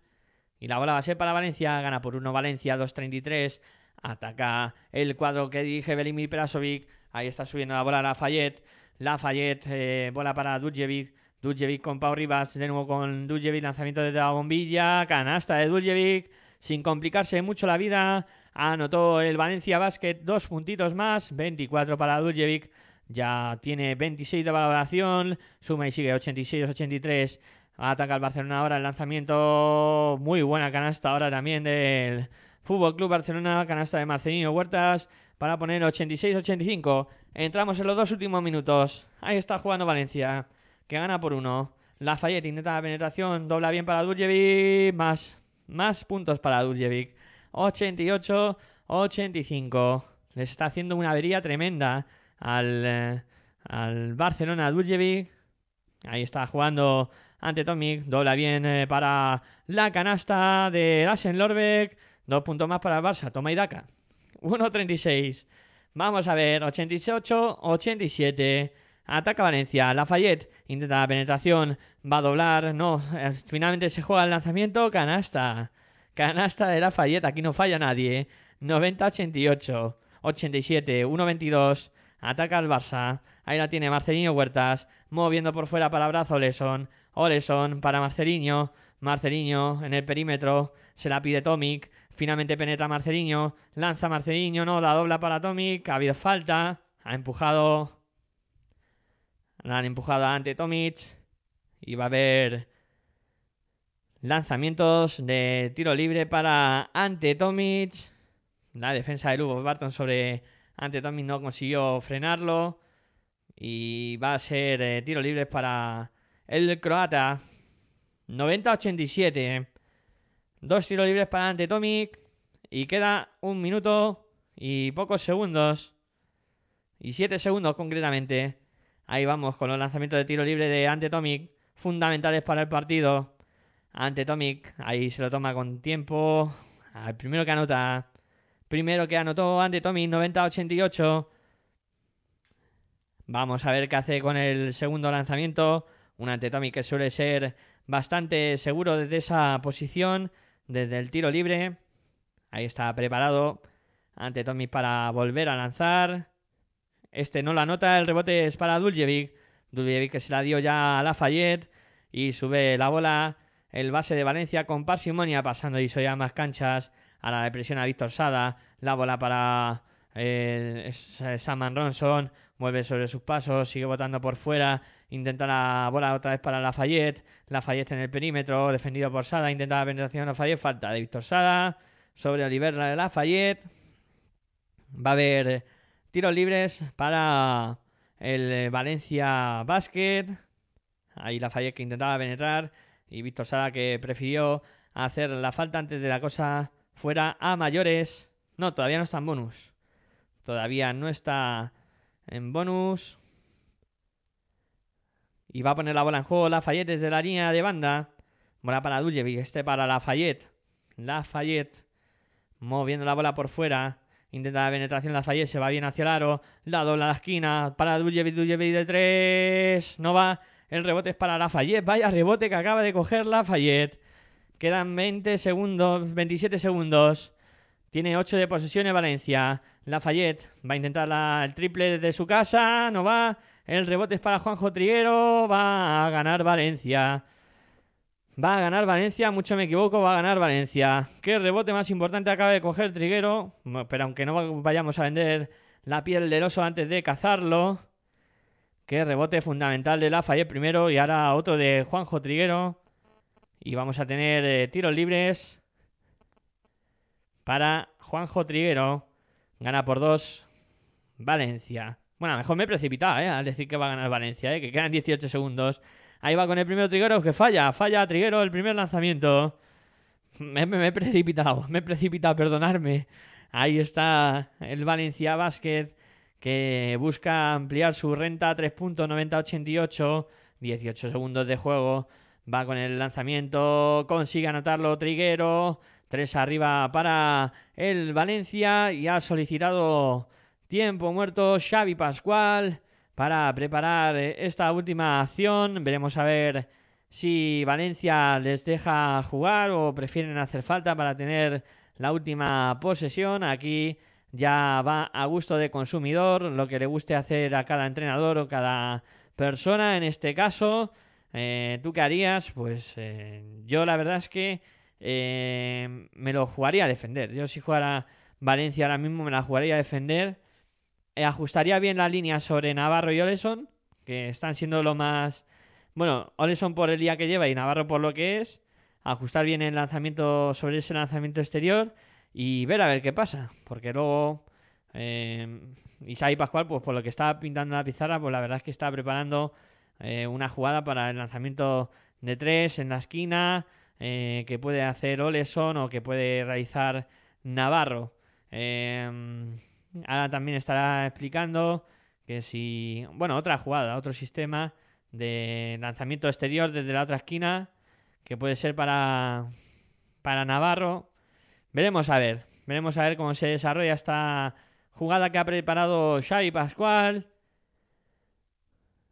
Y la bola va a ser para Valencia. Gana por 1 Valencia. 2.33. Ataca el cuadro que dirige Belimir Perasovic. Ahí está subiendo la bola Lafayette. Lafayette, eh, bola para Dudjevic. Dudjevic con Pau Rivas. De nuevo con Dudjevic. Lanzamiento desde la bombilla. Canasta de Dudjevic. Sin complicarse mucho la vida. Anotó el Valencia Basket. Dos puntitos más. 24 para Dudjevic. Ya tiene 26 de valoración. Suma y sigue 86-83. Ataca el Barcelona ahora el lanzamiento. Muy buena canasta ahora también del Fútbol Club Barcelona. Canasta de Marcelino Huertas para poner 86-85. Entramos en los dos últimos minutos. Ahí está jugando Valencia, que gana por uno. Lafayette intenta la penetración, dobla bien para Duljevic, más, más puntos para Duljevic. 88-85. Les está haciendo una avería tremenda al, eh, al Barcelona Duljevic. Ahí está jugando ante Tomic, dobla bien eh, para la canasta de Lassen Lorbeck. Dos puntos más para el Barça, toma y daca. 1.36. Vamos a ver, 88-87. Ataca Valencia. Lafayette intenta la penetración. Va a doblar. No, finalmente se juega el lanzamiento. Canasta. Canasta de Lafayette. Aquí no falla nadie. 90-88. 87. 1-22. Ataca al Barça. Ahí la tiene Marcelinho Huertas. Moviendo por fuera para Brazo Oleson. Oleson para Marcelinho. Marcelinho en el perímetro. Se la pide Tomic. Finalmente penetra Marcelinho. Lanza Marcelinho. No, la dobla para Tomic. Ha habido falta. Ha empujado. La han empujado ante Tomic. Y va a haber lanzamientos de tiro libre para ante Tomic. La defensa de Lugo Barton sobre ante Tomic no consiguió frenarlo. Y va a ser eh, tiro libre para el croata. 90-87. Dos tiros libres para ante Tomic. Y queda un minuto y pocos segundos. Y siete segundos concretamente. Ahí vamos con los lanzamientos de tiro libre de Ante Tomic. Fundamentales para el partido. Ante Tomic. Ahí se lo toma con tiempo. Al primero que anota. Primero que anotó Ante Tomic. 90-88. Vamos a ver qué hace con el segundo lanzamiento. Un Ante Tomic que suele ser bastante seguro desde esa posición. Desde el tiro libre. Ahí está preparado. Ante Tomic para volver a lanzar. Este no la nota, el rebote es para Duljevic. Duljevic que se la dio ya a Lafayette y sube la bola el base de Valencia con parsimonia, pasando y soy a más canchas. A la depresión a Víctor Sada. La bola para eh, Saman Ronson. Vuelve sobre sus pasos, sigue botando por fuera. Intenta la bola otra vez para Lafayette. Lafayette en el perímetro, defendido por Sada. Intenta la penetración Lafayette. Falta de Víctor Sada. Sobre Oliver de Lafayette. Va a haber tiros libres para el Valencia Basket. Ahí Lafayette que intentaba penetrar. Y Víctor Sada que prefirió hacer la falta antes de la cosa fuera a mayores. No, todavía no está en bonus. Todavía no está en bonus. Y va a poner la bola en juego Lafayette desde la línea de banda. Bola para Duljevic, este para Lafayette. Lafayette moviendo la bola por fuera. Intenta la penetración Lafayette, se va bien hacia el aro. La dobla a la esquina para Duljevic, Duljevic de tres. No va. El rebote es para Lafayette. Vaya rebote que acaba de coger Lafayette. Quedan 20 segundos, 27 segundos. Tiene 8 de posesiones Valencia. Lafayette va a intentar el triple desde su casa. No va. El rebote es para Juanjo Triguero. Va a ganar Valencia. Va a ganar Valencia, mucho me equivoco, va a ganar Valencia. ¿Qué rebote más importante acaba de coger Triguero? Pero aunque no vayamos a vender la piel del oso antes de cazarlo. Qué rebote fundamental de Lafayette primero y ahora otro de Juanjo Triguero. Y vamos a tener eh, tiros libres para Juanjo Triguero. Gana por dos Valencia. Bueno, mejor me he precipitado, ¿eh? Al decir que va a ganar Valencia, ¿eh? Que quedan 18 segundos. Ahí va con el primero Triguero que falla. Falla Triguero el primer lanzamiento. Me, me- me he precipitado, me he precipitado, perdonadme. Ahí está el Valencia Basket que busca ampliar su renta a 3 puntos 90-88. 18 segundos de juego. Va con el lanzamiento. Consigue anotarlo Triguero. 3 arriba para el Valencia. Y ha solicitado tiempo muerto Xavi Pascual para preparar eh, esta última acción. Veremos a ver si Valencia les deja jugar o prefieren hacer falta para tener la última posesión. Aquí ya va a gusto de consumidor, lo que le guste hacer a cada entrenador o cada persona en este caso. Eh, ¿Tú qué harías? Pues eh, yo la verdad es que eh, me lo jugaría a defender. Yo si jugara Valencia ahora mismo me la jugaría a defender. Eh, ajustaría bien la línea sobre Navarro y Oleson, que están siendo lo más... Bueno, Oleson por el día que lleva y Navarro por lo que es. Ajustar bien el lanzamiento sobre ese lanzamiento exterior y ver a ver qué pasa. Porque luego eh, Isai Pascual, pues por lo que estaba pintando la pizarra, pues la verdad es que está preparando eh, una jugada para el lanzamiento de tres en la esquina eh, que puede hacer Oleson o que puede realizar Navarro. Eh, ahora también estará explicando que si, bueno, otra jugada, otro sistema de lanzamiento exterior desde la otra esquina que puede ser para para Navarro. Veremos a ver, veremos a ver cómo se desarrolla esta jugada que ha preparado Xavi Pascual.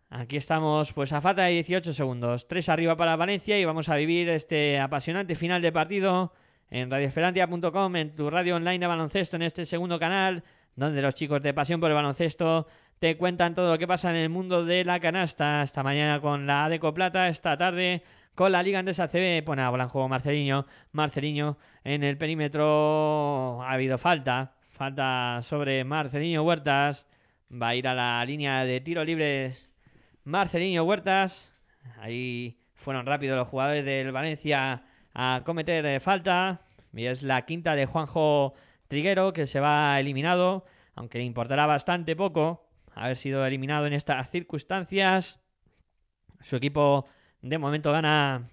Aquí estamos pues a falta de 18 segundos. 3 arriba para Valencia y vamos a vivir este apasionante final de partido en radioesperantia.com, en tu radio online de baloncesto, en este segundo canal, donde los chicos de Pasión por el Baloncesto te cuentan todo lo que pasa en el mundo de la canasta. Esta mañana con la Adeco Plata, esta tarde con la Liga Andesa CB. Pone a bola en juego Marceliño. En el perímetro. Ha habido falta. Falta sobre Marceliño Huertas. Va a ir a la línea de tiro libres Marceliño Huertas. Ahí fueron rápidos los jugadores del Valencia a cometer falta. Y es la quinta de Juanjo Triguero que se va eliminado. Aunque le importará bastante poco haber sido eliminado en estas circunstancias. Su equipo de momento gana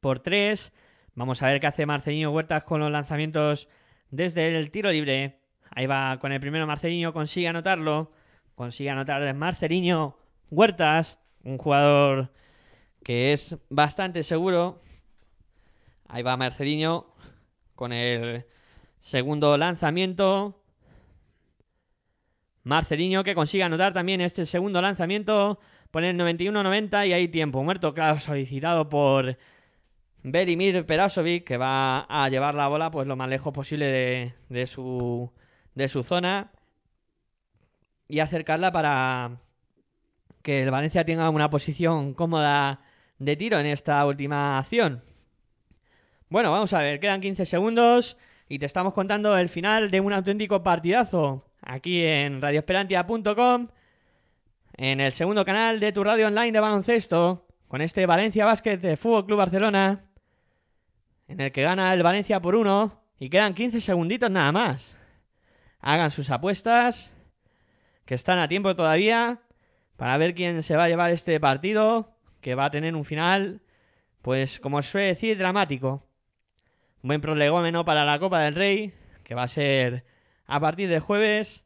por 3. Vamos a ver qué hace Marcelino Huertas con los lanzamientos desde el tiro libre. Ahí va con el primero Marcelino, consigue anotarlo. Consigue anotar Marcelino Huertas, un jugador que es bastante seguro. Ahí va Marcelino con el segundo lanzamiento. Marcelino que consigue anotar también este segundo lanzamiento. Pone el 91-90 y hay tiempo muerto, claro, solicitado por Berimir Perasovic, que va a llevar la bola pues lo más lejos posible de, de su, de su zona y acercarla para que el Valencia tenga una posición cómoda de tiro en esta última acción. Bueno, vamos a ver, quedan 15 segundos y te estamos contando el final de un auténtico partidazo aquí en radioesperantia.com en el segundo canal de tu radio online de baloncesto con este Valencia Basket de Fútbol Club Barcelona en el que gana el Valencia por uno y quedan 15 segunditos nada más. Hagan sus apuestas que están a tiempo todavía para ver quién se va a llevar este partido que va a tener un final pues como suele decir dramático. Un buen prolegómeno para la Copa del Rey que va a ser a partir de jueves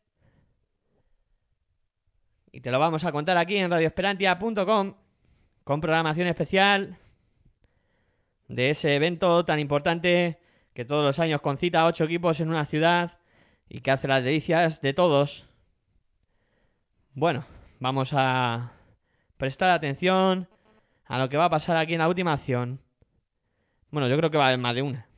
y te lo vamos a contar aquí en radioesperantia.com con programación especial de ese evento tan importante que todos los años concita a ocho equipos en una ciudad y que hace las delicias de todos. Bueno, vamos a prestar atención a lo que va a pasar aquí en la última acción. Bueno, yo creo que va a haber más de una.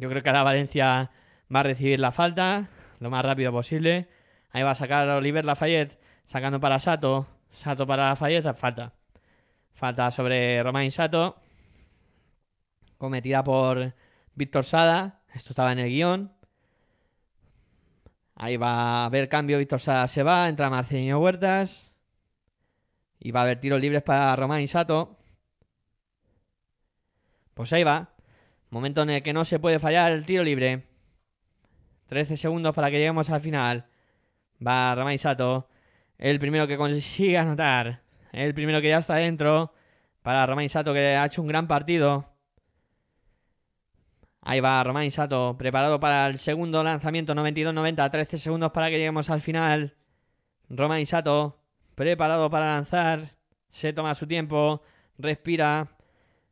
Yo creo que ahora Valencia va a recibir la falta lo más rápido posible. Ahí va a sacar a Oliver Lafayette sacando para Sato. Sato para Lafayette, falta. Falta sobre Romain Sato. Cometida por Víctor Sada. Esto estaba en el guion. Ahí va a haber cambio. Víctor Sada se va. Entra Marcelino Huertas. Y va a haber tiros libres para Romain Sato. Pues ahí va. Momento en el que no se puede fallar el tiro libre. 13 segundos para que lleguemos al final. Va Romain Sato. El primero que consigue anotar. El primero que ya está dentro. Para Romain Sato que ha hecho un gran partido. Ahí va Romain Sato. Preparado para el segundo lanzamiento. 92-90. 13 segundos para que lleguemos al final. Romain Sato. Preparado para lanzar. Se toma su tiempo. Respira.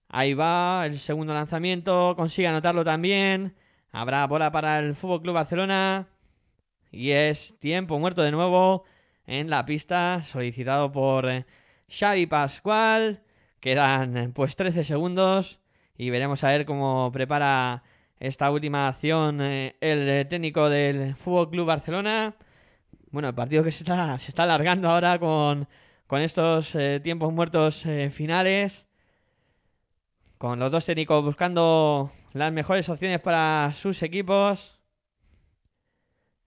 Ahí va el segundo lanzamiento. Consigue anotarlo también. Habrá bola para el Fútbol Club Barcelona. Y es tiempo muerto de nuevo en la pista, solicitado por eh, Xavi Pascual. Quedan eh, pues 13 segundos y veremos a ver cómo prepara esta última acción eh, el técnico del Fútbol Club Barcelona. Bueno, el partido que se está, se está alargando ahora con, con estos tiempos muertos finales. Con los dos técnicos buscando las mejores opciones para sus equipos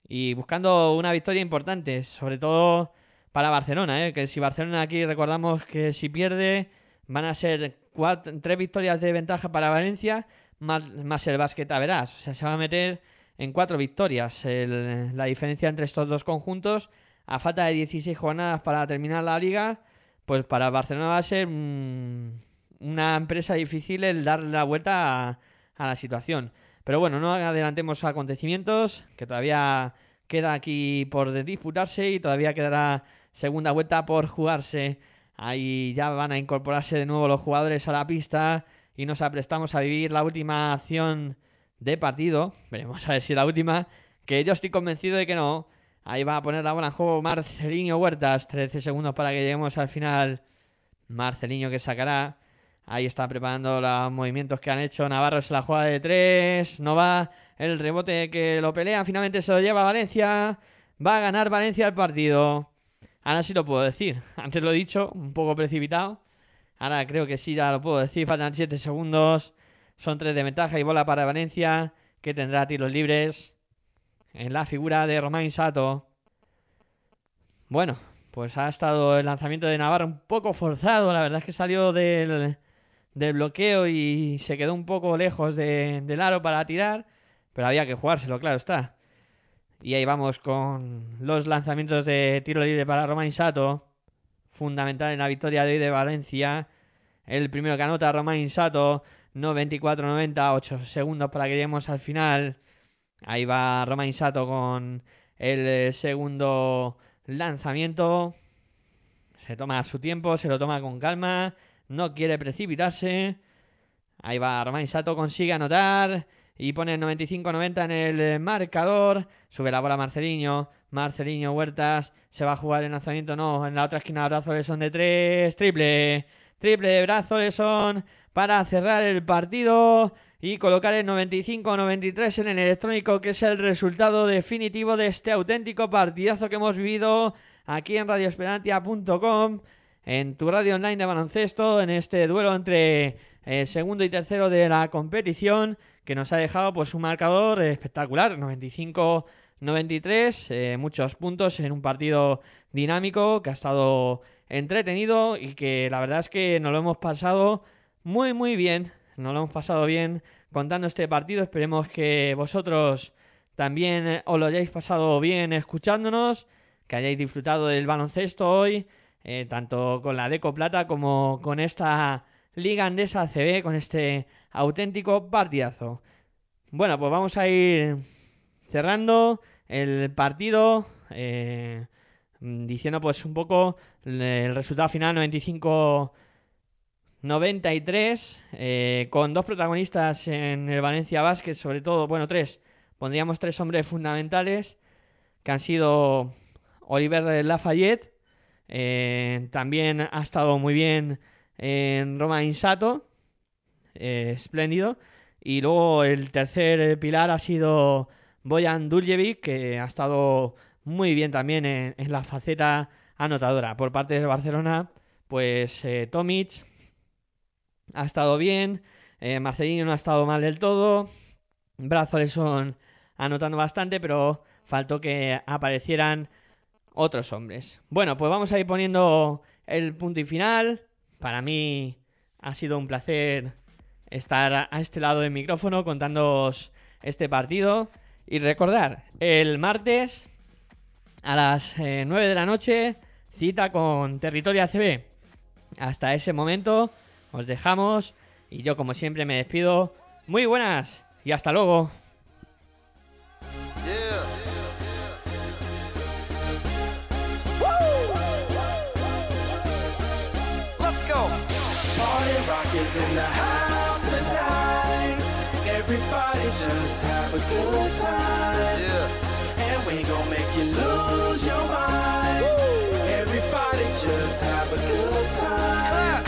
y buscando una victoria importante, sobre todo para Barcelona, ¿eh? que si Barcelona aquí recordamos que si pierde van a ser tres victorias de ventaja para Valencia más, más el básquet a verás, o sea, se va a meter en cuatro victorias el, la diferencia entre estos dos conjuntos a falta de 16 jornadas para terminar la liga, pues para Barcelona va a ser una empresa difícil el dar la vuelta a, la situación. Pero bueno, no adelantemos acontecimientos, que todavía queda aquí por disputarse y todavía quedará segunda vuelta por jugarse. Ahí ya van a incorporarse de nuevo los jugadores a la pista y nos aprestamos a vivir la última acción de partido. Veremos a ver si la última, que yo estoy convencido de que no. Ahí va a poner la bola en juego Marcelinho Huertas. 13 segundos para que lleguemos al final. Marcelinho que sacará. Ahí está preparando los movimientos que han hecho. Navarro se la juega de tres. No va. El rebote que lo pelea. Finalmente se lo lleva Valencia. Va a ganar Valencia el partido. Ahora sí lo puedo decir. Antes lo he dicho, un poco precipitado. Ahora creo que sí, ya lo puedo decir. Faltan 7 segundos. Son 3 de ventaja y bola para Valencia. Que tendrá tiros libres. En la figura de Romain Sato. Bueno, pues ha estado el lanzamiento de Navarro un poco forzado. La verdad es que salió del del bloqueo y se quedó un poco lejos de, del aro para tirar, pero había que jugárselo, claro está. Y ahí vamos con los lanzamientos de tiro libre para Romain Sato, fundamental en la victoria de hoy de Valencia. El primero que anota Romain Sato, 94-90, 8 segundos para que lleguemos al final. Ahí va Romain Sato con el segundo lanzamiento. Se toma su tiempo, se lo toma con calma no quiere precipitarse. Ahí va, Romain Sato consigue anotar y pone el 95-90 en el marcador. Sube la bola Marceliño. Marceliño Huertas se va a jugar el lanzamiento, no, en la otra esquina brazo de son de tres, triple, triple de brazo de son para cerrar el partido y colocar el 95-93 en el electrónico que es el resultado definitivo de este auténtico partidazo que hemos vivido aquí en radioesperantia.com en tu radio online de baloncesto en este duelo entre el segundo y tercero de la competición que nos ha dejado pues un marcador espectacular, 95-93, eh, muchos puntos en un partido dinámico que ha estado entretenido y que la verdad es que nos lo hemos pasado muy muy bien, nos lo hemos pasado bien contando este partido, esperemos que vosotros también eh, os lo hayáis pasado bien escuchándonos, que hayáis disfrutado del baloncesto hoy, eh, tanto con la Deco Plata como con esta Liga Andesa CB, con este auténtico partidazo. Bueno, pues vamos a ir cerrando el partido, eh, diciendo pues un poco el resultado final 95 93 eh, con dos protagonistas en el Valencia Basket, sobre todo, bueno, tres, pondríamos tres hombres fundamentales que han sido Oliver Lafayette, eh, también ha estado muy bien en Roma Insato, eh, espléndido, y luego el tercer pilar ha sido Boyan Duljevic, que ha estado muy bien también en, la faceta anotadora. Por parte de Barcelona, pues eh, Tomic ha estado bien, eh, Marcelino no ha estado mal del todo, son anotando bastante, pero faltó que aparecieran otros hombres. Bueno, pues vamos a ir poniendo el punto y final. Para mí ha sido un placer estar a este lado del micrófono contándoos este partido. Y recordar, el martes a las eh, 9 de la noche, cita con Territorio ACB. Hasta ese momento os dejamos y yo como siempre me despido. Muy buenas y hasta luego. Is in the house tonight. Everybody just have a good time. Yeah. And we gon' make you lose your mind. Everybody just have a good time.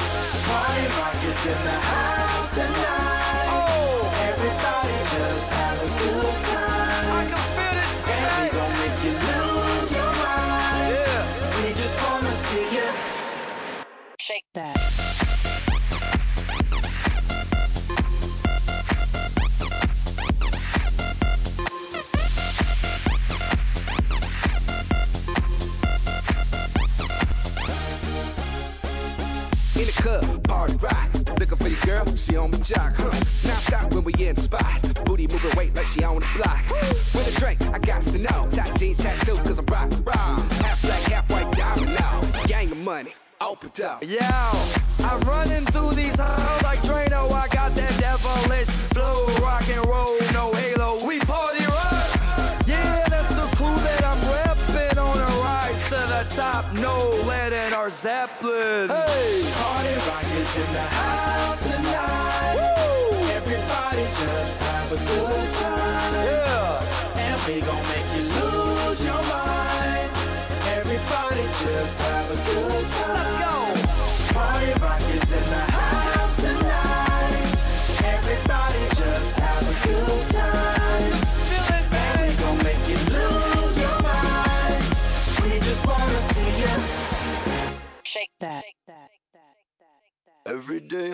Party rock is in the house tonight.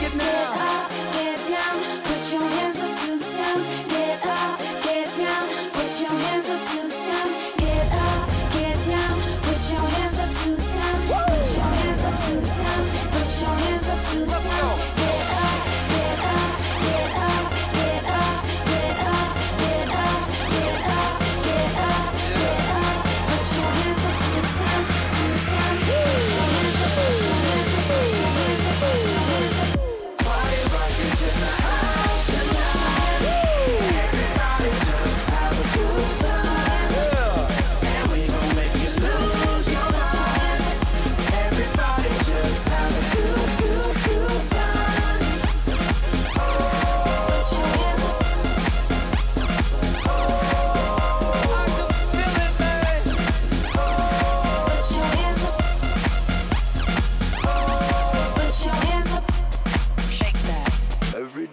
Naked now. Get down, put your hands up to the sound.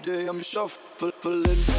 Day I'm shuffling.